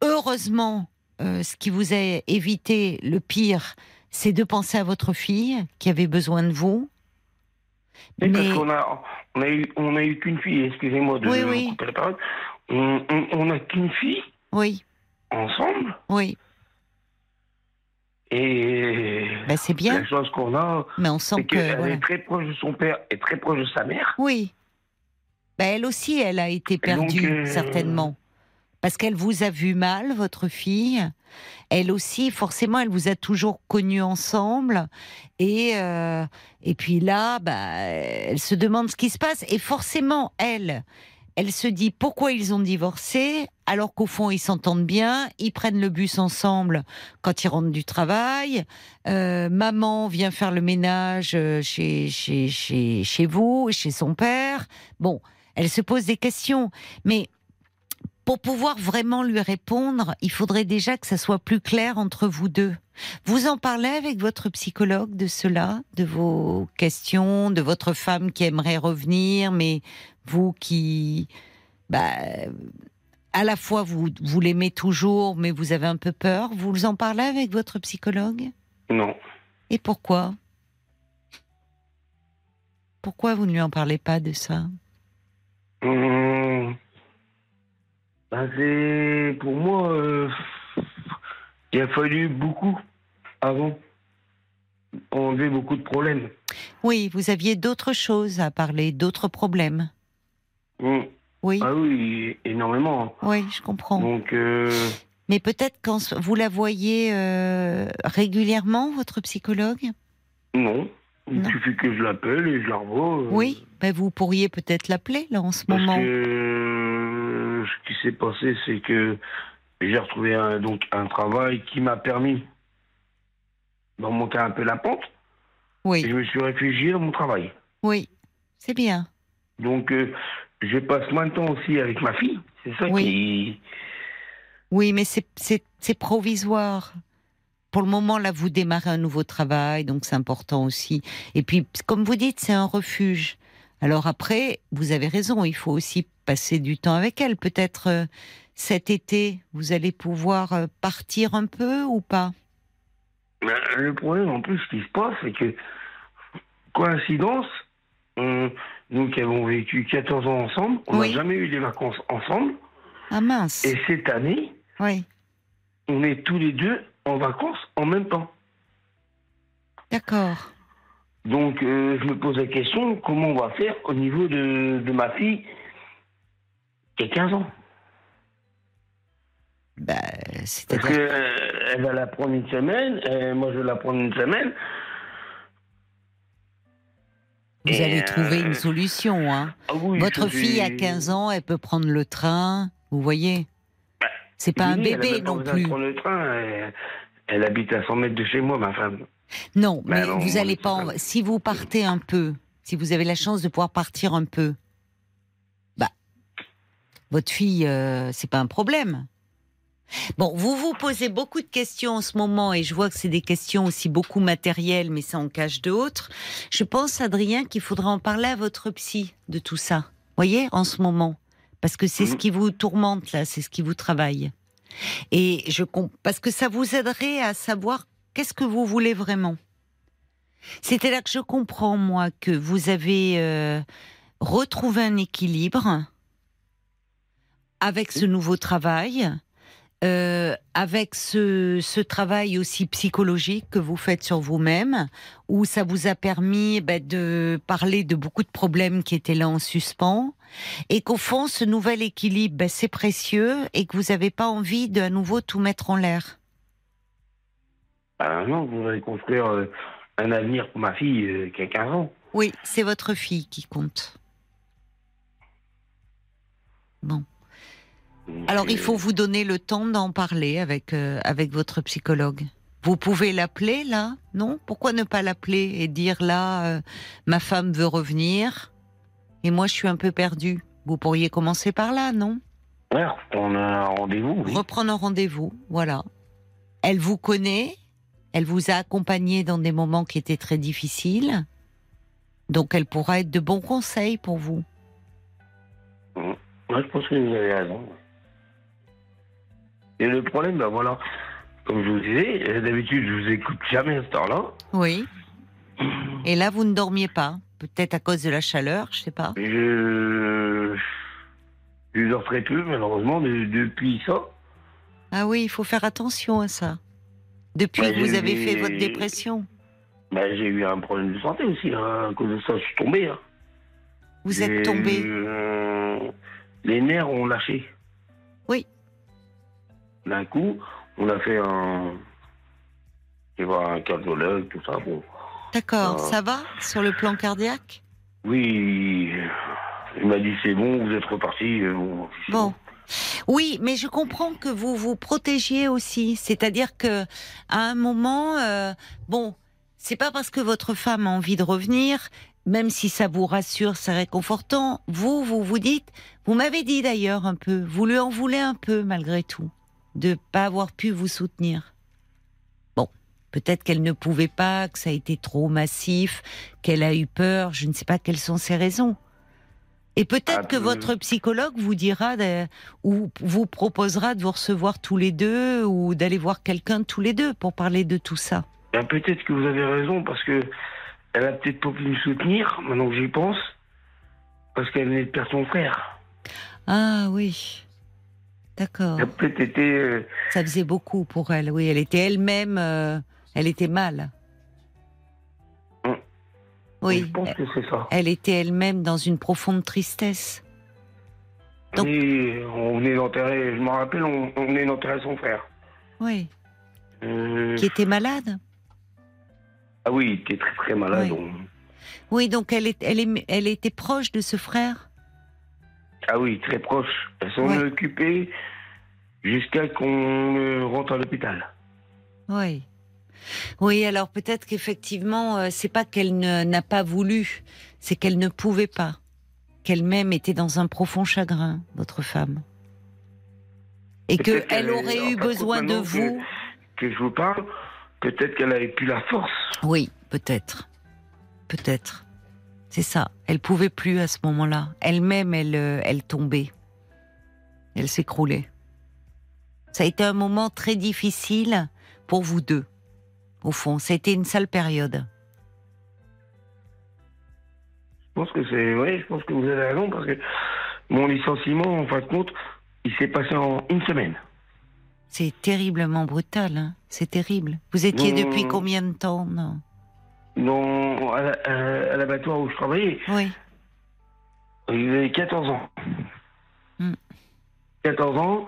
Heureusement, euh, ce qui vous a évité le pire, c'est de penser à votre fille qui avait besoin de vous. Mais parce qu'on a, on a eu, on a eu qu'une fille. Excusez-moi de Oui, vous oui. couper la parole. On, on, on a qu'une fille Oui, ensemble oui, et ben, c'est bien. la chose qu'on a, Mais on sent que qu'elle voilà. est très proche de son père et très proche de sa mère. oui, Ben, elle aussi, elle a été donc, perdue euh, certainement parce qu'elle vous a vu mal, votre fille. Elle aussi, forcément, elle vous a toujours connus ensemble et euh, et puis là, bah, elle se demande ce qui se passe et forcément, elle, elle se dit pourquoi ils ont divorcé alors qu'au fond ils s'entendent bien, ils prennent le bus ensemble quand ils rentrent du travail. Euh, maman vient faire le ménage euh, chez, chez, chez, chez vous, chez son père. Bon, elle se pose des questions, mais pour pouvoir vraiment lui répondre, il faudrait déjà que ça soit plus clair entre vous deux. Vous en parlez avec votre psychologue de cela, de vos questions, de votre femme qui aimerait revenir, mais vous qui, bah, à la fois vous, vous l'aimez toujours, mais vous avez un peu peur. Vous en parlez avec votre psychologue? Non. Et pourquoi? Pourquoi vous ne lui en parlez pas de ça? Hum, ben, c'est pour moi, euh, il a fallu beaucoup avant enlever beaucoup de problèmes. Oui, vous aviez d'autres choses à parler, d'autres problèmes. Hum, Oui, Ah oui, énormément. oui, je comprends. Donc, euh, Mais peut-être quand vous la voyez euh, régulièrement, votre psychologue? Non. Il Non. suffit que je l'appelle et je la revois. euh, Oui, ben vous pourriez peut-être l'appeler là en ce Parce moment. que euh, ce qui s'est passé, c'est que j'ai retrouvé un, donc un travail qui m'a permis d'en monter un peu la pente. Et Oui, je me suis réfugié dans mon travail. oui, c'est bien. Donc, euh, je passe moins de temps aussi avec ma fille. C'est ça Oui. qui. Oui, mais c'est provisoire. pour le moment, là, vous démarrez un nouveau travail, donc c'est important aussi. Et puis, comme vous dites, c'est un refuge. Alors après, vous avez raison, il faut aussi passer du temps avec elle. Peut-être euh, cet été, vous allez pouvoir euh, partir un peu ou pas? Ben, le problème, en plus, ce qui se passe, c'est que, coïncidence, on- nous qui avons vécu 14 ans ensemble, on n'a Oui. jamais eu des vacances ensemble. Ah mince. Et cette année, Oui, on est tous les deux en vacances en même temps. d'accord. Donc, euh, je me pose la question, comment on va faire au niveau de, de ma fille qui a 15 ans? Bah, Parce c'est-à-dire que euh, elle va la prendre une semaine, euh, moi je vais la prendre une semaine. vous et, allez trouver euh, une solution. Hein. Ah oui, Votre fille a c'est- 15 ans, elle peut prendre le train, vous voyez C'est pas un elle a bébé pas non plus. de prendre le train. Elle, elle habite à 100 mètres de chez moi, ma femme. Non, Bah mais non, vous allez pas. en- Si vous partez un peu, si vous avez la chance de pouvoir partir un peu, bah, votre fille, euh, c'est pas un problème. Bon, vous vous posez beaucoup de questions en ce moment et je vois que c'est des questions aussi beaucoup matérielles, mais ça en cache d'autres. Je pense, Adrien, qu'il faudra en parler à votre psy de tout ça. Voyez, en ce moment, parce que c'est ce Mhm. qui vous tourmente là, c'est ce qui vous travaille. Et je parce que ça vous aiderait à savoir qu'est-ce que vous voulez vraiment? C'était là que je comprends, moi, que vous avez euh, retrouvé un équilibre avec ce nouveau travail, euh, avec ce, travail aussi psychologique que vous faites sur vous-même, où ça vous a permis ben, de parler de beaucoup de problèmes qui étaient là en suspens, et qu'au fond, ce nouvel équilibre, ben, c'est précieux, et que vous n'avez pas envie de à nouveau tout mettre en l'air. Ah non, vous allez construire euh, un avenir pour ma fille euh, qui a 15 ans. Oui, c'est votre fille qui compte. Bon. Alors, il euh, faut vous donner le temps d'en parler avec, euh, avec votre psychologue. Vous pouvez l'appeler là Non? Pourquoi ne pas l'appeler et dire là, euh, ma femme veut revenir et moi je suis un peu perdue? Vous pourriez commencer par là, non? Ouais, on a un rendez-vous, oui. Reprendre un rendez-vous, voilà. Elle vous connaît, elle vous a accompagné dans des moments qui étaient très difficiles, donc elle pourra être de bons conseils pour vous. Ouais, je pense que vous avez raison. Et le problème, ben voilà, comme je vous disais, d'habitude, je vous écoute jamais à cette heure-là. Oui. Et là, vous ne dormiez pas, peut-être à cause de la chaleur, je sais pas. Je. Je dors très peu, malheureusement, de- depuis ça. Ah oui, il faut faire attention à ça. Depuis Ouais, que vous avez fait votre dépression, Ben, j'ai eu un problème de santé aussi. hein. À cause de ça, je suis tombé. hein. vous êtes tombé. eu, euh, Les nerfs ont lâché. Oui. D'un coup, on a fait un. Je un cardiologue, tout ça. Bon. D'accord, Ah. ça va sur le plan cardiaque? Oui, il m'a dit c'est bon, vous êtes reparti. euh, Bon. Oui, mais je comprends que vous vous protégiez aussi. C'est-à-dire que à un moment, euh, bon, c'est pas parce que votre femme a envie de revenir, même si ça vous rassure, c'est réconfortant. Vous, vous vous dites, vous m'avez dit d'ailleurs un peu, vous lui en voulez un peu malgré tout, de pas avoir pu vous soutenir. Bon, peut-être qu'elle ne pouvait pas, que ça a été trop massif, qu'elle a eu peur. Je ne sais pas quelles sont ses raisons. Et peut-être Ah, que votre psychologue vous dira de- ou vous proposera de vous recevoir tous les deux ou d'aller voir quelqu'un tous les deux pour parler de tout ça. Ben, peut-être que vous avez raison parce que elle a peut-être pas pu me soutenir maintenant que j'y pense parce qu'elle venait de perdre son frère. Ah oui, d'accord. Euh, Ça faisait beaucoup pour elle. Oui, elle était elle-même, euh, elle était mal. Oui, Je pense que c'est ça. elle était elle-même dans une profonde tristesse. Donc- Oui, on venait d'enterrer. Je me rappelle, on, on venait d'enterrer son frère. Oui, Euh, qui était malade? Ah oui, il était très très malade. Oui. on- Oui, donc elle, est, elle, est- elle était proche de ce frère? Ah oui, très proche. Elle s'en Ouais. est occupée jusqu'à qu'on euh, rentre à l'hôpital. Oui. Oui, alors peut-être qu'effectivement, euh, c'est pas qu'elle n'a pas voulu, c'est qu'elle ne pouvait pas. Qu'elle-même était dans un profond chagrin, votre femme. Et qu'elle aurait eu besoin de vous. Que je vous parle, peut-être qu'elle avait plus la force. Oui, peut-être. Peut-être. C'est ça. Elle pouvait plus à ce moment-là. Elle-même, elle, euh, elle tombait. Elle s'écroulait. Ça a été un moment très difficile pour vous deux. Au fond, ça a été une sale période. Je pense que c'est, oui, je pense que vous avez raison parce que mon licenciement, en fin de compte, il s'est passé en une semaine. C'est terriblement brutal. Hein. C'est terrible. Vous étiez depuis combien de temps non? Dans, à, la- à- à l'abattoir où je travaillais, Oui. j'avais 14 ans. Mm. 14 ans,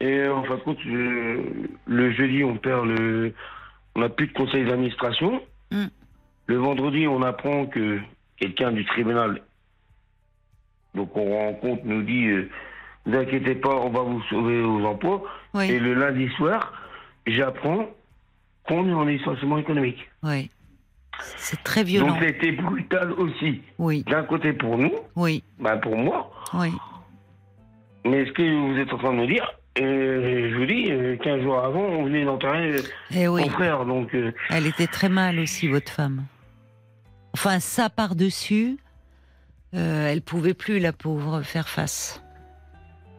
et en fin de compte, je- le jeudi, on perd le. On n'a plus de conseil d'administration. Mm. Le vendredi, on apprend que quelqu'un du tribunal, donc on rencontre, nous dit euh, Vous inquiétez pas, on va vous sauver aux emplois. Oui. Et le lundi soir, j'apprends qu'on est en licenciement économique. Oui. C'est très violent. Donc c'était brutal aussi. Oui. D'un côté pour nous, Oui. ben pour moi, Oui. mais ce que vous êtes en train de me dire, euh, je vous dis, euh, 15 jours avant, on venait d'enterrer euh, Eh oui. mon frère, donc euh, Elle était très mal aussi, votre femme. Enfin, ça par-dessus, euh, elle pouvait plus, la pauvre, faire face.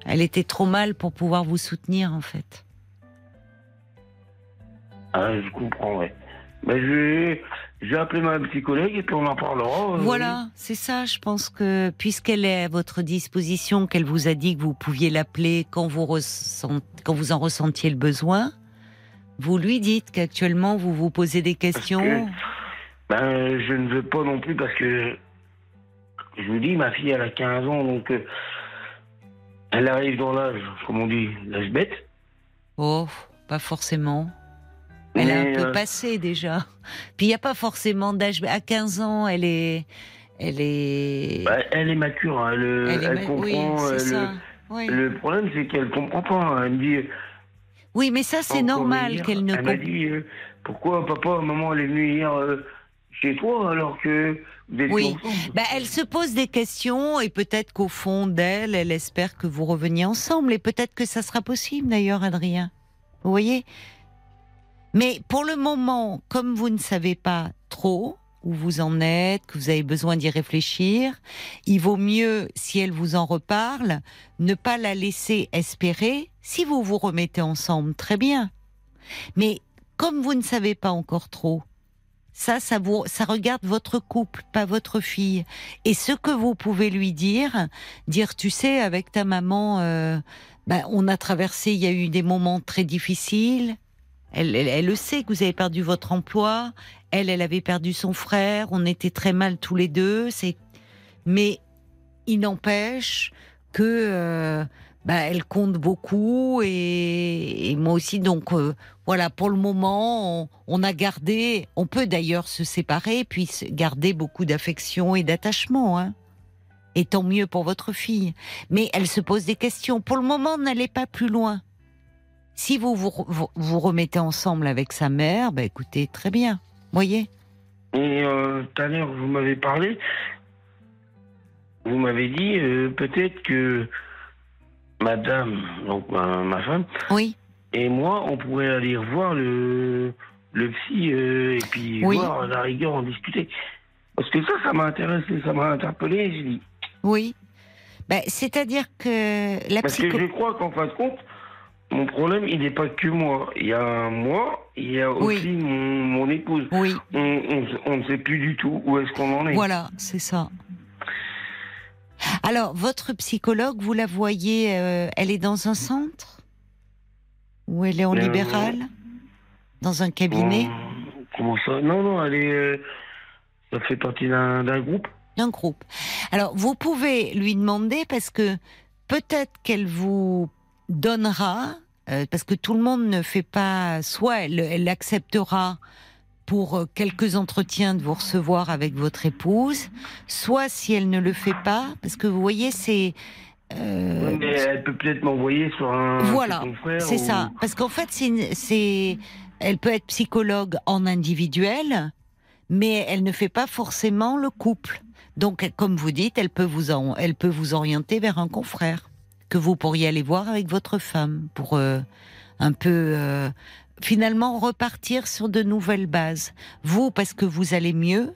Elle était trop mal pour pouvoir vous soutenir, en fait. ah, je comprends, ouais. Ben, je vais appeler ma psychologue et puis on en parlera. euh, Voilà, c'est ça. Je pense que puisqu'elle est à votre disposition, qu'elle vous a dit que vous pouviez l'appeler quand vous ressent- quand vous en ressentiez le besoin, vous lui dites qu'actuellement vous vous posez des questions. Ben, je ne veux pas non plus parce que, je vous dis, ma fille, elle a 15 ans, donc euh, elle arrive dans l'âge, comme on dit, l'âge bête. Oh, pas forcément. Elle a un peu euh, passé déjà. Puis il n'y a pas forcément d'âge. À 15 ans, elle est, elle est. ben, elle est mature, hein, elle, elle est elle ma- comprend. oui, c'est euh, ça. Oui. le, le problème, c'est qu'elle comprend pas. hein. Elle me dit. Oui, mais ça c'est normal qu'elle ne Elle m'a comprenne. dit euh, pourquoi papa, maman, elle est venue hier euh, chez toi alors que vous Oui. Bah, elle se pose des questions et peut-être qu'au fond d'elle, elle espère que vous reveniez ensemble et peut-être que ça sera possible d'ailleurs, Adrien. Vous voyez? Mais pour le moment, comme vous ne savez pas trop où vous en êtes, que vous avez besoin d'y réfléchir, il vaut mieux, si elle vous en reparle, ne pas la laisser espérer. Si vous vous remettez ensemble, très bien. Mais comme vous ne savez pas encore trop, ça, ça vous, ça regarde votre couple, pas votre fille. Et ce que vous pouvez lui dire, dire, tu sais, avec ta maman, euh, ben, on a traversé, il y a eu des moments très difficiles. Elle, elle, le sait que vous avez perdu votre emploi. Elle, elle avait perdu son frère. On était très mal tous les deux. C'est, mais il n'empêche que, euh, ben, elle compte beaucoup et, et moi aussi. Donc, euh, voilà, pour le moment, on, a gardé, on peut d'ailleurs se séparer, puis garder beaucoup d'affection et d'attachement. Hein. Et tant mieux pour votre fille. Mais elle se pose des questions. Pour le moment, n'allez pas plus loin. Si vous vous, vous vous remettez ensemble avec sa mère, bah écoutez, très bien. Voyez Et euh, tout à l'heure, vous m'avez parlé, vous m'avez dit euh, peut-être que madame, donc ma, ma femme, Oui, et moi, on pourrait aller revoir le, le psy euh, et puis Oui. voir à la rigueur en discuter. Parce que ça, ça m'a intéressé, ça m'a interpellé. J'ai dit. oui. Bah, C'est-à-dire que la Parce que je crois qu'en fin de compte, mon problème, il n'est pas que moi. Il y a moi, il y a Oui. aussi mon, mon épouse. Oui, On, ne sait plus du tout où est-ce qu'on en est. voilà, c'est ça. Alors, votre psychologue, vous la voyez, euh, elle est dans un centre? Ou elle est en Euh, libéral? Dans un cabinet? Hum, Comment ça? Non, non, elle est. euh, ça fait partie d'un groupe. d'un groupe. Alors, vous pouvez lui demander parce que peut-être qu'elle vous donnera, euh, parce que tout le monde ne fait pas, soit elle, elle acceptera pour euh, quelques entretiens de vous recevoir avec votre épouse, soit si elle ne le fait pas, parce que vous voyez, c'est... euh, Ouais, mais elle peut peut-être m'envoyer sur un. voilà, c'est ou- ça. Parce qu'en fait, c'est, elle peut être psychologue en individuel, mais elle ne fait pas forcément le couple. Donc, comme vous dites, elle peut vous, en- elle peut vous orienter vers un confrère que vous pourriez aller voir avec votre femme pour euh, un peu euh, finalement repartir sur de nouvelles bases. Vous, parce que vous allez mieux,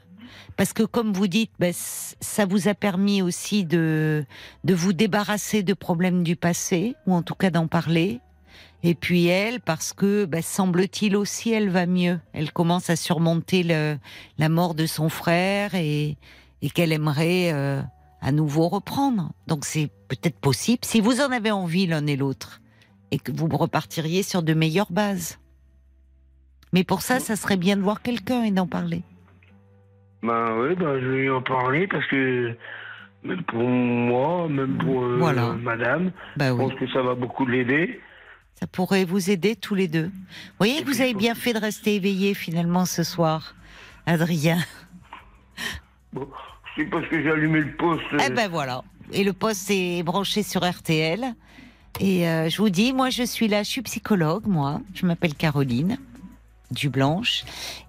parce que comme vous dites, ben, ça vous a permis aussi de, de vous débarrasser de problèmes du passé, ou en tout cas d'en parler. Et puis elle, parce que ben, semble-t-il aussi, elle va mieux. Elle commence à surmonter la mort de son frère et, et qu'elle aimerait euh, à nouveau reprendre. Donc c'est peut-être possible, si vous en avez envie l'un et l'autre, et que vous repartiriez sur de meilleures bases. Mais pour ça, ça serait bien de voir quelqu'un et d'en parler. Ben oui, ben, je vais en parler parce que même pour moi, même pour euh, Voilà. madame, Bah je pense que ça va beaucoup l'aider. Ça pourrait vous aider tous les deux. Vous voyez que vous avez bien fait de rester éveillé finalement ce soir, Adrien. Bon, c'est parce que j'ai allumé le poste. Eh ben voilà. Et le poste est branché sur RTL. Et euh, je vous dis, moi je suis là, je suis psychologue, moi. Je m'appelle Caroline Dublanche.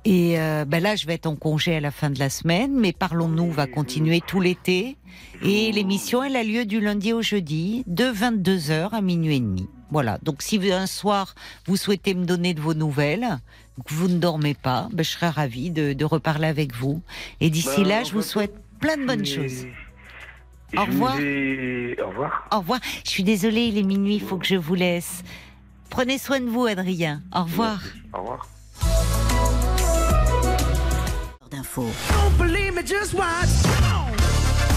Et euh, ben là, je vais être en congé à la fin de la semaine, mais Parlons-nous va continuer tout l'été. Et l'émission, elle a lieu du lundi au jeudi, de 22h à minuit et demi. Voilà. Donc si un soir, vous souhaitez me donner de vos nouvelles, que vous ne dormez pas, ben, je serai ravie de, de reparler avec vous. Et d'ici Ben, là, je vous fait, souhaite plein de bonnes choses. Au revoir. ai- Au revoir. Au revoir. Je suis désolée, il est minuit, il faut que je vous laisse. Prenez soin de vous, Adrien. Au revoir. Au revoir.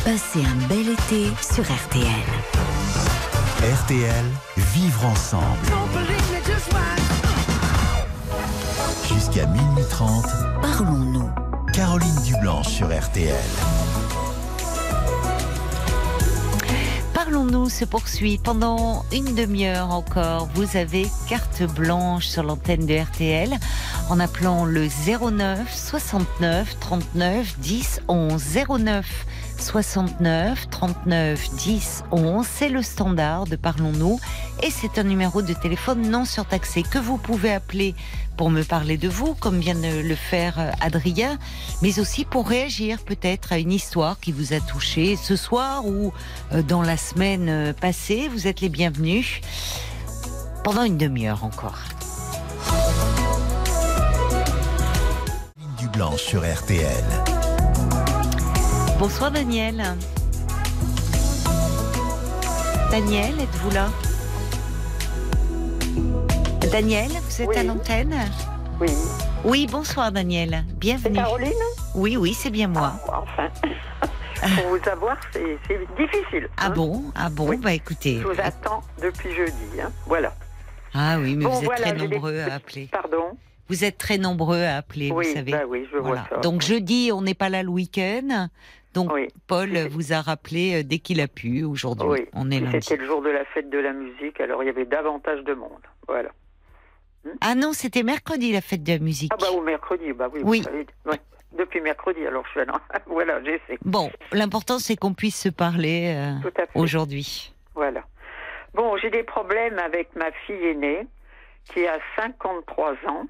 Passez un bel été sur RTL. RTL, vivre ensemble. Jusqu'à minuit 30, Parlons-nous. Caroline Dublanche sur RTL. Parlons-nous se poursuit pendant une demi-heure encore. Vous avez carte blanche sur l'antenne de RTL en appelant le 09 69 39 10 11 09 69 39 10 11. C'est le standard de Parlons-nous et c'est un numéro de téléphone non surtaxé que vous pouvez appeler pour me parler de vous, comme vient de le faire euh, Adrien, mais aussi pour réagir peut-être à une histoire qui vous a touché ce soir ou euh, dans la semaine euh, passée. Vous êtes les bienvenus pendant une demi-heure encore. Caroline Dublanche sur RTL. Bonsoir Daniel. Daniel, êtes-vous là? Daniel, vous êtes Oui. à l'antenne? Oui. Oui, bonsoir Daniel. C'est Bienvenue. Caroline? Oui, oui, c'est bien moi. Ah, Enfin, [LAUGHS] pour vous avoir, c'est c'est difficile. Ah hein? bon? Ah bon? Oui. Bah écoutez. Je vous attends depuis jeudi. hein. Voilà. Ah oui, mais Bon, vous êtes voilà, très des nombreux à appeler. Pardon? Vous êtes très nombreux à appeler, Oui, vous savez. bah oui, je vois Voilà. ça. Donc jeudi, on n'est pas là le week-end. Donc Oui. Paul vous a rappelé euh, dès qu'il a pu aujourd'hui. Oui. On est lundi. C'était le jour de la fête de la musique, alors il y avait davantage de monde. Voilà. Ah non, c'était mercredi la fête de la musique. Ah bah ou mercredi, bah oui. Oui. Vous savez, ouais. Depuis mercredi, alors je suis là. [LAUGHS] voilà, j'essaie. Bon, l'important c'est qu'on puisse se parler euh, aujourd'hui. Voilà. Bon, j'ai des problèmes avec ma fille aînée, qui a 53 ans,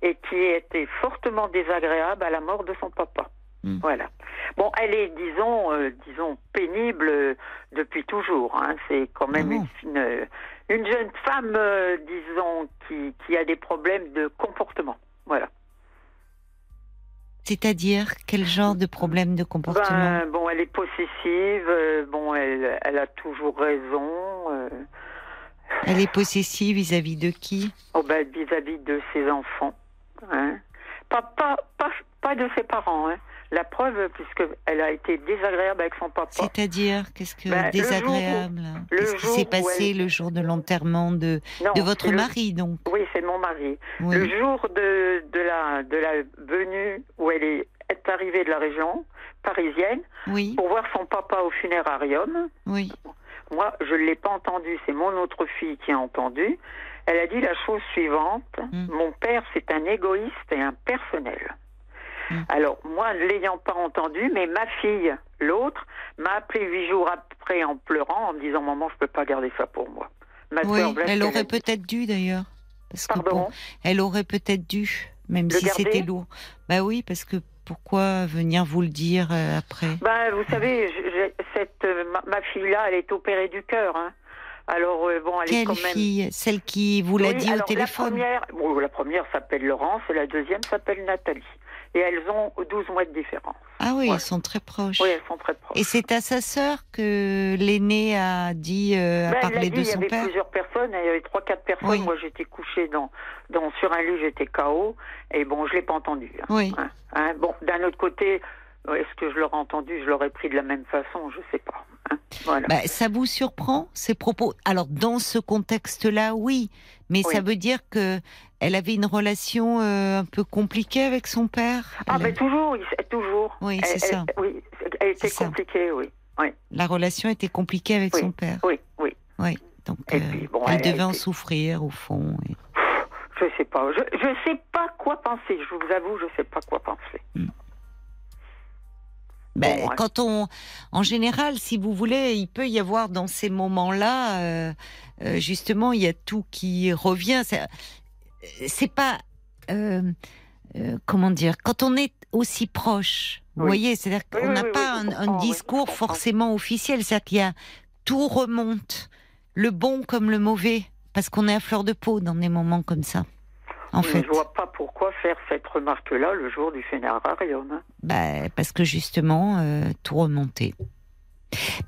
et qui été fortement désagréable à la mort de son papa. Hmm. Voilà. Bon, elle est, disons, euh, disons, pénible euh, depuis toujours. hein. C'est quand même Ah une, une jeune femme, euh, disons, qui, qui a des problèmes de comportement. Voilà. C'est-à-dire quel genre de problème de comportement? Ben, bon, elle est possessive. euh, bon, elle, elle a toujours raison. euh, Elle est possessive vis-à-vis de qui? Oh ben, vis-à-vis de ses enfants. Hein. Pas, pas, pas, pas de ses parents. Hein. La preuve, puisqu'elle a été désagréable avec son papa. C'est-à-dire qu'est-ce que Ben, le désagréable le Qu'est-ce qui s'est passé elle- le jour de l'enterrement de, Non, de votre le- mari donc? Oui, c'est mon mari. Oui. Le jour de, de, la, de la venue où elle est, est arrivée de la région parisienne Oui, pour voir son papa au funérarium, oui. moi, je ne l'ai pas entendu, c'est mon autre fille qui a entendu. Elle a dit la chose suivante Mm. Mon père, c'est un égoïste et un personnel. Mm. Alors, moi, ne l'ayant pas entendu, mais ma fille, l'autre, m'a appelé huit jours après en pleurant, en me disant Maman, je peux pas garder ça pour moi. Ma Oui, elle aurait peut-être dû d'ailleurs. Parce que Pardon bon, elle aurait peut-être dû, même Le si c'était lourd. Bah oui, parce que pourquoi venir vous le dire euh, après? Ben, vous savez, cette, euh, ma, ma fille-là, elle est opérée du cœur. hein. Alors, euh, bon, elle est Quelle quand même. fille? Celle qui vous l'a Oui, dit au téléphone La première, bon, la première s'appelle Laurence et la deuxième s'appelle Nathalie. Et elles ont 12 mois de différence. Ah oui, Ouais. ils sont très proches. Oui, elles sont très proches. Et c'est à sa sœur que l'aîné a dit, euh, a Ben, elle l'a parlé dit, de il y son avait père plusieurs personnes, il y avait trois, quatre personnes. Oui. Moi, j'étais couchée dans, dans, sur un lit, j'étais KO. Et bon, je l'ai pas entendu. hein. Oui. Hein, hein. Bon, d'un autre côté, euh, est-ce que je l'aurais entendu Je l'aurais pris de la même façon Je sais pas. hein. Voilà. Bah, ça vous surprend ces propos? Alors dans ce contexte-là, oui, mais Oui. ça veut dire que elle avait une relation euh, un peu compliquée avec son père. ah, Elle- mais toujours, toujours. Oui, c'est elle- ça. Oui, elle était compliquée, oui. oui. La relation était compliquée avec Oui. son père. Oui, oui. Oui. Donc euh, puis, bon, elle devait en été- souffrir au fond. et- Je sais pas. Je, je sais pas quoi penser. Je vous avoue, je sais pas quoi penser. Ben, Bon, ouais. Quand on, en général, si vous voulez, il peut y avoir dans ces moments-là, euh, euh, justement, il y a tout qui revient. C'est- pas, euh, euh, comment dire, quand on est aussi proche, vous voyez, c'est-à-dire qu'on n'a oui, pas oui, un, discours forcément officiel, c'est-à-dire qu'il y a tout remonte, le bon comme le mauvais, parce qu'on est à fleur de peau dans des moments comme ça. En fait, Je vois pas pourquoi faire cette remarque-là le jour du funérarium. hein. Bah, parce que justement, euh, tout remonter.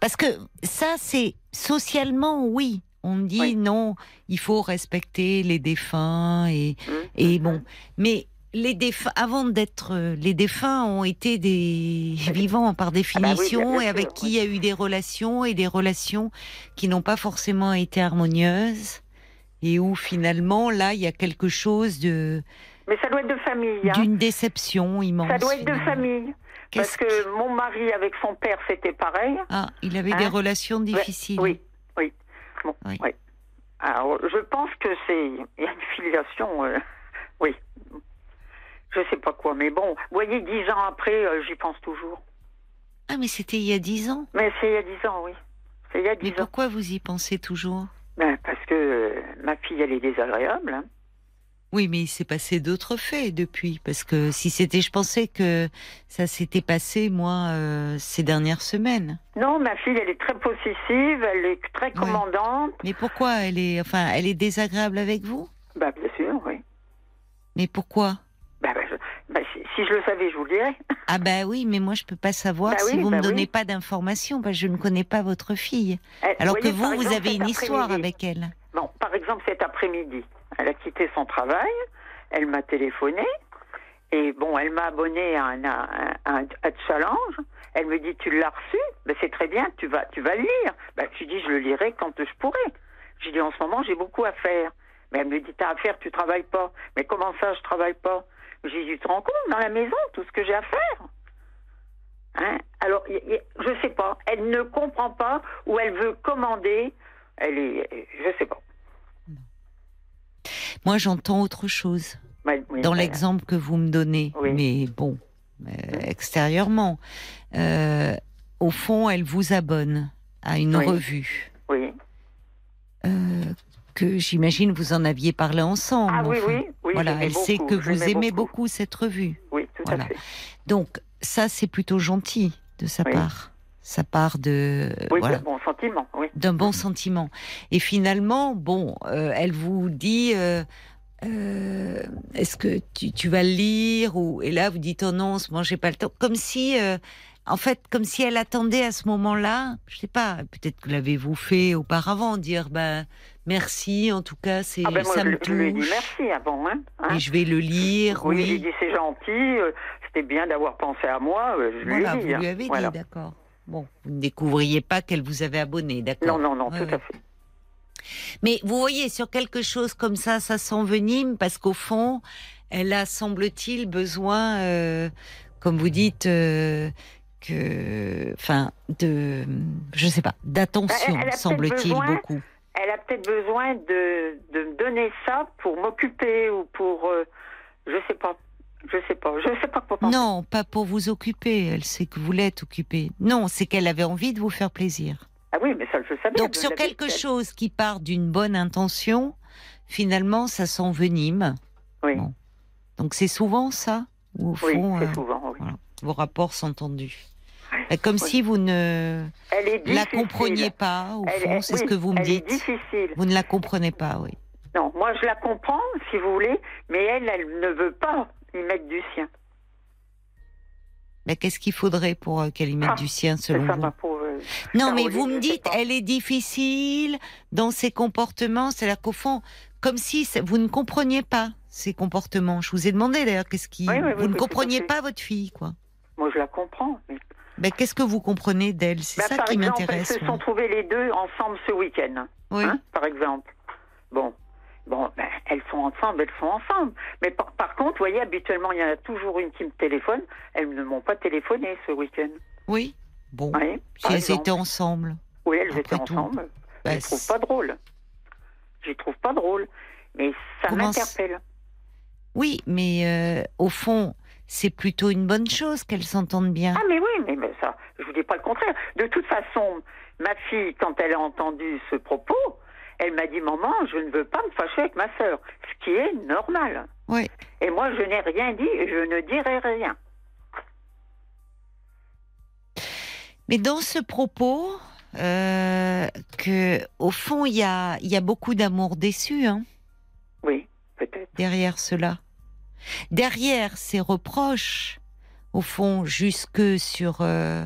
Parce que ça, c'est socialement, oui. On dit Oui. non, il faut respecter les défunts et, Hum, et hum, bon. Mais les défunts, avant d'être euh, les défunts, ont été des vivants par définition Ah bah bien et avec sûr, qui il y a eu des relations et des relations qui n'ont pas forcément été harmonieuses et où finalement là il y a quelque chose de Mais ça doit être de famille. hein. d'une déception immense. Ça doit être de famille. Parce que mon mari avec son père, c'était pareil. Ah, il avait Hein? des relations difficiles. Oui, oui. Bon, Oui. oui. Alors, je pense que c'est [LAUGHS] une filiation. euh, oui. Je sais pas quoi, mais bon, vous voyez, dix ans après, euh, j'y pense toujours. Ah, mais c'était il y a dix ans. Mais c'est il y a dix ans, oui. C'est il y a Mais dix ans. pourquoi vous y pensez toujours? Ben, parce que euh, ma fille, elle est désagréable. hein. Oui, mais il s'est passé d'autres faits depuis. Parce que si c'était, je pensais que ça s'était passé, moi, euh, ces dernières semaines. Non, ma fille, elle est très possessive, elle est très commandante. Mais pourquoi elle est, enfin, elle est désagréable avec vous? Ben, bien sûr, oui. Mais pourquoi? Ben, je- ben, si, si je le savais, je vous le dirais. [LAUGHS] Ah bah oui, mais moi je peux pas savoir Bah si oui, vous bah me donnez oui. pas d'informations, parce que je ne connais pas votre fille. Elle- Alors que voyez, vous, vous exemple, avez une histoire avec elle. Bon, par exemple, cet après-midi, elle a quitté son travail, elle m'a téléphoné, et bon, elle m'a abonné à un, challenge. Elle me dit, tu l'as reçu? Ben, C'est très bien, tu vas, tu vas le lire. Ben, je dis, je le lirai quand je pourrai. J'ai dit, en ce moment, j'ai beaucoup à faire. Mais elle me dit, t'as à faire, tu travailles pas. Mais comment ça, je travaille pas? J'ai dit, tu te rends compte, dans la maison, tout ce que j'ai à faire Hein? Alors, je sais pas. Elle ne comprend pas ou elle veut commander. Elle est, je sais pas. Moi j'entends autre chose. Oui, dans l'exemple que vous me donnez, Oui. mais bon, euh, extérieurement, euh, au fond, elle vous abonne à une revue Oui. euh, que j'imagine vous en aviez parlé ensemble. Ah oui, enfin. oui, oui. voilà, elle sait que vous aimez beaucoup. beaucoup. cette revue. Oui, tout Voilà. à fait. Donc ça, c'est plutôt gentil de sa Oui. part. Ça part de Oui, voilà bon sentiment, oui. d'un bon sentiment. Et finalement, bon, euh, elle vous dit, euh, euh, est-ce que tu, tu vas le lire ou et là vous dites oh non, ce moment j'ai pas le temps, comme si, en fait, comme si elle attendait à ce moment-là, je sais pas, peut-être que l'avez-vous fait auparavant, dire ben merci, en tout cas c'est Ah ben moi, ça je, me je lui ai dit touche merci avant, hein. hein. et je vais le lire, oui, oui. j'ai dit c'est gentil, c'était bien d'avoir pensé à moi, je Voilà, lui ai vous dit. hein. lui avez dit, d'accord. Bon, vous ne découvriez pas qu'elle vous avait abonné, d'accord. Non, non, non, Ouais, tout ouais. à fait. Mais vous voyez, sur quelque chose comme ça, ça s'envenime parce qu'au fond, elle a, semble-t-il, besoin, euh, comme vous dites, euh, que, enfin, de, je sais pas, d'attention, Elle- elle a peut-être semble-t-il, besoin- beaucoup. Elle a peut-être besoin de, de me donner ça pour m'occuper ou pour, euh, je sais pas, je sais pas, je sais pas quoi penser. Non, pas pour vous occuper. Elle sait que vous l'êtes occupé. Non, c'est qu'elle avait envie de vous faire plaisir. Ah oui, mais ça je savais. Donc sur quelque chose qui part d'une bonne intention, finalement, ça s'envenime. Oui, Bon. Donc c'est souvent ça, ou au oui, fond, c'est euh, souvent. Oui. voilà, vos rapports sont tendus. Oui. Euh, Comme si vous ne la compreniez pas, au Elle fond, est- c'est ce oui, que vous me elle dites. est difficile. Vous ne la comprenez pas, oui. Non, moi je la comprends, si vous voulez, mais elle, elle ne veut pas y mettre du sien. Mais qu'est-ce qu'il faudrait pour euh, qu'elle y mette Ah, du sien, selon ça, vous pauvre. Non, mais vous me dites, elle est difficile dans ses comportements. C'est-à-dire qu'au fond, comme si vous ne compreniez pas ses comportements. Je vous ai demandé d'ailleurs, qu'est-ce qui. Oui, oui, oui, vous ne oui, compreniez pas votre fille, quoi. Moi je la comprends. mais- Ben, qu'est-ce que vous comprenez d'elle? C'est Bah, ça qui m'intéresse. Elles se sont trouvées les deux ensemble ce week-end, Oui. hein, par exemple. Bon, bon, ben, elles sont ensemble, elles sont ensemble. Mais par, par contre, vous voyez, habituellement, il y en a toujours une qui me téléphone. Elles ne m'ont pas téléphoné ce week-end. Oui. Bon. Oui, si elles exemple. étaient ensemble. Oui, elles Après étaient tout. ensemble. Bah, je les trouve c'est- pas drôle. Je les trouve pas drôles. Mais ça m'interpelle. Oui, mais euh, au fond, c'est plutôt une bonne chose qu'elles s'entendent bien. Ah, mais oui, mais, mais ça, je vous dis pas le contraire. De toute façon, ma fille, quand elle a entendu ce propos, elle m'a dit Maman, je ne veux pas me fâcher avec ma sœur. Ce qui est normal. Oui. Et moi, je n'ai rien dit et je ne dirai rien. Mais dans ce propos, euh, que au fond, il y a, il y a beaucoup d'amour déçu hein, Oui, peut-être. derrière cela. Derrière ces reproches, au fond, jusque sur euh,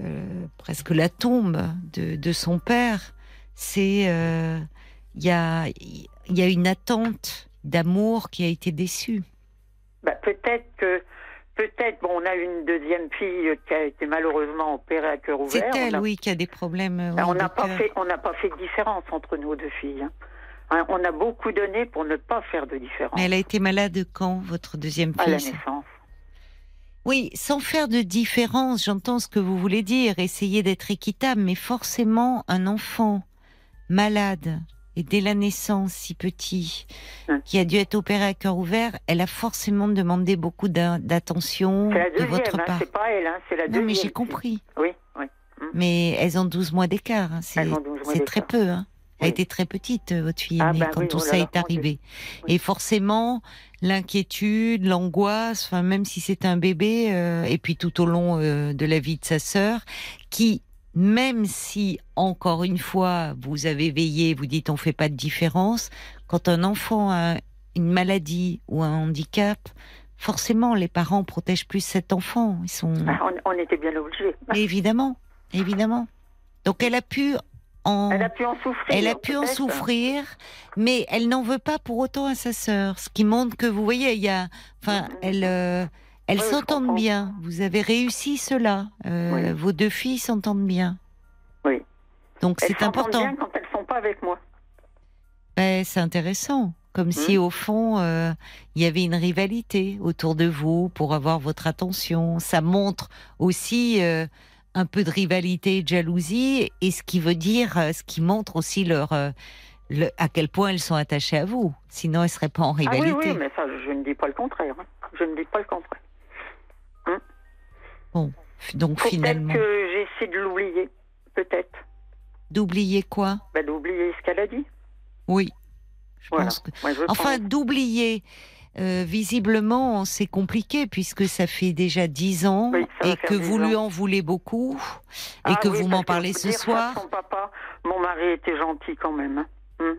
euh, presque la tombe de, de son père, c'est euh, il y a y a une attente d'amour qui a été déçue. Bah, peut-être que. Peut-être, bon, on a une deuxième fille qui a été malheureusement opérée à cœur C'est ouvert. On elle, a- oui, qui a des problèmes. euh, on oui, n'a pas cœur. fait, on n'a pas fait de différence entre nos deux filles. hein. Hein, on a beaucoup donné pour ne pas faire de différence Mais elle a été malade quand, votre deuxième à la fille? naissance. Oui, sans faire de différence, j'entends ce que vous voulez dire, essayer d'être équitable, mais forcément, un enfant malade et dès la naissance si petit, Hum. qui a dû être opéré à cœur ouvert, elle a forcément demandé beaucoup d'attention de votre hein, part. c'est pas elle, hein, c'est la Non, deuxième. mais j'ai compris. Oui, oui. Mais elles ont 12 mois d'écart. hein, C'est Elles ont 12 mois c'est très peu. Hein. Elle Oui. était très petite, euh, votre fille Ah bah quand oui, tout oh ça est arrivé. Oui. Et forcément, l'inquiétude, l'angoisse, enfin même si c'est un bébé, euh, et puis tout au long euh, de la vie de sa sœur, qui, même si encore une fois vous avez veillé, vous dites on fait pas de différence, quand un enfant a une maladie ou un handicap, forcément les parents protègent plus cet enfant. Ils sont Ah, on, on était bien obligés. [LAUGHS] évidemment, évidemment. Donc elle a pu en, Elle a pu en souffrir. elle a pu en souffrir, mais elle n'en veut pas pour autant à sa sœur. Ce qui montre que vous voyez, il y a, enfin, elle, euh, elles Oui, s'entendent bien. Vous avez réussi cela. Euh, Oui. Vos deux filles s'entendent bien. Oui. Donc Elles c'est s'entendent important. bien quand elles sont pas avec moi. Ben, c'est intéressant. Comme si au fond, euh, il y avait une rivalité autour de vous pour avoir votre attention. Ça montre aussi euh, un peu de rivalité et de jalousie, et ce qui veut dire, euh, ce qui montre aussi leur, euh, le- à quel point elles sont attachées à vous. Sinon, elles seraient pas en Ah oui, rivalité. oui, mais ça, je ne dis pas le contraire. hein. Je ne dis pas le contraire. Bon, donc finalement, peut-être que j'essaie de l'oublier. Peut-être. d'oublier quoi? Bah, d'oublier ce qu'elle a dit. Oui, je Voilà. pense que. Moi, je Enfin, pense. d'oublier. euh, visiblement, c'est compliqué puisque ça fait déjà dix ans Oui, et que 10 vous lui en voulez beaucoup et Ah que oui, vous m'en parlez ce soir. Son papa, mon mari était gentil quand même. hein. Hum.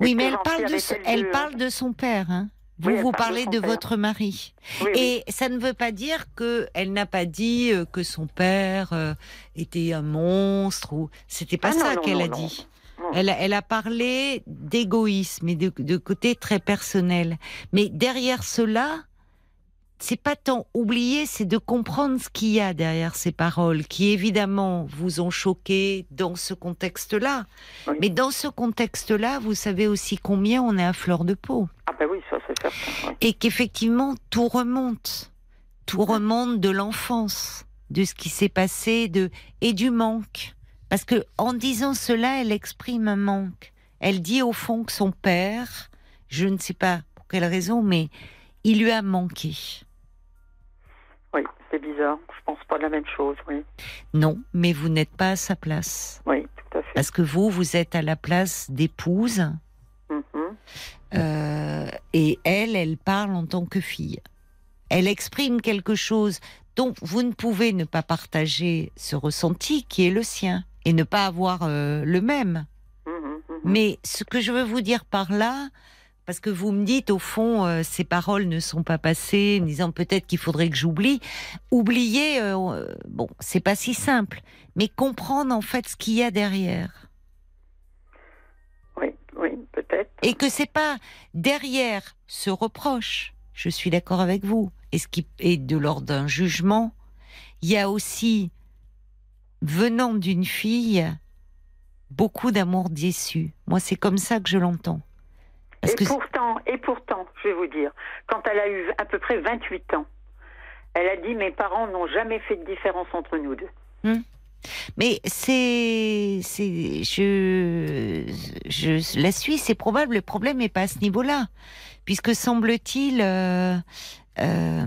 Oui, mais elle parle de, elle parle de son père. Hein. Vous, Oui, vous parlez de père. votre mari. Oui, oui. Et ça ne veut pas dire que elle n'a pas dit euh, que son père euh, était un monstre ou c'était pas Ah ça qu'elle a non. dit. Non. Elle, a- elle a parlé d'égoïsme et de, de côté très personnel. Mais derrière cela, c'est pas tant oublier, c'est de comprendre ce qu'il y a derrière ces paroles, qui évidemment vous ont choqué dans ce contexte-là. Oui. Mais dans ce contexte-là, vous savez aussi combien on est à fleur de peau. Ah ben oui, ça c'est certain. oui. Et qu'effectivement, tout remonte. Tout remonte de l'enfance, de ce qui s'est passé, de, et du manque. Parce que, en disant cela, elle exprime un manque. Elle dit au fond que son père, je ne sais pas pour quelle raison, mais il lui a manqué. Oui, c'est bizarre. Je pense pas la même chose, oui. Non, mais vous n'êtes pas à sa place. Oui, tout à fait. Parce que vous, vous êtes à la place d'épouse, Mhm. euh, et elle, elle parle en tant que fille. Elle exprime quelque chose dont vous ne pouvez ne pas partager ce ressenti qui est le sien et ne pas avoir euh, le même. Mhm, mhm. Mais ce que je veux vous dire par là, parce que vous me dites au fond, euh, ces paroles ne sont pas passées, en disant peut-être qu'il faudrait que j'oublie. Oublier, euh, euh, bon, c'est pas si simple, mais comprendre en fait ce qu'il y a derrière. Oui, oui, peut-être. et que c'est pas derrière ce reproche. Je suis d'accord avec vous. Et ce qui est de l'ordre d'un jugement, il y a aussi venant d'une fille beaucoup d'amour déçu. Moi, c'est comme ça que je l'entends. Parce et que pourtant, et pourtant, je vais vous dire, quand elle a eu à peu près 28 ans, elle a dit mes parents n'ont jamais fait de différence entre nous deux. Mais c'est, c'est, je, je la suis. C'est probable. Le problème n'est pas à ce niveau-là, puisque semble-t-il, euh, euh,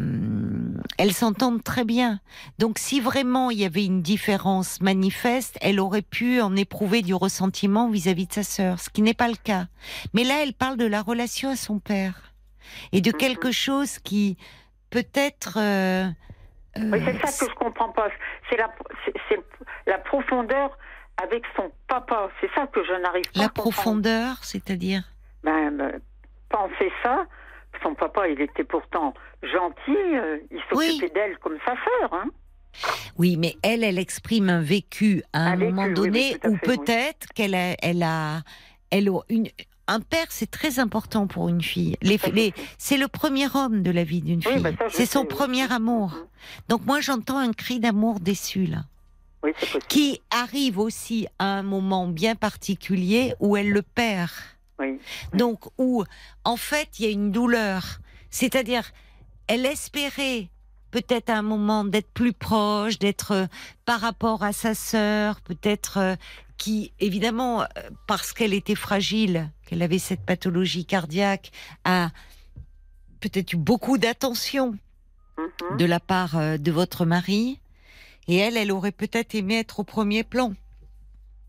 elles s'entendent très bien. Donc, si vraiment il y avait une différence manifeste, elle aurait pu en éprouver du ressentiment vis-à-vis de sa sœur, ce qui n'est pas le cas. Mais là, elle parle de la relation à son père et de quelque chose qui peut-être. euh, Oui, euh, c'est ça que je comprends pas. C'est la, c'est, la profondeur avec son papa. C'est ça que je n'arrive pas la à comprendre. profondeur, c'est-à-dire? Ben, ben, penser ça. Son papa, il était pourtant gentil. euh, il s'occupait d'elle comme sa sœur. Hein. Oui, mais elle, elle exprime un vécu à un, Un vécu, moment donné oui, oui. peut-être qu'elle a, elle a, elle a une. Un père, c'est très important pour une fille. Les, c'est le premier homme de la vie d'une Oui, fille. bah, c'est son sais, premier amour. Mhm. Donc moi, j'entends un cri d'amour déçu là, qui arrive aussi à un moment bien particulier où elle le perd. Oui. Donc où, en fait, il y a une douleur. C'est-à-dire, elle espérait peut-être à un moment d'être plus proche, d'être euh, par rapport à sa sœur, peut-être euh, qui, évidemment, euh, parce qu'elle était fragile, qu'elle avait cette pathologie cardiaque, a peut-être eu beaucoup d'attention Mhm. de la part de votre mari. Et elle, elle aurait peut-être aimé être au premier plan.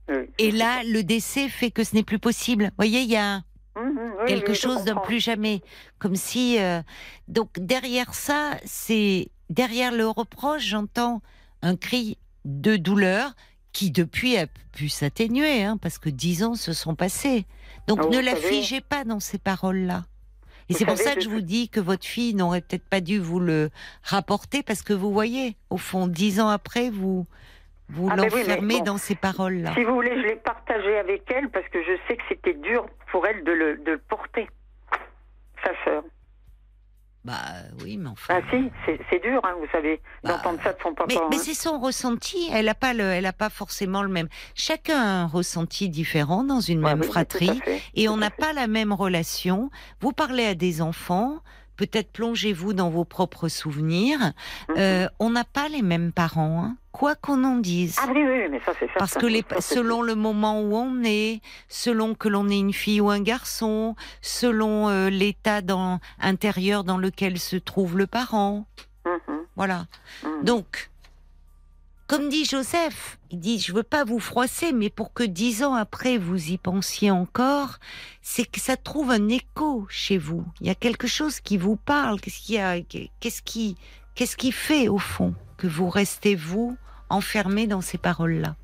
Oui. Et là, le décès fait que ce n'est plus possible. Vous voyez, il y a Mhm, oui, quelque oui, chose d'un plus jamais. Comme si. euh, donc derrière ça, c'est derrière le reproche, j'entends un cri de douleur qui depuis a pu s'atténuer, hein, parce que dix ans se sont passés. Donc Ah, ne la savez- figez pas dans ces paroles-là. Et c'est pour ça que je vous dis que votre fille n'aurait peut-être pas dû vous le rapporter, parce que vous voyez, au fond, dix ans après, vous vous Ah, oui, l'enfermez bon. dans ces paroles-là. Si vous voulez, je l'ai partagé avec elle parce que je sais que c'était dur pour elle de le, de le porter. Sa sœur. Bah oui, mais enfin. Ah si, c'est dur, hein, vous savez, Bah, d'entendre ça de son papa. Mais, mais hein. c'est son ressenti. Elle n'a pas le, elle a pas forcément le même. Chacun a un ressenti différent dans une Ouais, même oui, fratrie, et on n'a pas la même relation. Vous parlez à des enfants. Peut-être plongez-vous dans vos propres souvenirs. Mhm. Euh, on n'a pas les mêmes parents, hein, quoi qu'on en dise. Ah oui, oui, mais ça c'est. Parce que les, selon le moment où on est, selon que l'on est une fille ou un garçon, selon euh, l'état dans, intérieur dans lequel se trouve le parent, Mhm, voilà. mhm. Donc, comme dit Joseph, il dit, je veux pas vous froisser, mais pour que dix ans après vous y pensiez encore, c'est que ça trouve un écho chez vous. Il y a quelque chose qui vous parle. Qu'est-ce qui a, qu'est-ce qui, qu'est-ce qui fait au fond que vous restez vous enfermé dans ces paroles-là?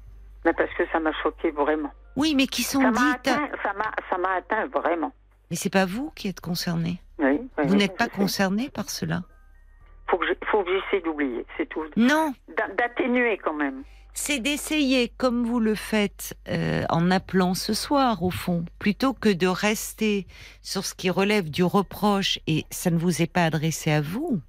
Mais parce que ça m'a choqué vraiment. Oui, mais qui sont Ça m'a dites. atteint, ça m'a, ça m'a atteint vraiment. Mais c'est pas vous qui êtes concerné. Oui, oui, Vous n'êtes pas concerné par cela. Faut que, j'essaie d'oublier, c'est tout. Non, D'a- D'atténuer quand même. c'est d'essayer, comme vous le faites euh, en appelant ce soir, au fond, plutôt que de rester sur ce qui relève du reproche, et ça ne vous est pas adressé à vous,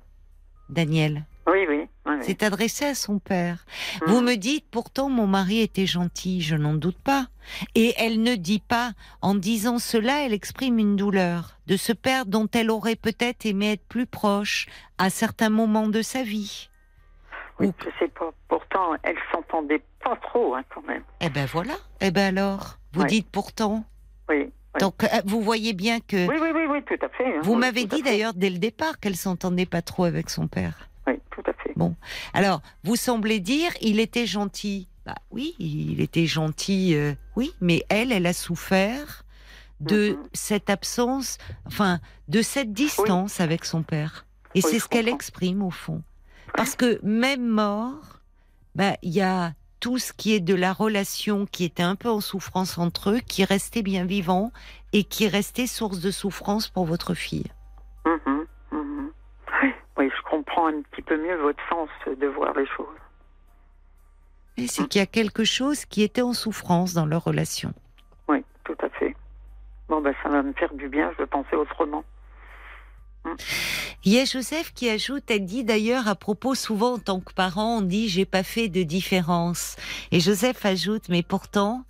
Daniel, Oui, oui. C'est adressé à son père. Mhm. Vous me dites, pourtant, mon mari était gentil, je n'en doute pas. Et elle ne dit pas, en disant cela, elle exprime une douleur de ce père dont elle aurait peut-être aimé être plus proche à certains moments de sa vie. Oui, Ou- je sais pas. Pourtant, elle s'entendait pas trop, hein, quand même. Eh ben voilà. Eh ben alors, vous Ouais. dites pourtant. Oui. Oui. Donc, euh, vous voyez bien que. oui, oui, oui, oui, tout à fait. hein. Vous Oui, m'avez dit d'ailleurs dès le départ qu'elle s'entendait pas trop avec son père. Oui, tout à fait. Alors, vous semblez dire il était gentil. Bah oui, il était gentil, euh, oui, mais elle, elle a souffert de Mhm. cette absence, enfin, de cette distance avec son père. Et Oui, c'est ce qu'elle exprime au fond. Parce que même mort, bah, il y a tout ce qui est de la relation qui était un peu en souffrance entre eux, qui restait bien vivant et qui restait source de souffrance pour votre fille. Mhm. Comprends un petit peu mieux votre sens de voir les choses. Et c'est qu'il y a quelque chose qui était en souffrance dans leur relation. Oui, tout à fait. Bon, ben, ça va me faire du bien, je vais penser autrement. Il y a Joseph qui ajoute, elle dit d'ailleurs à propos, souvent en tant que parent, on dit j'ai pas fait de différence. Et Joseph ajoute, mais pourtant,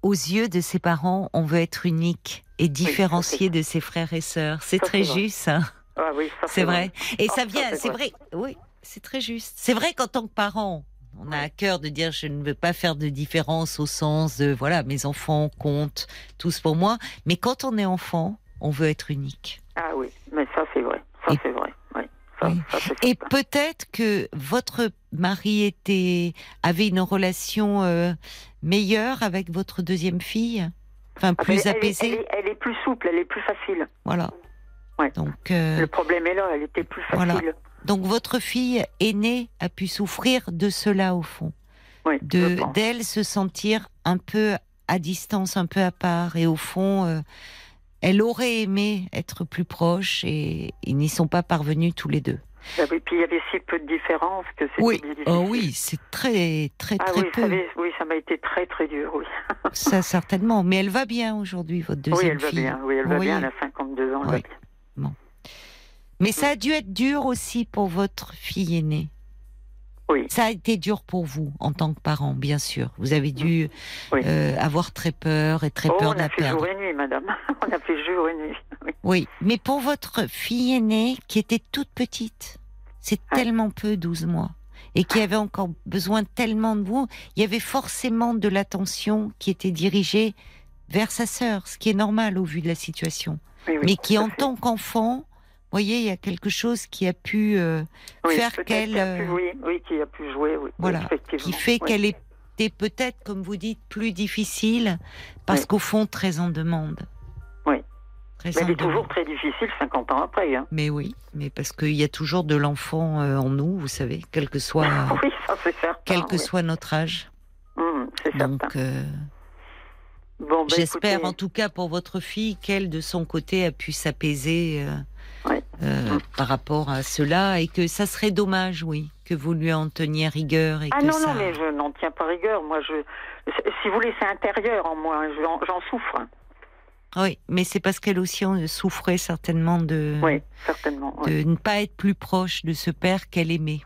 aux yeux de ses parents, on veut être unique et différencié de ses frères et sœurs. C'est très juste, ça. Ah oui, C'est vrai. Et Ah, ça vient, c'est vrai. Oui, c'est très juste. C'est vrai qu'en tant que parent, on a à cœur de dire je ne veux pas faire de différence au sens de voilà, mes enfants comptent tous pour moi. Mais quand on est enfant, on veut être unique. Ah oui, mais ça c'est vrai. Ça c'est vrai. Oui. Ça, ça, c'est Et peut-être que votre mari était avait une relation euh, meilleure avec votre deuxième fille, enfin Ah, plus elle, est- apaisée. Elle est, elle est plus souple, elle est plus facile. Voilà. Ouais. Donc euh, Le problème est là, elle était plus facile. Voilà. Donc votre fille aînée a pu souffrir de cela au fond, Oui, de d'elle se sentir un peu à distance, un peu à part, et au fond, euh, elle aurait aimé être plus proche, et ils n'y sont pas parvenus tous les deux. Ah oui, Puis il y avait si peu de différence que c'était Oui, difficile. oh oui, c'est très très Ah très oui, peu. ça, avait- oui, ça m'a été très très dur, oui. Ça certainement, mais elle va bien aujourd'hui, votre deuxième oui, elle va fille. bien, oui, elle va Oui. bien, elle a 52 ans, elle va Oui. Mais ça a dû être dur aussi pour votre fille aînée. Oui. Ça a été dur pour vous en tant que parent, bien sûr. Vous avez dû Oui. euh, avoir très peur et très oh, peur on de la a fait perdre. jour et nuit, madame. [LAUGHS] on a fait jour et nuit. Oui. Oui, mais pour votre fille aînée qui était toute petite, c'est Ah. tellement peu, 12 mois, et qui avait encore besoin tellement de vous, il y avait forcément de l'attention qui était dirigée vers sa sœur, ce qui est normal au vu de la situation. Oui, mais qui en tant qu'enfant, voyez, il y a quelque chose qui a pu euh, Oui, faire qu'elle, euh, oui, oui, qui a pu jouer, oui. voilà, qui fait qu'elle était peut-être, comme vous dites, plus difficile, parce qu'au fond, très en demande. Oui. Très Mais en elle est demande. toujours très difficile 50 ans après. Hein. Mais oui, mais parce qu'il y a toujours de l'enfant euh, en nous, vous savez, quel que soit, [LAUGHS] oui, ça c'est certain. quel que oui. soit notre âge. Hum, c'est certain. Bon, ben, j'espère écoutez, en tout cas pour votre fille qu'elle, de son côté, a pu s'apaiser euh, Ouais. euh, par rapport à cela et que ça serait dommage, oui, que vous lui en teniez rigueur et Ah que non, ça. non, mais je n'en tiens pas rigueur. Moi, je, si vous voulez, c'est intérieur en moi. J'en, souffre. Oui, mais c'est parce qu'elle aussi souffrait certainement de, Oui, certainement. oui. de ne pas être plus proche de ce père qu'elle aimait.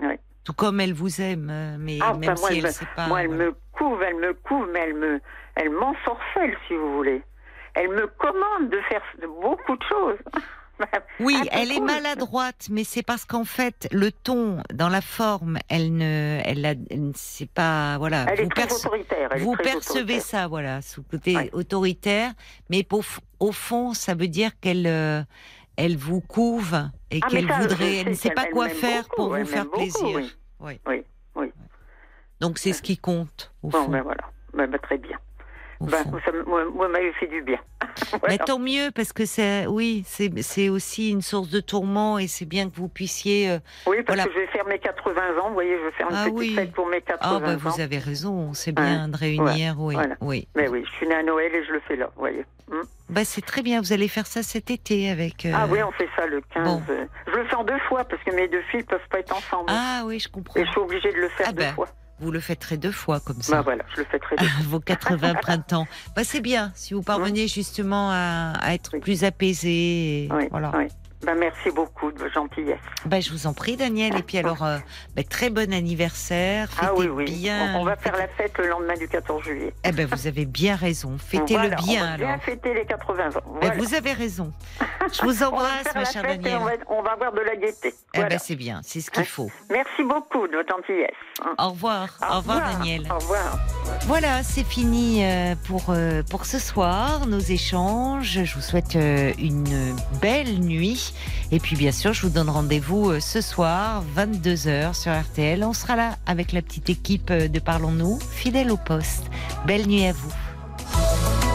Oui. Tout comme elle vous aime, euh, mais Ah, même moi, si elle elle me- ne sait pas. Moi, elle voilà. me couve, elle me couve, mais elle me, elle m'ensorcelle, si vous voulez. Elle me commande de faire beaucoup de choses. [LAUGHS] Oui, elle est maladroite, mais c'est parce qu'en fait, le ton, dans la forme, elle ne, elle, a, elle ne- c'est pas, voilà. Elle est vous très perce- autoritaire. elle est vous très percevez autoritaire. ça, voilà, sous le côté Ouais. autoritaire, mais au fond, ça veut dire qu'elle, euh, elle vous couve et Ah, qu'elle voudrait, elle ne sait pas quoi faire beaucoup, pour vous faire beaucoup, plaisir. oui. Oui. Oui, oui. Donc c'est ce qui compte au Bon, fond. ben voilà. Ben, ben, très bien. Fond. ça moi, moi, m'avait fait du bien. [LAUGHS] Mais tant mieux parce que c'est, oui, c'est, aussi une source de tourment et c'est bien que vous puissiez. euh, Oui, parce Voilà. que je vais faire mes 80 ans. Vous voyez, je vais faire une Ah petite oui. fête pour mes 80 Ah bah ans. vous avez raison, c'est bien de réunir, oui, Voilà. oui. Mais oui, je suis née à Noël et je le fais là, vous voyez. Hmm. Bah c'est très bien, vous allez faire ça cet été avec. euh, Ah oui, on fait ça le 15. bon. Je le fais en deux fois parce que mes deux filles peuvent pas être ensemble. Ah oui, je comprends. Et je suis obligée de le faire Ah deux ben, fois. Vous le fêterez deux fois comme ça. Bah voilà, je le fais très bien. [LAUGHS] Vos 80 [LAUGHS] printemps. Bah c'est bien si vous parvenez justement à, à être Oui. plus apaisé. et Oui, voilà. oui. Ben, merci beaucoup de votre gentillesse. Bah je vous en prie Daniel et puis alors euh, bah, très bon anniversaire, fêtez ah oui, oui. bien. On, on va faire la fête le lendemain du 14 juillet. Eh ben vous avez bien raison, fêtez-le Voilà, bien On va bien alors. fêter les 80 ans. Ben, Voilà. vous avez raison. [LAUGHS] Je vous embrasse ma chère Daniel. on va, on va avoir de la gaieté. Eh ben c'est bien, c'est ce qu'il faut. [LAUGHS] Merci beaucoup de votre gentillesse. Au revoir, au, revoir Daniel. Au revoir. Voilà, c'est fini euh, pour, euh, pour ce soir, nos échanges. Je vous souhaite une belle nuit. Et puis bien sûr, je vous donne rendez-vous euh, ce soir, 22h sur RTL. On sera là avec la petite équipe euh, de Parlons-nous, fidèle au poste. Belle nuit à vous.